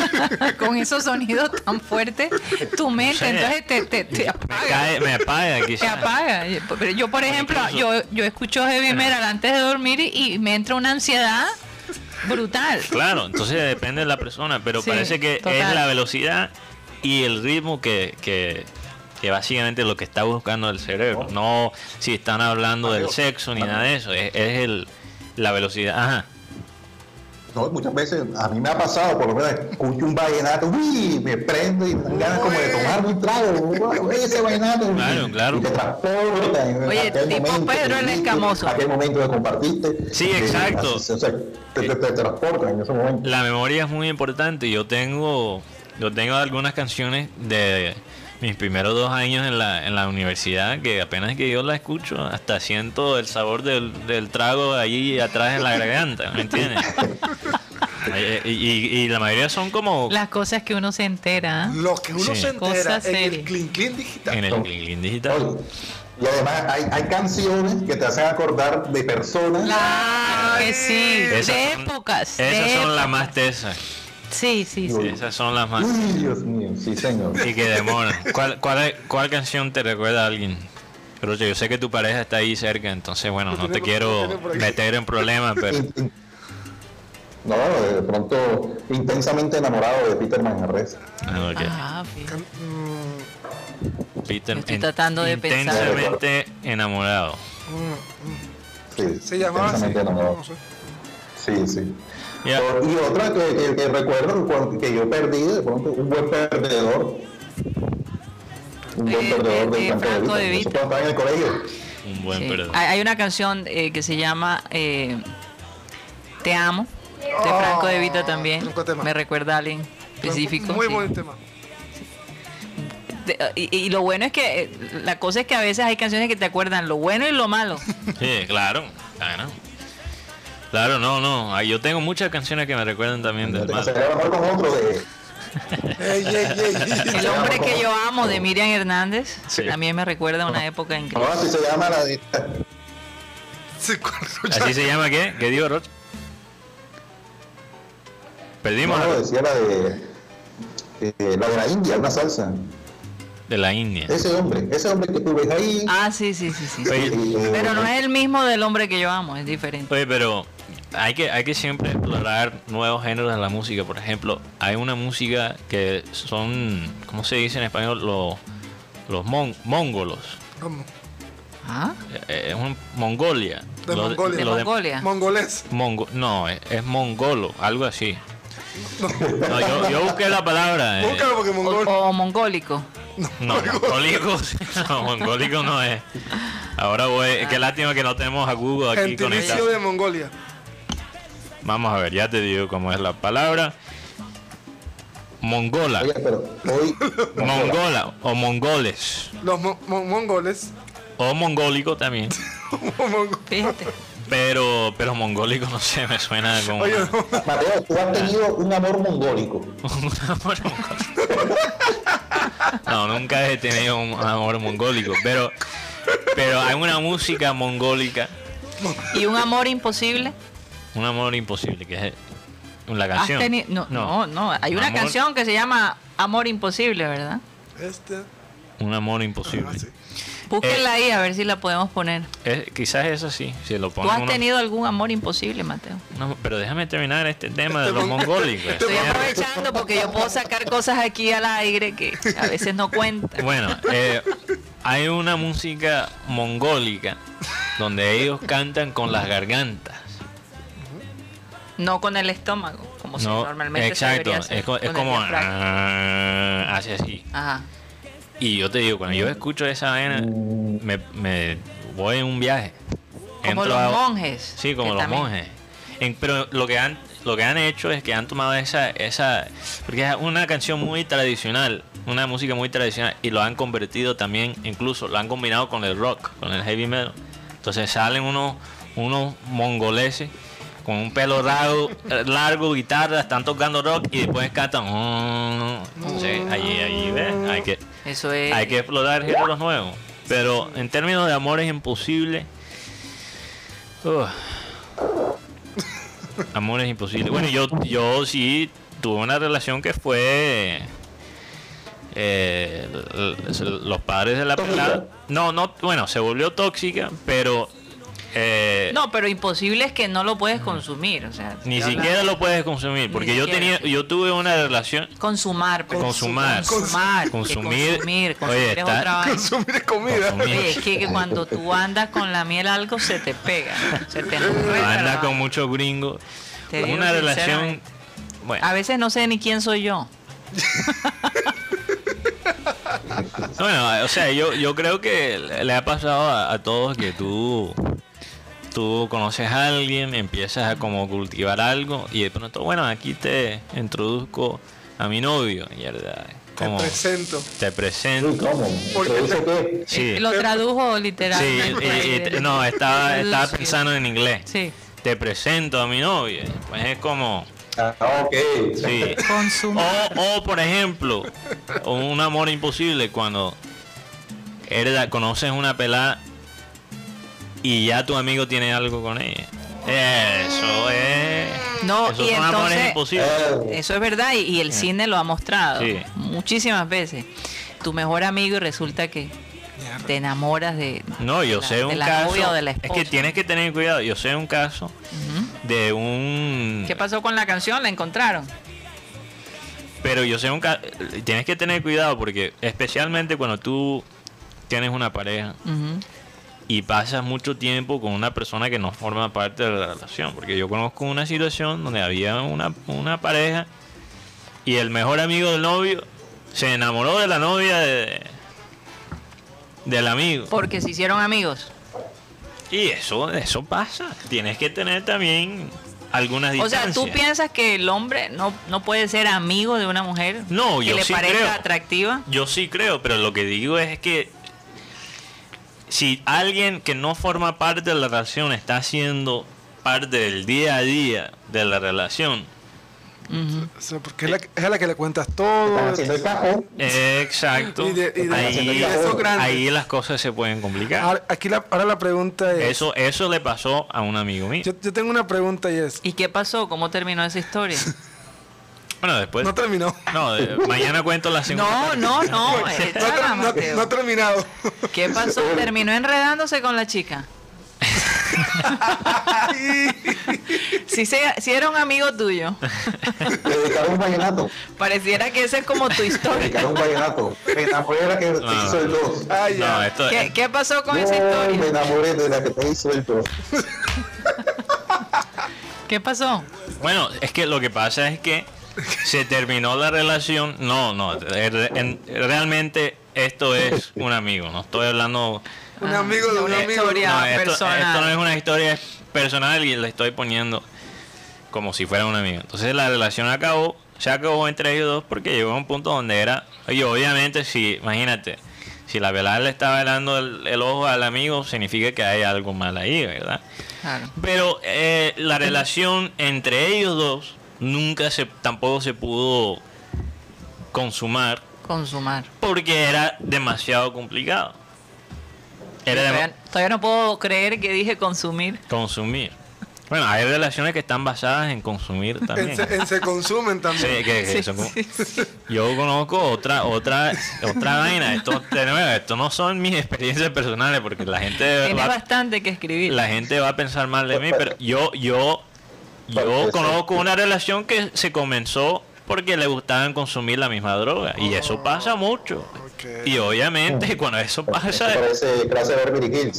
S2: con esos sonidos tan fuertes tu mente. Entonces te, te, te
S3: me,
S2: apaga.
S3: cae, me apaga
S2: Te
S3: quizás.
S2: apaga. Pero yo, por ejemplo, yo, yo escucho heavy metal antes de dormir y, y me entra una ansiedad brutal.
S3: Claro, entonces depende de la persona, pero
S2: Sí,
S3: parece que es la velocidad y el ritmo que, que, que básicamente lo que está buscando el cerebro. No si están hablando del sexo ni nada de eso, es, es el, la velocidad. Ajá.
S5: No, muchas veces a mí me ha pasado, por lo menos escucho un vallenato, uy, me prendo y me dan ganas como de tomar un trago, uy, ese vallenato.
S3: Claro, claro.
S5: Y te transporta. en
S2: Oye,
S5: aquel
S2: tipo Pedro el Escamoso.
S5: Aquel momento de compartiste.
S3: Sí, exacto.
S5: o sea, te, te, te transporta en ese momento.
S3: La memoria es muy importante. Yo tengo, yo tengo algunas canciones de mis primeros dos años en la, en la universidad que apenas que yo la escucho, hasta siento el sabor del, del trago allí atrás en la garganta, ¿me entiendes? Eh, y, y- y la mayoría son como
S2: Las cosas que uno se entera. ¿eh?
S4: Lo que uno
S3: Sí.
S4: se entera
S2: Cosa
S4: en el. Clean Clean digital.
S3: en el. Clean Clean digital.
S5: Oye, Y además hay, hay canciones que te hacen acordar de personas.
S2: Claro que sí.
S3: Esas
S2: de
S3: son-
S2: épocas. de
S3: Esas son las
S2: épocas.
S3: más tesas.
S2: Sí, sí, sí.
S3: Esas son las más.
S5: Uy, Dios mío, sí, señor.
S3: Y que demoran. ¿Cuál, cuál, cuál canción te recuerda a alguien? Pero yo sé que tu pareja está ahí cerca, entonces bueno, no te quiero meter en problemas, pero
S5: No, de pronto intensamente enamorado de Peter Manjarres.
S3: Ah, ok.
S2: Ah,
S3: Peter,
S2: Estoy tratando de pensar.
S3: intensamente enamorado.
S5: Sí,
S4: se llamaba así.
S5: intensamente enamorado.
S4: No sé.
S5: Sí, Y otra que, que- que recuerdo que yo perdí, de pronto, un buen perdedor. Un buen
S2: Eh,
S5: perdedor
S2: de-
S5: de
S2: de Franco De
S5: Eso
S2: Vita.
S5: estaba en el colegio.
S3: Un buen
S2: Sí.
S3: perdedor.
S2: Hay, una canción eh, que se llama eh, Te amo, de
S4: Oh,
S2: Franco De Vita también. Me recuerda a alguien específico.
S4: Muy
S2: sí.
S4: buen tema.
S2: Y, y lo bueno es que eh, la cosa es que a veces hay canciones que te acuerdan lo bueno y lo malo.
S3: Sí, claro, claro. Claro, no, no. Yo tengo muchas canciones que me recuerdan también del
S5: con otro de.
S4: Ey, ey, ey.
S2: El hombre que yo amo de Miriam Hernández
S3: Sí.
S2: también me recuerda a una época increíble.
S5: Ahora sí se llama la de.
S3: ¿Así se llama qué? ¿Qué digo, Roch? Perdimos
S5: No, decía la de. eh, la de la India, una salsa.
S3: De la India.
S5: Ese hombre, ese hombre que tú ves ahí.
S2: Ah, sí, sí, sí, sí.
S3: Oye,
S5: eh,
S2: Pero no es el mismo del hombre que yo amo, es diferente.
S3: Oye, pero hay que, hay que siempre explorar nuevos géneros de la música. Por ejemplo, hay una música que son, ¿cómo se dice en español? Los, los mon- mongolos.
S4: ¿Cómo?
S2: ¿Ah?
S3: Eh, Es un Mongolia.
S4: De
S3: Lo
S4: Mongolia.
S2: De Mongolia.
S4: Mongolés.
S3: Mongo- no, es, es mongolo, algo así. No, yo, yo busqué la palabra. eh,
S4: Búscalo porque
S2: O,
S4: mongol.
S2: o mongólico.
S3: no, mongólico, no, mongólico no es. Ahora voy, qué lástima que no tenemos a Google aquí
S4: Gentilicio
S3: conectado.
S4: de Mongolia.
S3: Vamos a ver, ya te digo cómo es la palabra. Mongola,
S5: Oye, pero hoy.
S3: mongola o mongoles
S4: Los mo- mo- mongoles.
S3: o mongólico también.
S2: Fíjate.
S3: Pero, pero mongólico no sé, me suena como
S4: Oye,
S3: una-
S4: no.
S5: Mateo, tú has tenido un amor mongólico.
S3: un amor mongólico. No, nunca he tenido un amor mongólico, pero, pero hay una música mongólica,
S2: ¿Y un amor imposible?
S3: un amor imposible, que es la
S2: ¿Has
S3: canción.
S2: no, no, no, Hay una
S3: Amor-
S2: canción que se llama Amor Imposible, ¿verdad?
S4: Este.
S3: Un amor imposible.
S4: Ah, sí.
S2: Búsquenla ahí a ver si la podemos poner.
S3: Es- quizás eso sí, si lo
S2: ¿Tú
S3: ponemos.
S2: has tenido algún amor imposible, Mateo?
S3: No, pero déjame terminar este tema de los
S4: mon-
S3: mongólicos.
S2: Estoy aprovechando porque yo puedo sacar cosas aquí al aire que a veces no cuentan.
S3: Bueno, eh, hay una música mongólica donde ellos cantan con las gargantas.
S2: No con el estómago, como si
S3: No,
S2: normalmente se
S3: exacto,
S2: debería hacer
S3: es, como hace así.
S2: Ajá.
S3: Y yo te digo, cuando yo escucho esa vaina, me, me voy en un viaje.
S2: Como
S3: Entro
S2: los
S3: a-
S2: monjes.
S3: Sí, como los
S2: también-
S3: monjes. En- pero lo que han lo que han hecho es que han tomado esa esa porque es una canción muy tradicional, una música muy tradicional y lo han convertido también, incluso lo han combinado con el rock, con el heavy metal. Entonces salen unos unos mongoleses con un pelo largo, largo, guitarra, están tocando rock y después cantan. "Mm". Entonces, allí, allí, ¿ves? Hay que,
S2: Eso es.
S3: hay que explorar géneros nuevos. Pero en términos de amor es imposible. Uf. Amor es imposible. Bueno, yo, yo sí tuve una relación que fue. eh, los padres de la pelada. No, no, bueno, se volvió tóxica, pero. Eh,
S2: No, pero imposible es que no lo puedes consumir. O sea,
S3: ni siquiera lo puedes consumir, porque yo
S2: siquiera.
S3: tenía, yo tuve una relación
S2: Consumar. pues.
S3: consumar,
S2: Consumar.
S3: consumir,
S2: Consumir. consumir
S3: oye,
S2: es
S3: está-
S2: otra.
S4: Consumir comida.
S3: Consumir.
S2: Oye, es que, que cuando tú andas con la miel algo se te pega. Se te enreda
S3: anda
S2: la
S3: con muchos gringos. Una relación, bueno,
S2: A veces no sé ni quién soy yo.
S3: bueno, o sea, yo, yo creo que le le ha pasado a, a todos que tú, tú conoces a alguien, empiezas a como cultivar algo y de pronto, bueno, aquí te introduzco a mi novio, y verdad,
S4: Te
S3: como
S4: presento.
S3: te presento.
S5: ¿Cómo?
S4: Porque.
S3: Sí,
S2: Lo tradujo
S3: sí,
S2: literalmente.
S3: y- y- no, estaba, estaba pensando en inglés.
S2: Sí.
S3: Te presento a mi novio, pues es como,
S5: Ah, ok.
S3: sí. O, o, por ejemplo, un amor imposible cuando eres, conoces una pelada y ya tu amigo tiene algo con ella. Eso es.
S2: No,
S3: esos
S2: y
S3: son
S2: entonces-
S3: imposibles.
S5: Eh,
S2: Eso es verdad y, y el cine lo ha mostrado
S3: Sí.
S2: muchísimas veces. Tu mejor amigo y resulta que te enamoras de,
S3: No, yo
S2: de la-
S3: sé
S2: de
S3: un
S2: la
S3: caso.
S2: novia o de la
S3: es que tienes que tener cuidado. Yo sé un caso de un.
S2: ¿Qué pasó con la canción? ¿La encontraron?
S3: Pero yo sé un caso. Tienes que tener cuidado porque, especialmente cuando tú tienes una pareja. Y pasas mucho tiempo con una persona que no forma parte de la relación. Porque yo conozco una situación donde había una, una pareja y el mejor amigo del novio se enamoró de la novia de, del amigo.
S2: Porque se hicieron amigos.
S3: Y eso, eso pasa. Tienes que tener también algunas
S2: O sea,
S3: distancias.
S2: ¿tú piensas que el hombre no, no puede ser amigo de una mujer
S3: No,
S2: que
S3: yo
S2: le
S3: sí
S2: parezca
S3: creo.
S2: atractiva?
S3: Yo sí creo, pero lo que digo es que si alguien que no forma parte de la relación está haciendo parte del día a día de la relación,
S4: O sea, porque es, la, es a la que le cuentas todo.
S3: Exacto,
S4: Y de- y de-
S3: ahí,
S4: y de eso grande.
S3: ahí las cosas se pueden complicar.
S4: Ahora, aquí la, ahora la pregunta es...
S3: Eso, eso le pasó a un amigo mío.
S4: Yo, yo tengo una pregunta y es...
S2: ¿Y qué pasó? ¿Cómo terminó esa historia?
S3: Bueno, después.
S4: No terminó.
S3: No, de- mañana cuento la segunda.
S2: No, no, no.
S4: No, ter- no-
S2: Mateo.
S4: no ha terminado.
S2: ¿Qué pasó? ¿Terminó enredándose con la chica? Si, se, si era un amigo tuyo,
S5: Le dedicaron un vallenato.
S2: pareciera que esa es como tu
S5: Le
S2: historia.
S5: dedicaron un vallenato. Me enamoré de la que te
S3: No.
S5: hizo el dos.
S4: Ay, ya.
S3: No, esto
S2: ¿Qué, qué pasó con esa
S5: No, me
S2: historia?
S5: enamoré de la que te hizo el dos.
S2: ¿Qué pasó?
S3: Bueno, es que lo que pasa es que se terminó la relación. No, no, er- en- realmente esto es un amigo. No estoy hablando.
S4: Un
S2: Ah,
S4: amigo de un
S2: una
S4: amigo.
S2: historia.
S3: No, esto,
S2: personal.
S3: esto no es una historia personal y le estoy poniendo como si fuera un amigo. Entonces la relación acabó, se acabó entre ellos dos porque llegó a un punto donde era. Oye, obviamente, si, imagínate, si la velada le está velando el, el ojo al amigo, significa que hay algo mal ahí, ¿verdad?
S2: Claro.
S3: Pero eh, la relación entre ellos dos nunca se tampoco se pudo consumar
S2: Consumar.
S3: porque era demasiado complicado. Era
S2: Todavía, todavía no puedo creer que dije consumir.
S3: consumir. Bueno, hay relaciones que están basadas en consumir también.
S4: En se, en se consumen
S3: Sí,
S4: también.
S3: que- que
S2: Sí,
S3: son
S2: sí, sí.
S3: Yo conozco otra otra otra vaina. Esto, de nuevo, esto no son mis experiencias personales porque la gente
S2: Tienes
S3: va,
S2: bastante que escribir.
S3: la gente va a pensar mal de mí, pero yo yo yo conozco una relación que se comenzó porque le gustaban consumir la misma droga y eso pasa mucho.
S4: Ok.
S3: Y obviamente cuando eso pasa,
S5: parece clase de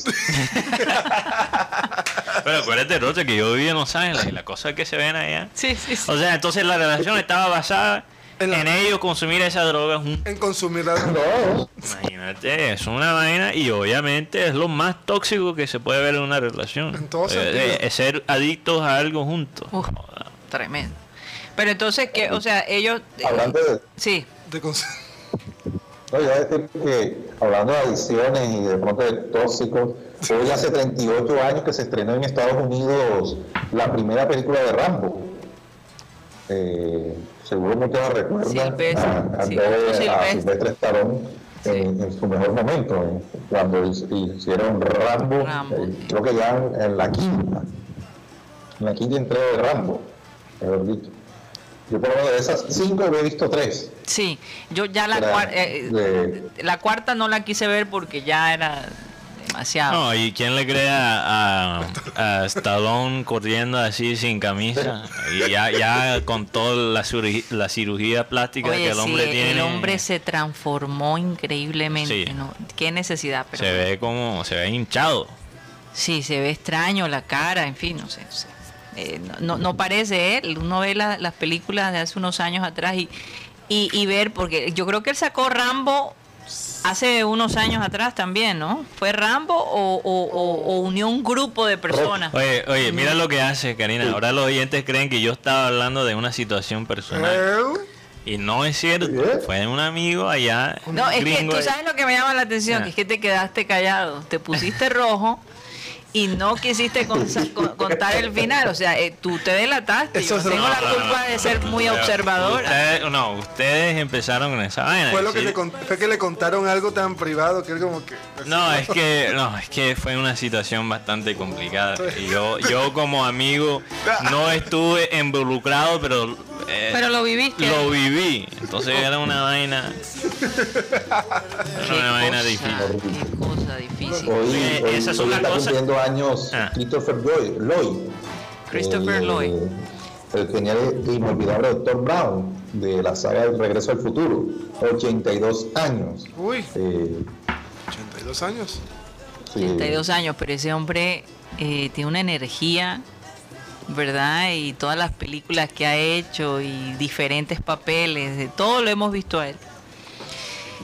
S3: pero acuérdate Rocha que yo viví en Los Ángeles y las cosas que se ven allá.
S2: Sí, sí, sí.
S3: O sea, entonces la relación estaba basada
S4: En
S3: ellos consumir esa droga juntos.
S4: En consumir la
S5: No,
S3: Imagínate, es una vaina y obviamente es lo más tóxico que se puede ver en una relación.
S4: En todo
S3: Eh,
S4: sentido.
S3: eh, es ser adictos a algo juntos.
S2: Uf, tremendo. Pero entonces, que, o sea, ellos... eh,
S5: hablando de,
S2: sí,
S4: de cons-
S5: no, yo voy a decir que hablando de adicciones y de pronto de tóxicos, hoy hace 38 años que se estrenó en Estados Unidos la primera película de Rambo. Eh, seguro muchos la recuerdan
S2: Silvestre,
S5: a, a
S2: sí,
S5: a
S2: Silvestre.
S5: Silvestre Stallone en, en su mejor momento, en- cuando hi- hicieron Rambo,
S2: Rambo.
S5: eh, creo que ya en, en la quinta, en la quinta entrega de Rambo, mejor dicho. Yo por lo menos de esas cinco he visto tres.
S2: sí. Yo ya la,
S5: Era
S2: cuar- eh,
S5: de-
S2: la cuarta no la quise ver porque ya era demasiado.
S3: No, ¿y quién le cree a, a, a Stallone corriendo así sin camisa? Y ya, ya con toda la, cirugía, la cirugía plástica
S2: Oye,
S3: que el
S2: sí,
S3: hombre tiene.
S2: el hombre se transformó increíblemente.
S3: Sí.
S2: ¿no? Qué necesidad, pero
S3: se ve como, se ve hinchado.
S2: sí, se ve extraño la cara, en fin, no sé. no sé. Eh, no, no, no parece él. Uno ve la- las películas de hace unos años atrás y, y, y ver, porque yo creo que él sacó Rambo hace unos años atrás también, ¿no? ¿Fue Rambo o, o- o- o unió un grupo de personas?
S3: Oye, oye, mira lo que hace, Karina. Ahora los oyentes creen que yo estaba hablando de una situación personal. Y no es cierto.
S5: ¿Eh?
S3: Fue un amigo allá.
S2: No, es que tú sabes lo que me llama la atención,
S3: Ah.
S2: que es que te quedaste callado, te pusiste rojo y no quisiste con- con- contar el final, o sea, eh, tú te delataste,
S4: Eso
S2: yo
S4: es
S2: tengo
S4: no,
S2: la
S3: no,
S2: culpa
S3: no,
S2: de ser muy.
S3: Ustedes, no, ustedes empezaron con esa vaina.
S4: fue lo que
S3: sí.
S4: le fue que le contaron algo tan privado que él como que
S3: No, es que no, es que fue una situación bastante complicada. Y yo, yo como amigo no estuve involucrado, pero eh,
S2: Pero lo viviste.
S3: lo viví. Entonces era una vaina,
S2: Qué
S3: era una vaina
S2: cosa,
S3: difícil.
S2: Qué cosa difícil.
S5: Hoy,
S3: Eh,
S5: hoy-
S3: esa es
S5: hoy
S3: una
S5: está
S3: cosa-
S5: cumpliendo años
S3: Ah.
S5: Christopher Lloyd. Lloyd
S2: Christopher
S5: el,
S2: Lloyd.
S5: El genial e inolvidable Doctor Brown de la saga El Regreso al Futuro. 82 años.
S4: uy,
S5: Eh,
S4: 82 años.
S5: sí.
S2: 32 años, pero ese hombre eh, tiene una energía, ¿verdad? Y todas las películas que ha hecho y diferentes papeles, de todo lo hemos visto a él.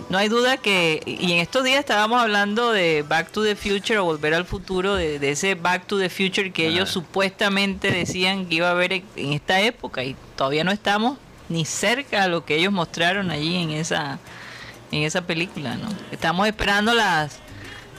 S2: No hay duda que, y en estos días estábamos hablando de Back to the Future o Volver al Futuro, de, de ese Back to the Future que ellos supuestamente decían que iba a haber en esta época y todavía no estamos ni cerca a lo que ellos mostraron allí en esa en esa película, ¿no? Estamos esperando las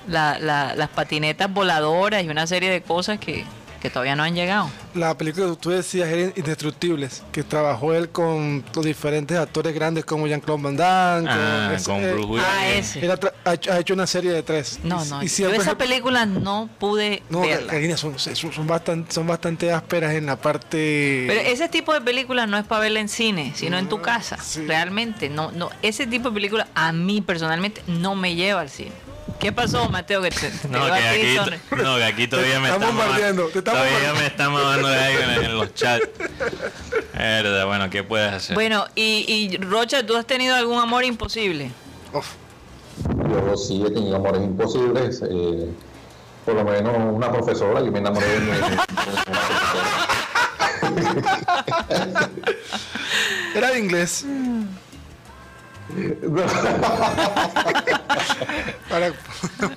S2: la- la- las patinetas voladoras y una serie de cosas que, que todavía no han llegado.
S4: La película que tú decías era Indestructibles, que trabajó él con los diferentes actores grandes como Jean-Claude Van Damme.
S3: Ah,
S4: ese-
S3: con
S4: eh,
S3: Bruce Willis.
S2: Ah, ese.
S4: él ha, hecho, una serie de tres.
S2: No,
S4: Y-
S2: no,
S4: y
S2: yo esa película no pude
S4: No,
S2: verla.
S4: Karina, son, son, son bastante, son bastante ásperas en la parte...
S2: Pero ese tipo de películas no es para verla en cine, sino en tu casa.
S4: sí.
S2: Realmente, no, no, ese tipo de películas a mí personalmente no me lleva al cine. ¿Qué pasó, Mateo? Que te, te
S3: No, que aquí,
S2: Sonny?
S3: no, que aquí todavía me
S4: estamos bombardeando, te estamos
S3: Todavía
S4: bombardeando.
S3: me está mamando de ahí en, en los chats. Verdad, bueno, ¿qué puedes hacer?
S2: Bueno, y, y Rocha, ¿tú has tenido algún amor imposible?
S4: Uf,
S5: Yo sí he tenido amores imposibles. eh, por lo menos una profesora, yo me enamoré de, mi- de una profesora.
S4: era de inglés. Para,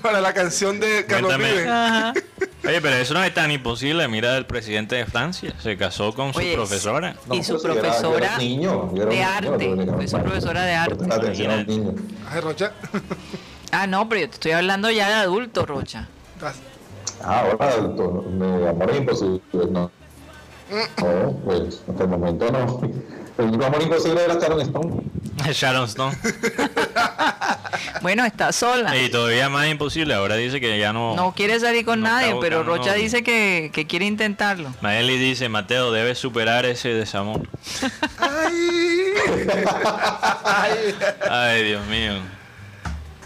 S4: para la canción de Carlos. Vives.
S3: Oye, pero eso no es tan imposible. Mira, el presidente de Francia se casó con su
S2: Oye,
S3: profesora.
S5: No,
S2: y su profesora de
S5: niño,
S2: arte, fue su profesora de arte.
S5: Prestar atención a un niño.
S4: Ay, Rocha.
S2: Ah, no, pero yo te estoy hablando ya de adulto, Rocha.
S5: Ah, ahora adulto, me amor imposible, no. No, pues hasta el momento no. El único amor imposible era Sharon Stone.
S3: Sharon Stone.
S2: Bueno, está sola.
S3: Y todavía más imposible. Ahora dice que ya no.
S2: No quiere salir con
S3: No
S2: nadie, pero Rocha
S3: novio.
S2: dice que, que quiere intentarlo.
S3: Maeli dice, Mateo, debes superar ese desamor.
S4: Ay. Ay.
S3: Dios mío.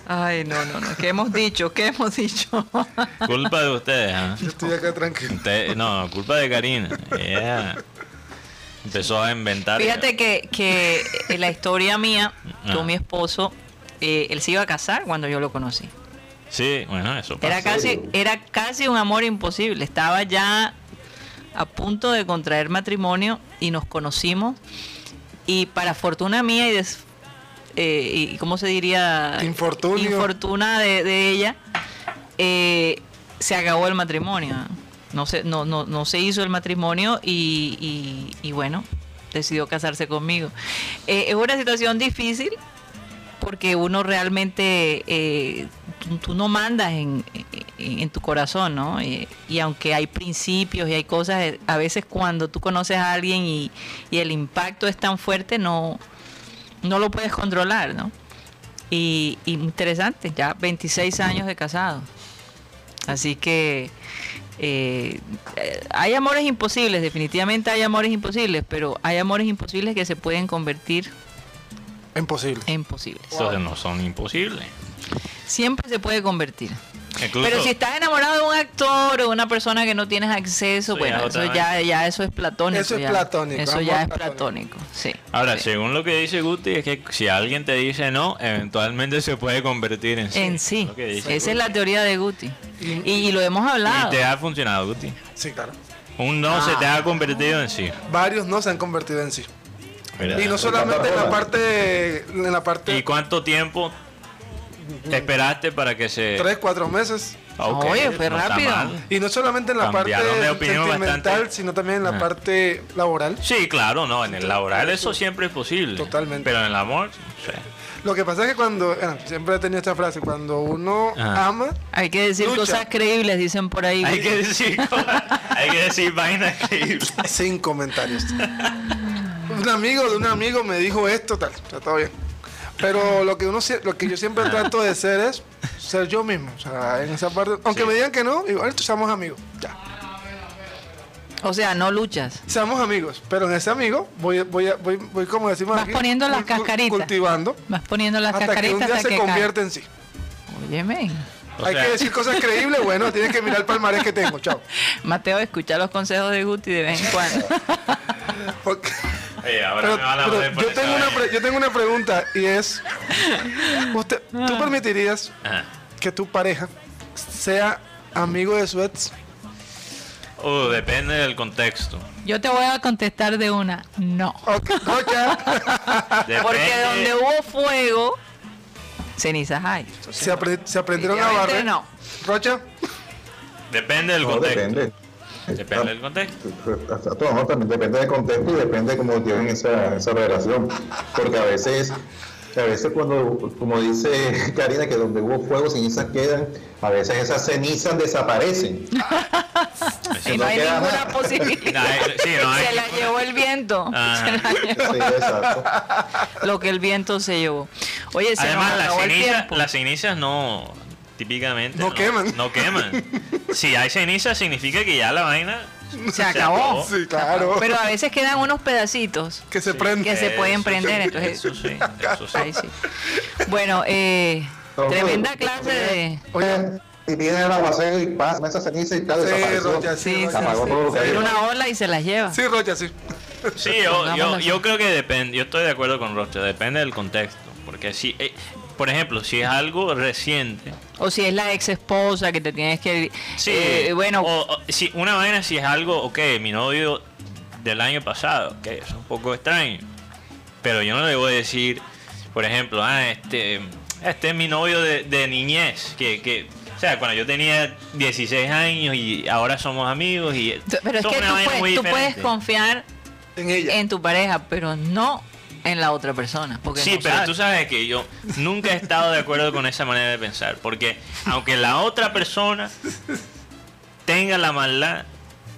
S2: Ay, no, no, no. ¿Qué hemos dicho? ¿Qué hemos dicho?
S3: Culpa de ustedes, ¿ah?
S4: Yo estoy acá tranquilo.
S3: Usted- no, culpa de Karina. Empezó a inventar.
S2: Fíjate que, que en la historia mía,
S3: Ah.
S2: con mi esposo, eh, él se iba a casar cuando yo lo conocí.
S3: Sí, bueno, eso pasa.
S2: Era casi, era casi un amor imposible. Estaba ya a punto de contraer matrimonio y nos conocimos. Y para fortuna mía y, des- eh, y ¿cómo se diría?
S4: Infortunio.
S2: Infortuna de, de ella, eh, se acabó el matrimonio. No se, no, no, no se hizo el matrimonio y, y- bueno, decidió casarse conmigo. Eh, es una situación difícil porque uno realmente eh, tú, no mandas en, en- tu corazón, ¿no? Eh, y aunque hay principios y hay cosas, a veces cuando tú conoces a alguien y, y el impacto es tan fuerte, no, no lo puedes controlar, ¿no? Y, y interesante, ya 26 años de casado. Así que eh, eh, hay amores imposibles, definitivamente hay amores imposibles, pero hay amores imposibles que se pueden convertir
S4: Imposible.
S2: en posibles.
S3: Esos no son imposibles.
S2: Siempre se puede convertir.
S3: Incluso,
S2: Pero si estás enamorado de un actor o de una persona que no tienes acceso,
S3: Eso ya
S2: bueno,
S3: otra
S2: eso ya, ya eso es platónico.
S4: Eso es
S2: ya.
S4: platónico,
S2: Eso ya es
S4: platónico.
S2: platónico, sí.
S3: Ahora,
S2: sí.
S3: según lo que dice Guti, es que si alguien te dice no, eventualmente se puede convertir en sí.
S2: En sí. Esa es
S3: Guti.
S2: la teoría de Guti. Y, y lo hemos hablado.
S3: Y te ha funcionado, Guti.
S4: Sí, claro.
S3: Un no se te
S2: Ah.
S3: ha convertido en sí.
S4: Varios no se han convertido en sí. Y no solamente en la parte... En la parte...
S3: ¿Y cuánto tiempo esperaste para que se...
S4: Tres, cuatro meses.
S3: Ah, ok,
S2: Oye, fue
S3: no está
S2: rápido.
S4: Y no solamente en la parte
S3: Cambiaron
S4: sentimental,
S3: bastante.
S4: sino también en la
S3: Ah.
S4: parte laboral.
S3: Sí, claro, no, en el laboral eso siempre es posible.
S4: Totalmente.
S3: Pero en el amor, sí.
S4: Lo que pasa es que cuando, bueno, siempre he tenido esta frase, cuando uno
S3: Ajá.
S4: ama,
S2: Hay que decir
S4: Lucha.
S2: cosas creíbles, dicen por ahí.
S3: Hay que decir, hay que decir vainas creíbles.
S4: sin comentarios. un amigo de un amigo me dijo esto, tal, sea, todo bien. Pero lo que uno lo que yo siempre trato de ser es ser yo mismo. O sea, en esa parte, aunque
S3: Sí.
S4: me digan que no, igual somos amigos. Ya.
S2: O sea, no luchas.
S4: Seamos amigos, pero en ese amigo voy, voy, a- voy, voy como decimos
S2: Vas
S4: aquí,
S2: poniendo las cascaritas.
S4: Cultivando
S2: Vas poniendo las
S4: hasta que un
S2: cascaritas
S4: día
S2: hasta
S4: se
S2: que
S4: convierte en sí.
S2: Óyeme.
S3: O
S4: Hay
S3: sea,
S4: que decir cosas creíbles, bueno, tienes que mirar el palmarés que tengo, chao.
S2: Mateo, escucha los consejos de Guti de vez en cuando.
S4: Porque-
S3: oye, ahora
S4: pero-
S3: me van a
S4: pero
S3: joder por
S4: yo, tengo una pre- yo tengo una pregunta y es, usted, ¿tú permitirías
S3: Ajá.
S4: que tu pareja sea amigo de su ex?
S3: Uh, depende del contexto.
S2: Yo te voy a contestar de una. No.
S4: Ok, Rocha.
S3: Depende,
S2: Porque donde hubo fuego, cenizas hay.
S4: Se, apre- se aprendieron a barrer.
S2: no.
S4: Rocha,
S3: Depende del
S5: No,
S3: contexto.
S5: depende.
S3: Depende del contexto.
S5: Hasta todo, ¿no? También depende del contexto y depende de cómo tienen esa, esa relación. Porque a veces, a veces cuando, como dice Karina, que donde hubo fuego, cenizas quedan, a veces esas cenizas desaparecen.
S2: Y no hay ninguna
S5: nada.
S2: posibilidad.
S3: No hay- sí, no hay-
S2: Se la llevó el viento.
S3: Ajá.
S2: Se la llevó
S5: Sí, exacto.
S2: lo que el viento se llevó. Oye, se
S3: Además,
S2: nos
S3: las
S2: el
S3: las cenizas no, típicamente.
S4: No queman.
S3: No queman. Si hay cenizas, significa que ya la vaina
S2: Se acabó.
S4: sí, claro.
S2: Pero a veces quedan unos pedacitos
S4: que se prende.
S2: que se pueden prender. Entonces,
S3: Eso sí, eso sí.
S2: ahí sí. Bueno, eh,
S5: No,
S2: tremenda
S5: no,
S2: clase de.
S5: Oye, y viene el aguacero y pasa esa ceniza y está
S4: Sí. Rocha, sí,
S5: había.
S2: una ola y se las lleva.
S4: Sí, Rocha, sí.
S3: Sí, yo, creo que depende. Yo estoy de acuerdo con Rocha. Depende del contexto. Porque si, eh, por ejemplo, si es algo reciente.
S2: O si es la ex esposa que te tienes que.
S3: Sí,
S2: eh, bueno,
S3: o- o si una vaina si es algo, ok, mi novio del año pasado, que es un poco extraño. Pero yo no le voy a decir, por ejemplo, ah, este, este es mi novio de, de niñez, que, que, o sea, cuando yo tenía 16 años y ahora somos amigos y
S2: pero es que tú puedes, tú confiar
S4: En ella.
S2: en tu pareja, pero no en la otra persona. Porque
S3: Sí,
S2: no
S3: pero
S2: sabes.
S3: tú sabes que yo nunca he estado de acuerdo con esa manera de pensar, porque aunque la otra persona tenga la maldad,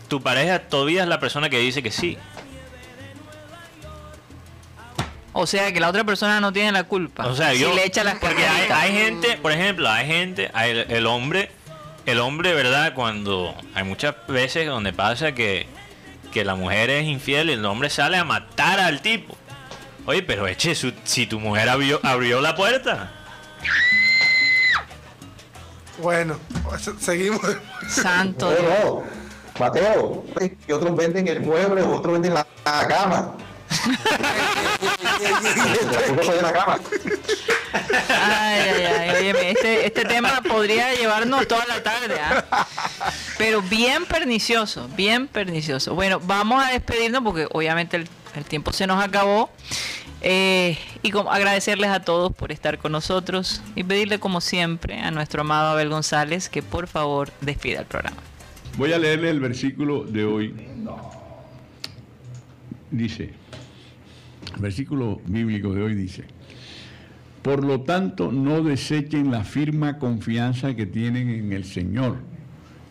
S3: tu pareja todavía es la persona que dice que sí.
S2: O sea, que la otra persona no tiene la culpa.
S3: O sea,
S2: si
S3: yo
S2: le echa las
S3: porque hay, hay gente, por ejemplo, hay gente, hay el, el hombre, el hombre, ¿verdad? Cuando hay muchas veces donde pasa que, que la mujer es infiel y el hombre sale a matar al tipo. Oye, pero eche, su- si tu mujer abrió, abrió la puerta.
S4: Bueno, seguimos.
S2: Santo.
S5: Mateo, y otros venden el mueble, otros venden la, la cama. La cama.
S2: Ay, ay, ay. Óyeme, este, este tema podría llevarnos toda la tarde, ¿ah? Pero bien pernicioso, bien pernicioso. Bueno, vamos a despedirnos porque obviamente el, el tiempo se nos acabó. Eh, y agradecerles a todos por estar con nosotros y pedirle como siempre a nuestro amado Abel González que por favor despida el programa.
S8: Voy a leerle el versículo de hoy. Dice, el versículo bíblico de hoy dice, por lo tanto no desechen la firme confianza que tienen en el Señor,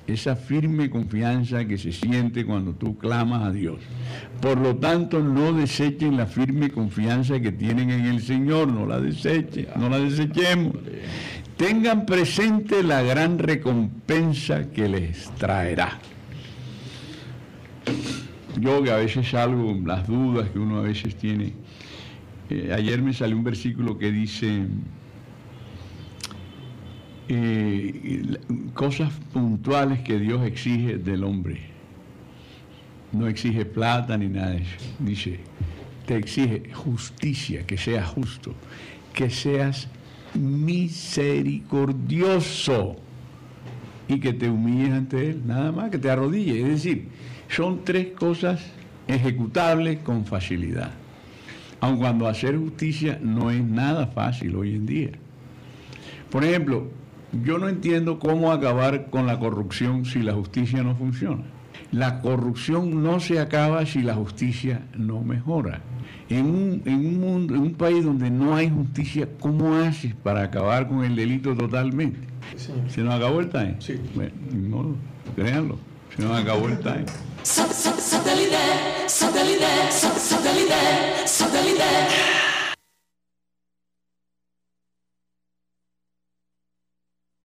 S8: esa firme confianza que se siente cuando tú clamas a Dios. Por lo tanto no desechen la firme confianza que tienen en el Señor, no la desechen, no la desechemos. Tengan presente la gran recompensa que les traerá. Yo que a veces salgo, las dudas que uno a veces tiene. eh, ayer me salió un versículo que dice cosas puntuales que Dios exige del hombre. No exige plata ni nada de eso. Dice, te exige justicia, que seas justo, que seas misericordioso y que te humilles ante Él, nada más, que te arrodilles. Es decir, son tres cosas ejecutables con facilidad. Aun cuando hacer justicia no es nada fácil hoy en día. Por ejemplo, yo no entiendo cómo acabar con la corrupción si la justicia no funciona. La corrupción no se acaba si la justicia no mejora. En un, en un mundo, en un país donde no hay justicia, ¿cómo haces para acabar con el delito totalmente? ¿Se nos acabó el time? Sí. Bueno, modo, créanlo, se nos acabó el time.
S1: Satellite, satellite, satellite, satellite.